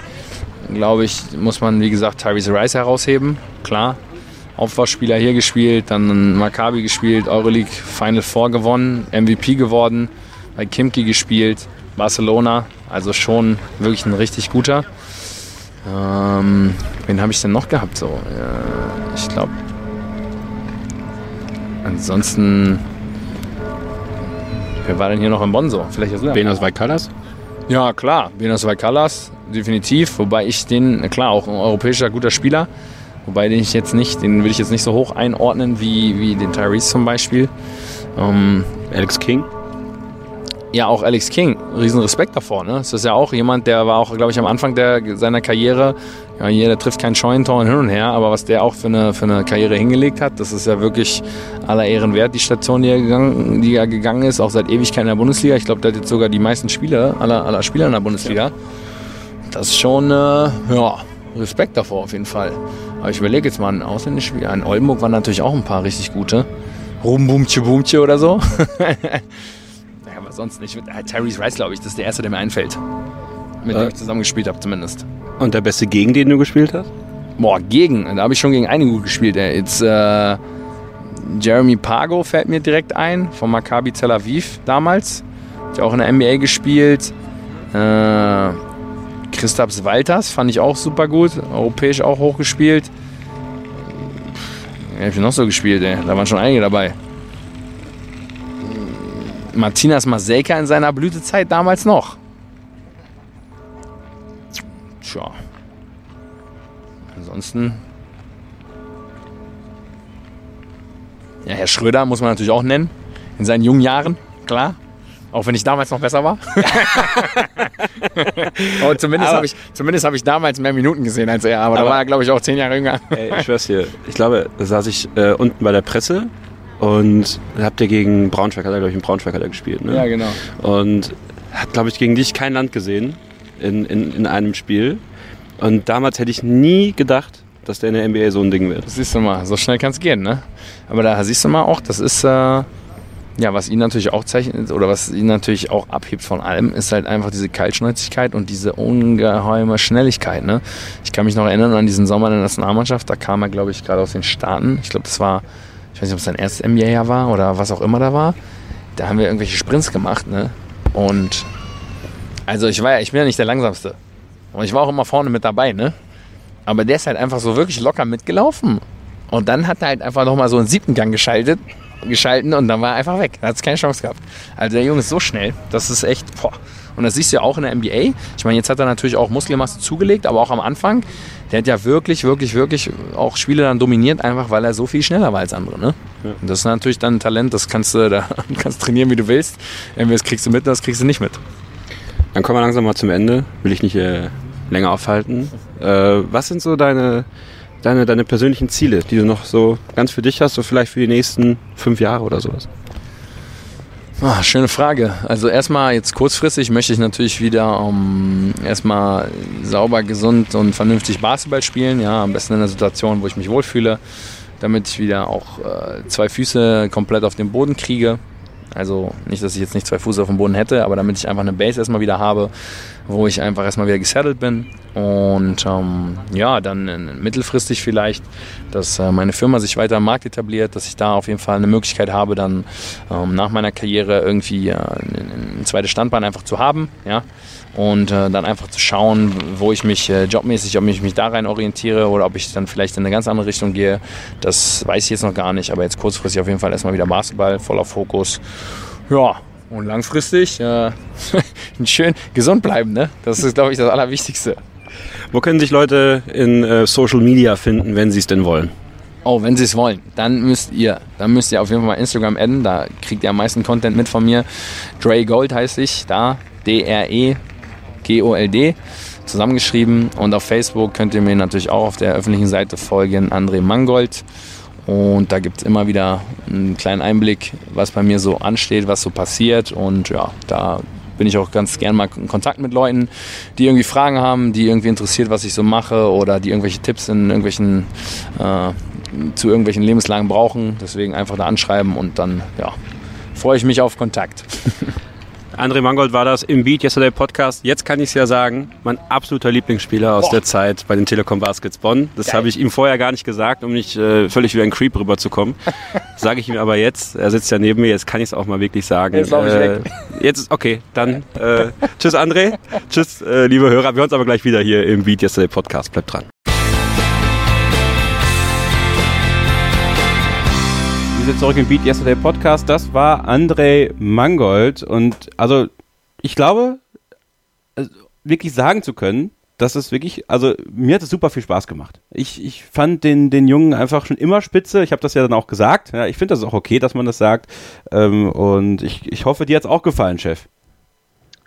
glaube ich, muss man, wie gesagt, Tyrese Rice herausheben. Klar, Aufbauspieler hier gespielt, dann Maccabi gespielt, Euroleague Final Four gewonnen, MVP geworden, bei Kimki gespielt, Barcelona, also schon wirklich ein richtig guter. Ähm, wen habe ich denn noch gehabt? So, äh, ich glaube. Ansonsten. Wer war denn hier noch im Bonn so? Vielleicht Benas Vaikalas? Ja, klar. Benas Vaikalas definitiv. Wobei ich den, klar, auch ein europäischer guter Spieler. Wobei den ich jetzt nicht, den würde ich jetzt nicht so hoch einordnen wie, wie den Tyrese zum Beispiel. Ähm, Alex King? Ja, auch Alex King. Riesen Respekt davor. Ne? Das ist ja auch jemand, der war auch, glaube ich, am Anfang der, seiner Karriere, ja, jeder trifft kein Scheunentor und hin und her, aber was der auch für eine, für eine Karriere hingelegt hat, das ist ja wirklich aller Ehren wert, die Station, die er gegangen, die er gegangen ist, auch seit Ewigkeit in der Bundesliga. Ich glaube, der hat jetzt sogar die meisten Spieler, aller, aller Spieler in der Bundesliga. Ja das ist schon, äh, ja, Respekt davor auf jeden Fall. Aber ich überlege jetzt mal, ein ausländisches Spiel. In Oldenburg waren natürlich auch ein paar richtig gute. Rumbumtje Bumtje oder so. ja, aber sonst nicht. Äh, Tyrese Rice, glaube ich, das ist der erste, der mir einfällt. Mit äh. dem ich zusammen gespielt habe, zumindest. Und der beste gegen den du gespielt hast? Boah, gegen. Da habe ich schon gegen einige gut gespielt. Ey. Jetzt, äh, Jeremy Pago fällt mir direkt ein, von Maccabi Tel Aviv damals. Hat ja auch in der NBA gespielt. Äh, Christaps Walters fand ich auch super gut. Europäisch auch hochgespielt. Wer hab ich noch so gespielt, ey? Da waren schon einige dabei. Martinas Maseika in seiner Blütezeit damals noch. Tja. Ansonsten. Ja, Herr Schröder muss man natürlich auch nennen. In seinen jungen Jahren, klar. Auch wenn ich damals noch besser war. aber zumindest habe ich, hab ich damals mehr Minuten gesehen als er. Aber, aber da war er, glaube ich, auch zehn Jahre jünger. ey, ich schwör's dir. Ich glaube, da saß ich äh, unten bei der Presse und habt ihr gegen Braunschweig, hat er, glaube ich, in Braunschweig hat er gespielt. Ne? Ja, genau. Und hat, glaube ich, gegen dich kein Land gesehen in, in, in einem Spiel. Und damals hätte ich nie gedacht, dass der in der NBA so ein Ding wird. Das siehst du mal, so schnell kann es gehen, ne? Aber da siehst du mal auch, das ist, äh, ja, was ihn natürlich auch zeichnet oder was ihn natürlich auch abhebt von allem, ist halt einfach diese Kaltschnäuzigkeit und diese ungeheime Schnelligkeit, ne? Ich kann mich noch erinnern an diesen Sommer in der Nationalmannschaft, da kam er, glaube ich, gerade aus den Staaten. Ich glaube, das war, ich weiß nicht, ob es sein erstes NBA-Jahr war oder was auch immer da war. Da haben wir irgendwelche Sprints gemacht, ne? Und also ich war ja, ich bin ja nicht der langsamste. Und ich war auch immer vorne mit dabei, ne? Aber der ist halt einfach so wirklich locker mitgelaufen. Und dann hat er halt einfach nochmal so einen siebten Gang geschaltet, geschalten und dann war er einfach weg. Da hat es keine Chance gehabt. Also der Junge ist so schnell, das ist echt, boah. Und das siehst du ja auch in der NBA. Ich meine, jetzt hat er natürlich auch Muskelmasse zugelegt, aber auch am Anfang, der hat ja wirklich, wirklich, wirklich auch Spiele dann dominiert, einfach weil er so viel schneller war als andere. Ne? Ja. Und das ist natürlich dann ein Talent, das kannst du da kannst trainieren, wie du willst. Entweder das kriegst du mit, das kriegst du nicht mit. Dann kommen wir langsam mal zum Ende. Will ich nicht äh, länger aufhalten. Äh, was sind so deine, deine, deine persönlichen Ziele, die du noch so ganz für dich hast, so vielleicht für die nächsten fünf Jahre oder sowas? Oh, schöne Frage. Also erstmal jetzt kurzfristig möchte ich natürlich wieder um, erstmal sauber, gesund und vernünftig Basketball spielen. Ja, am besten in einer Situation, wo ich mich wohlfühle, damit ich wieder auch äh, zwei Füße komplett auf den Boden kriege. Also nicht, dass ich jetzt nicht zwei Fuß auf dem Boden hätte, aber damit ich einfach eine Base erstmal wieder habe, wo ich einfach erstmal wieder gesettelt bin. Und ähm, ja, dann mittelfristig vielleicht, dass äh, meine Firma sich weiter am Markt etabliert, dass ich da auf jeden Fall eine Möglichkeit habe, dann ähm, nach meiner Karriere irgendwie äh, ein, zweites Standbein einfach zu haben. Ja? und äh, dann einfach zu schauen, wo ich mich äh, jobmäßig, ob ich mich da rein orientiere oder ob ich dann vielleicht in eine ganz andere Richtung gehe. Das weiß ich jetzt noch gar nicht, aber jetzt kurzfristig auf jeden Fall erstmal wieder Basketball, voller Fokus. Ja, und langfristig äh, schön gesund bleiben, ne? Das ist, glaube ich, das Allerwichtigste. Wo können sich Leute in äh, Social Media finden, wenn sie es denn wollen? Oh, wenn Sie es wollen, dann müsst ihr, dann müsst ihr auf jeden Fall mal Instagram adden. Da kriegt ihr am meisten Content mit von mir. Dre Gold heißt ich, da D-R-E G-O-L-D zusammengeschrieben. Und auf Facebook könnt ihr mir natürlich auch auf der öffentlichen Seite folgen, André Mangold. Und da gibt es immer wieder einen kleinen Einblick, was bei mir so ansteht, was so passiert. Und ja, da bin ich auch ganz gern mal in Kontakt mit Leuten, die irgendwie Fragen haben, die irgendwie interessiert, was ich so mache oder die irgendwelche Tipps in irgendwelchen, äh, zu irgendwelchen Lebenslagen brauchen. Deswegen einfach da anschreiben und dann ja, freue ich mich auf Kontakt. André Mangold war das im Beat Yesterday Podcast. Jetzt kann ich es ja sagen, mein absoluter Lieblingsspieler aus Boah. der Zeit bei den Telekom Baskets Bonn. Das habe ich ihm vorher gar nicht gesagt, um nicht äh, völlig wie ein Creep rüberzukommen. Sage ich ihm aber jetzt. Er sitzt ja neben mir, jetzt kann ich es auch mal wirklich sagen. Jetzt, äh, jetzt ist okay, dann äh, tschüss André, tschüss äh, liebe Hörer. Wir hören uns aber gleich wieder hier im Beat Yesterday Podcast. Bleibt dran. Sind zurück im Beat Yesterday Podcast. Das war André Mangold. Und also, ich glaube, also, wirklich sagen zu können, dass es wirklich, also mir hat es super viel Spaß gemacht. Ich, ich fand den, den Jungen einfach schon immer spitze. Ich habe das ja dann auch gesagt. Ja, ich finde das auch okay, dass man das sagt. Ähm, und ich, ich hoffe, dir hat es auch gefallen, Chef.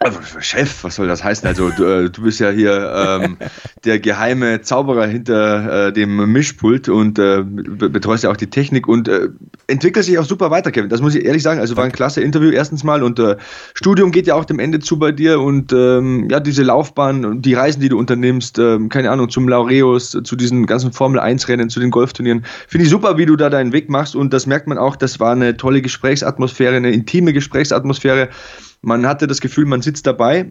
Also, Chef, was soll das heißen? Also du, äh, du bist ja hier ähm, der geheime Zauberer hinter äh, dem Mischpult und äh, betreust ja auch die Technik und äh, entwickelst dich auch super weiter, Kevin. Das muss ich ehrlich sagen. Also war ein klasse Interview erstens mal und äh, Studium geht ja auch dem Ende zu bei dir und ähm, ja, diese Laufbahn und die Reisen, die du unternimmst, ähm, keine Ahnung, zum Laureus, zu diesen ganzen Formel-1-Rennen, zu den Golfturnieren. Finde ich super, wie du da deinen Weg machst und das merkt man auch, das war eine tolle Gesprächsatmosphäre, eine intime Gesprächsatmosphäre. Man hatte das Gefühl, man sitzt dabei. Äh,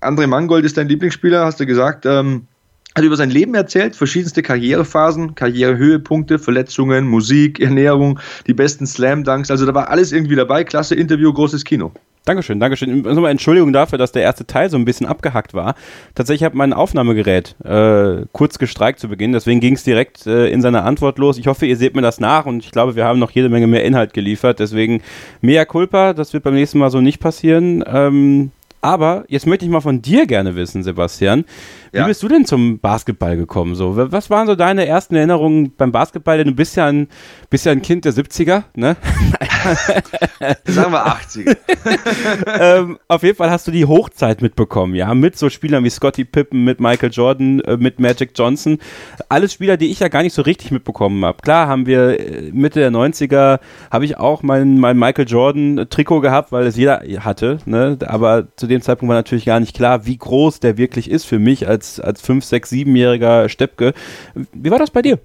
André Mangold ist dein Lieblingsspieler, hast du gesagt. Ähm, hat über sein Leben erzählt, verschiedenste Karrierephasen, Karrierehöhepunkte, Verletzungen, Musik, Ernährung, die besten Slam-Dunks. Also da war alles irgendwie dabei. Klasse Interview, großes Kino. Dankeschön, Dankeschön. Nochmal Entschuldigung dafür, dass der erste Teil so ein bisschen abgehackt war. Tatsächlich habe mein Aufnahmegerät äh, kurz gestreikt zu Beginn, deswegen ging es direkt äh, in seiner Antwort los. Ich hoffe, ihr seht mir das nach und ich glaube, wir haben noch jede Menge mehr Inhalt geliefert. Deswegen mea culpa, das wird beim nächsten Mal so nicht passieren. Ähm, aber jetzt möchte ich mal von dir gerne wissen, Sebastian. Wie ja. bist du denn zum Basketball gekommen? So, was waren so deine ersten Erinnerungen beim Basketball? Denn du bist ja ein, bist ja ein Kind der 70er, ne? Sagen wir 80er. ähm, auf jeden Fall hast du die Hochzeit mitbekommen, ja, mit so Spielern wie Scotty Pippen, mit Michael Jordan, äh, mit Magic Johnson. Alles Spieler, die ich ja gar nicht so richtig mitbekommen habe. Klar haben wir äh, Mitte der 90er, habe ich auch mein, mein Michael Jordan Trikot gehabt, weil es jeder hatte, ne? Aber zu dem Zeitpunkt war natürlich gar nicht klar, wie groß der wirklich ist für mich als als, als 5, 6, 7-jähriger Steppke. Wie war das bei dir?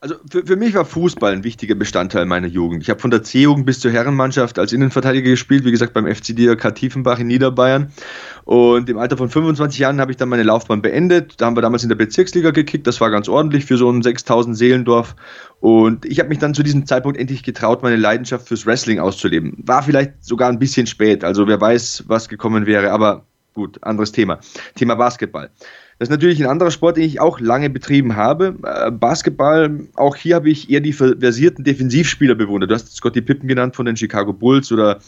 Also für, für mich war Fußball ein wichtiger Bestandteil meiner Jugend. Ich habe von der C-Jugend bis zur Herrenmannschaft als Innenverteidiger gespielt, wie gesagt beim FC DRK Tiefenbach in Niederbayern. Und im Alter von 25 Jahren habe ich dann meine Laufbahn beendet. Da haben wir damals in der Bezirksliga gekickt. Das war ganz ordentlich für so ein 6000 Seelendorf. Und ich habe mich dann zu diesem Zeitpunkt endlich getraut, meine Leidenschaft fürs Wrestling auszuleben. War vielleicht sogar ein bisschen spät. Also wer weiß, was gekommen wäre. Aber gut, anderes Thema. Thema Basketball. Das ist natürlich ein anderer Sport, den ich auch lange betrieben habe. Äh, Basketball, auch hier habe ich eher die versierten Defensivspieler bewundert. Du hast Scotty Pippen genannt von den Chicago Bulls oder,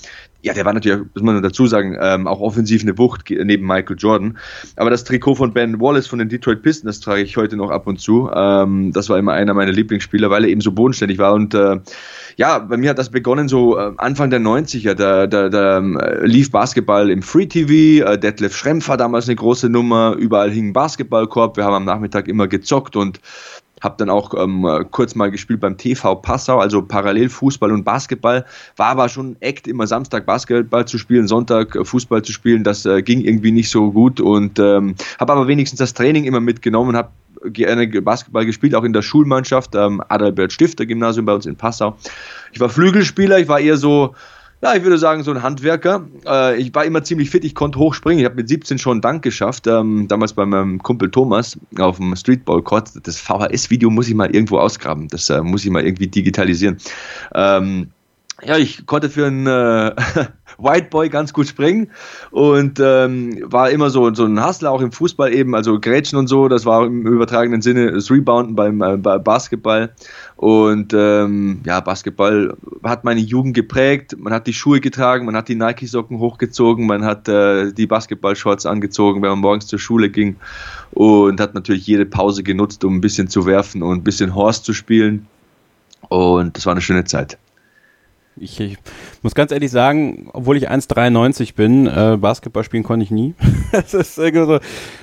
ja, der war natürlich, muss man dazu sagen, ähm, auch offensiv eine Wucht neben Michael Jordan. Aber das Trikot von Ben Wallace von den Detroit Pistons, das trage ich heute noch ab und zu. Ähm, das war immer einer meiner Lieblingsspieler, weil er eben so bodenständig war und äh, ja, bei mir hat das begonnen so äh, Anfang der 90er. Da, da, da äh, lief Basketball im Free TV. Äh, Detlef Schrempf war damals eine große Nummer. Überall hing ein Basketballkorb. Wir haben am Nachmittag immer gezockt und habe dann auch ähm, kurz mal gespielt beim TV Passau, also parallel Fußball und Basketball. War aber schon Act, immer Samstag Basketball zu spielen, Sonntag Fußball zu spielen. Das äh, ging irgendwie nicht so gut und ähm, habe aber wenigstens das Training immer mitgenommen, habe gerne Basketball gespielt, auch in der Schulmannschaft, ähm, Adalbert Stifter Gymnasium bei uns in Passau. Ich war Flügelspieler, ich war eher so, ja, ich würde sagen, so ein Handwerker. Äh, ich war immer ziemlich fit, ich konnte hochspringen. Ich habe mit 17 schon einen Dank geschafft, ähm, damals bei meinem Kumpel Thomas auf dem Streetball-Court. Das VHS-Video muss ich mal irgendwo ausgraben, das äh, muss ich mal irgendwie digitalisieren. Ähm, ja, ich konnte für einen äh, White Boy ganz gut springen. Und ähm, war immer so, so ein Hustler auch im Fußball eben, also Grätschen und so, das war im übertragenen Sinne das Rebounden beim äh, Basketball. Und ähm, ja, Basketball hat meine Jugend geprägt, man hat die Schuhe getragen, man hat die Nike-Socken hochgezogen, man hat äh, die Basketball-Shorts angezogen, wenn man morgens zur Schule ging. Und hat natürlich jede Pause genutzt, um ein bisschen zu werfen und ein bisschen Horst zu spielen. Und das war eine schöne Zeit. Ich, ich, muss ganz ehrlich sagen, obwohl ich 1,93 bin, äh, Basketball spielen konnte ich nie. das ist irgendwie so,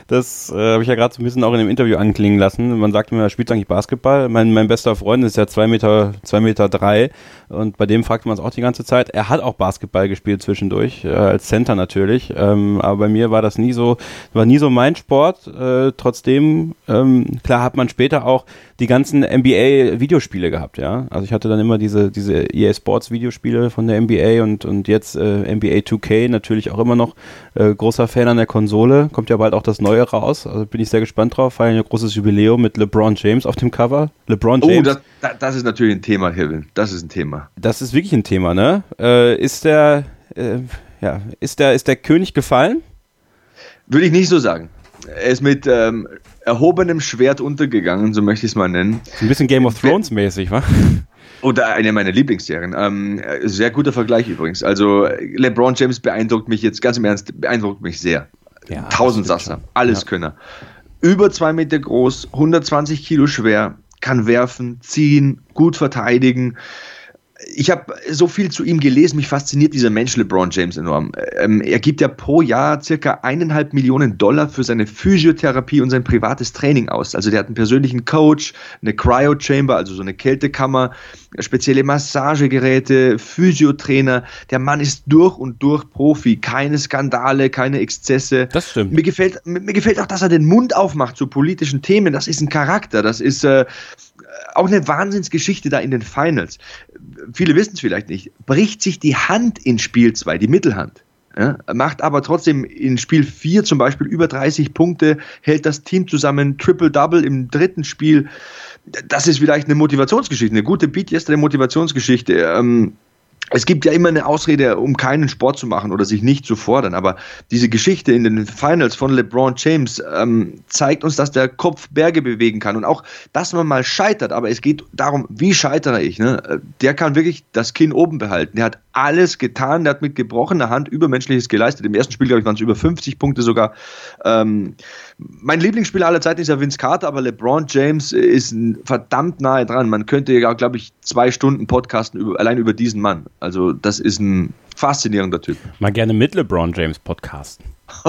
das äh, habe ich ja gerade so ein bisschen auch in dem Interview anklingen lassen. Man sagt er spielt eigentlich Basketball. Mein, mein bester Freund ist ja zwei Meter, zwei Meter drei und bei dem fragt man es auch die ganze Zeit. Er hat auch Basketball gespielt zwischendurch, äh, als Center natürlich. Ähm, aber bei mir war das nie so, war nie so mein Sport. Äh, trotzdem, ähm, klar hat man später auch die ganzen NBA-Videospiele gehabt, ja. Also ich hatte dann immer diese, diese EA Sports Videospiele Videospiele von der NBA und, und jetzt äh, NBA 2K natürlich auch immer noch äh, großer Fan an der Konsole. Kommt ja bald auch das Neue raus. Also bin ich sehr gespannt drauf. Feiern ein großes Jubiläum mit LeBron James auf dem Cover. LeBron oh, James. Oh, das, das ist natürlich ein Thema, Kevin. Das ist ein Thema. Das ist wirklich ein Thema, ne? Äh, ist der, äh, ja, ist der, ist der König gefallen? Würde ich nicht so sagen. Er ist mit ähm, erhobenem Schwert untergegangen, so möchte ich es mal nennen. Ein bisschen Game of Thrones mäßig, wa? Oder eine meiner Lieblingsserien. Ähm, sehr guter Vergleich übrigens. Also LeBron James beeindruckt mich jetzt, ganz im Ernst, beeindruckt mich sehr. Ja, Tausendsasser, alles ja. Könner. Über zwei Meter groß, 120 Kilo schwer, kann werfen, ziehen, gut verteidigen. Ich habe so viel zu ihm gelesen, mich fasziniert dieser Mensch LeBron James enorm. Ähm, er gibt ja pro Jahr circa eineinhalb Millionen Dollar für seine Physiotherapie und sein privates Training aus. Also der hat einen persönlichen Coach, eine Cryo-Chamber, also so eine Kältekammer, spezielle Massagegeräte, Physiotrainer. Der Mann ist durch und durch Profi, keine Skandale, keine Exzesse. Das stimmt. Mir gefällt, mir gefällt auch, dass er den Mund aufmacht zu politischen Themen. Das ist ein Charakter, das ist äh, auch eine Wahnsinnsgeschichte da in den Finals. Viele wissen es vielleicht nicht. Bricht sich die Hand in Spiel 2, die Mittelhand. Ja, macht aber trotzdem in Spiel 4 zum Beispiel über 30 Punkte, hält das Team zusammen, Triple-Double im dritten Spiel. Das ist vielleicht eine Motivationsgeschichte, eine gute Beat yesterday Motivationsgeschichte. Ähm, es gibt ja immer eine Ausrede, um keinen Sport zu machen oder sich nicht zu fordern. Aber diese Geschichte in den Finals von LeBron James ähm, zeigt uns, dass der Kopf Berge bewegen kann und auch, dass man mal scheitert. Aber es geht darum, wie scheitere ich. Ne? Der kann wirklich das Kinn oben behalten. Der hat alles getan. Der hat mit gebrochener Hand Übermenschliches geleistet. Im ersten Spiel, glaube ich, waren es über 50 Punkte sogar. Ähm, mein Lieblingsspieler aller Zeiten ist ja Vince Carter, aber LeBron James ist verdammt nahe dran. Man könnte ja, glaube ich, zwei Stunden podcasten über, allein über diesen Mann. Also das ist ein faszinierender Typ. Mal gerne mit LeBron James podcasten.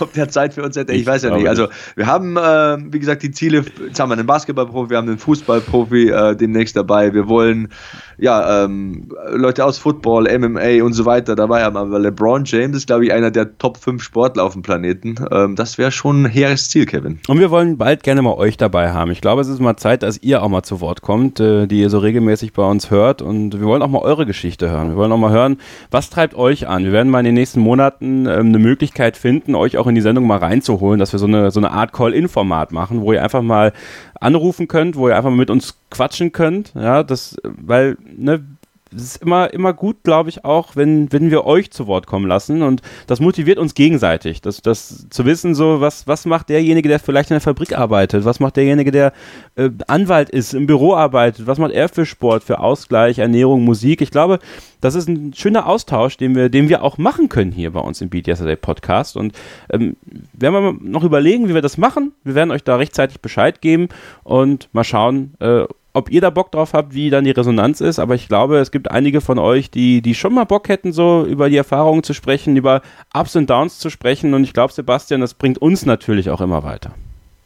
Ob der Zeit für uns hätte, ich, ich weiß ja nicht. Also wir haben, äh, wie gesagt, die Ziele, jetzt haben wir einen Basketballprofi, wir haben einen Fußballprofi äh, demnächst dabei. Wir wollen ja ähm, Leute aus Football, MMA und so weiter dabei haben. Aber LeBron James ist, glaube ich, einer der Top 5 Sportler auf dem Planeten. Ähm, das wäre schon ein hehres Ziel, Kevin. Und wir wollen bald gerne mal euch dabei haben. Ich glaube, es ist mal Zeit, dass ihr auch mal zu Wort kommt, äh, die ihr so regelmäßig bei uns hört. Und wir wollen auch mal eure Geschichte hören. Wir wollen auch mal hören, was treibt euch an. Wir werden mal in den nächsten Monaten ähm, eine Möglichkeit finden, euch auch in die Sendung mal reinzuholen, dass wir so eine, so eine Art Call-In-Format machen, wo ihr einfach mal anrufen könnt, wo ihr einfach mal mit uns quatschen könnt. Ja, das, weil, ne, es ist immer, immer gut, glaube ich, auch, wenn, wenn wir euch zu Wort kommen lassen. Und das motiviert uns gegenseitig. Das, das zu wissen, so, was, was macht derjenige, der vielleicht in der Fabrik arbeitet? Was macht derjenige, der äh, Anwalt ist, im Büro arbeitet? Was macht er für Sport, für Ausgleich, Ernährung, Musik? Ich glaube, das ist ein schöner Austausch, den wir, den wir auch machen können hier bei uns im Beat Yesterday Podcast. Und ähm, werden wir noch überlegen, wie wir das machen. Wir werden euch da rechtzeitig Bescheid geben und mal schauen, äh, ob ihr da Bock drauf habt, wie dann die Resonanz ist, aber ich glaube, es gibt einige von euch, die, die schon mal Bock hätten, so über die Erfahrungen zu sprechen, über Ups und Downs zu sprechen und ich glaube, Sebastian, das bringt uns natürlich auch immer weiter.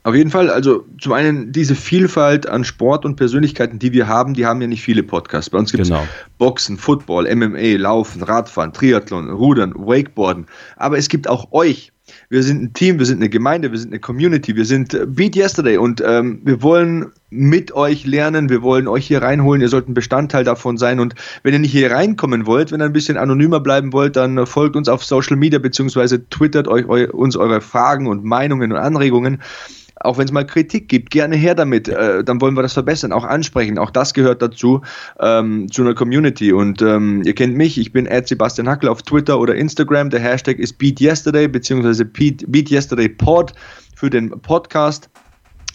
Auf jeden Fall, also zum einen diese Vielfalt an Sport und Persönlichkeiten, die wir haben, die haben ja nicht viele Podcasts. Bei uns gibt es genau. Boxen, Football, MMA, Laufen, Radfahren, Triathlon, Rudern, Wakeboarden. Aber es gibt auch euch, wir sind ein Team, wir sind eine Gemeinde, wir sind eine Community, wir sind äh, Beat Yesterday und ähm, wir wollen mit euch lernen, wir wollen euch hier reinholen, ihr sollt ein Bestandteil davon sein und wenn ihr nicht hier reinkommen wollt, wenn ihr ein bisschen anonymer bleiben wollt, dann folgt uns auf Social Media beziehungsweise twittert euch eu, uns eure Fragen und Meinungen und Anregungen auch wenn es mal Kritik gibt, gerne her damit. Äh, dann wollen wir das verbessern, auch ansprechen. Auch das gehört dazu, ähm, zu einer Community. Und ähm, ihr kennt mich, ich bin Sebastian Hackel auf Twitter oder Instagram. Der Hashtag ist BeatYesterday, beziehungsweise BeatYesterdayPod für den Podcast.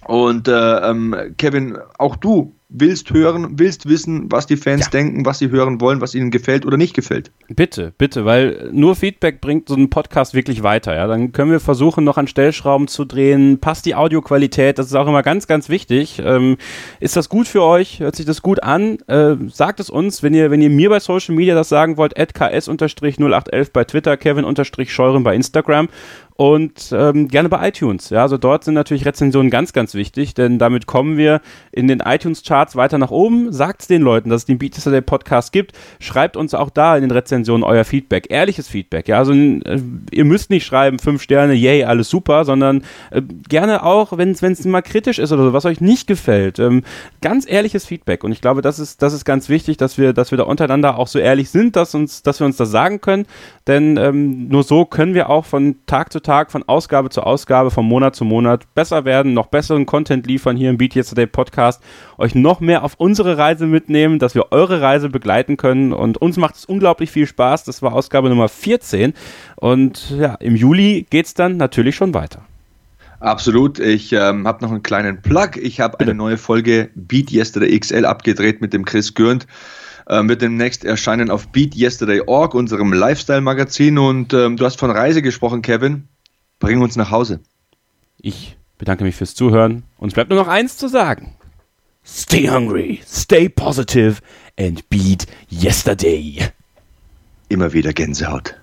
Und äh, ähm, Kevin, auch du willst hören, willst wissen, was die Fans ja. denken, was sie hören wollen, was ihnen gefällt oder nicht gefällt. Bitte, bitte, weil nur Feedback bringt so einen Podcast wirklich weiter. Ja, dann können wir versuchen, noch an Stellschrauben zu drehen. Passt die Audioqualität? Das ist auch immer ganz, ganz wichtig. Ähm, ist das gut für euch? Hört sich das gut an? Äh, sagt es uns, wenn ihr, wenn ihr mir bei Social Media das sagen wollt. @ks_0811 bei Twitter, Kevin_Scheuren bei Instagram und ähm, gerne bei iTunes. Ja, also dort sind natürlich Rezensionen ganz, ganz wichtig, denn damit kommen wir in den iTunes-Charts weiter nach oben. Sagt es den Leuten, dass es den Beat Day Podcast gibt. Schreibt uns auch da in den Rezensionen euer Feedback, ehrliches Feedback. Ja, also äh, ihr müsst nicht schreiben fünf Sterne, yay, alles super, sondern äh, gerne auch, wenn es mal kritisch ist oder so, was euch nicht gefällt. Ähm, ganz ehrliches Feedback. Und ich glaube, das ist, das ist ganz wichtig, dass wir, dass wir da untereinander auch so ehrlich sind, dass uns, dass wir uns das sagen können. Denn ähm, nur so können wir auch von Tag zu Tag, von Ausgabe zu Ausgabe, von Monat zu Monat besser werden, noch besseren Content liefern hier im Beat Yesterday Podcast, euch noch mehr auf unsere Reise mitnehmen, dass wir eure Reise begleiten können und uns macht es unglaublich viel Spaß. Das war Ausgabe Nummer 14 und ja, im Juli geht es dann natürlich schon weiter. Absolut. Ich ähm, habe noch einen kleinen Plug. Ich habe eine neue Folge Beat Yesterday XL abgedreht mit dem Chris Gürnt äh, wird demnächst erscheinen auf BeatYesterday.org, unserem Lifestyle-Magazin. Und ähm, du hast von Reise gesprochen, Kevin. Bring uns nach Hause. Ich bedanke mich fürs Zuhören. Uns bleibt nur noch eins zu sagen. Stay hungry, stay positive and beat yesterday. Immer wieder Gänsehaut.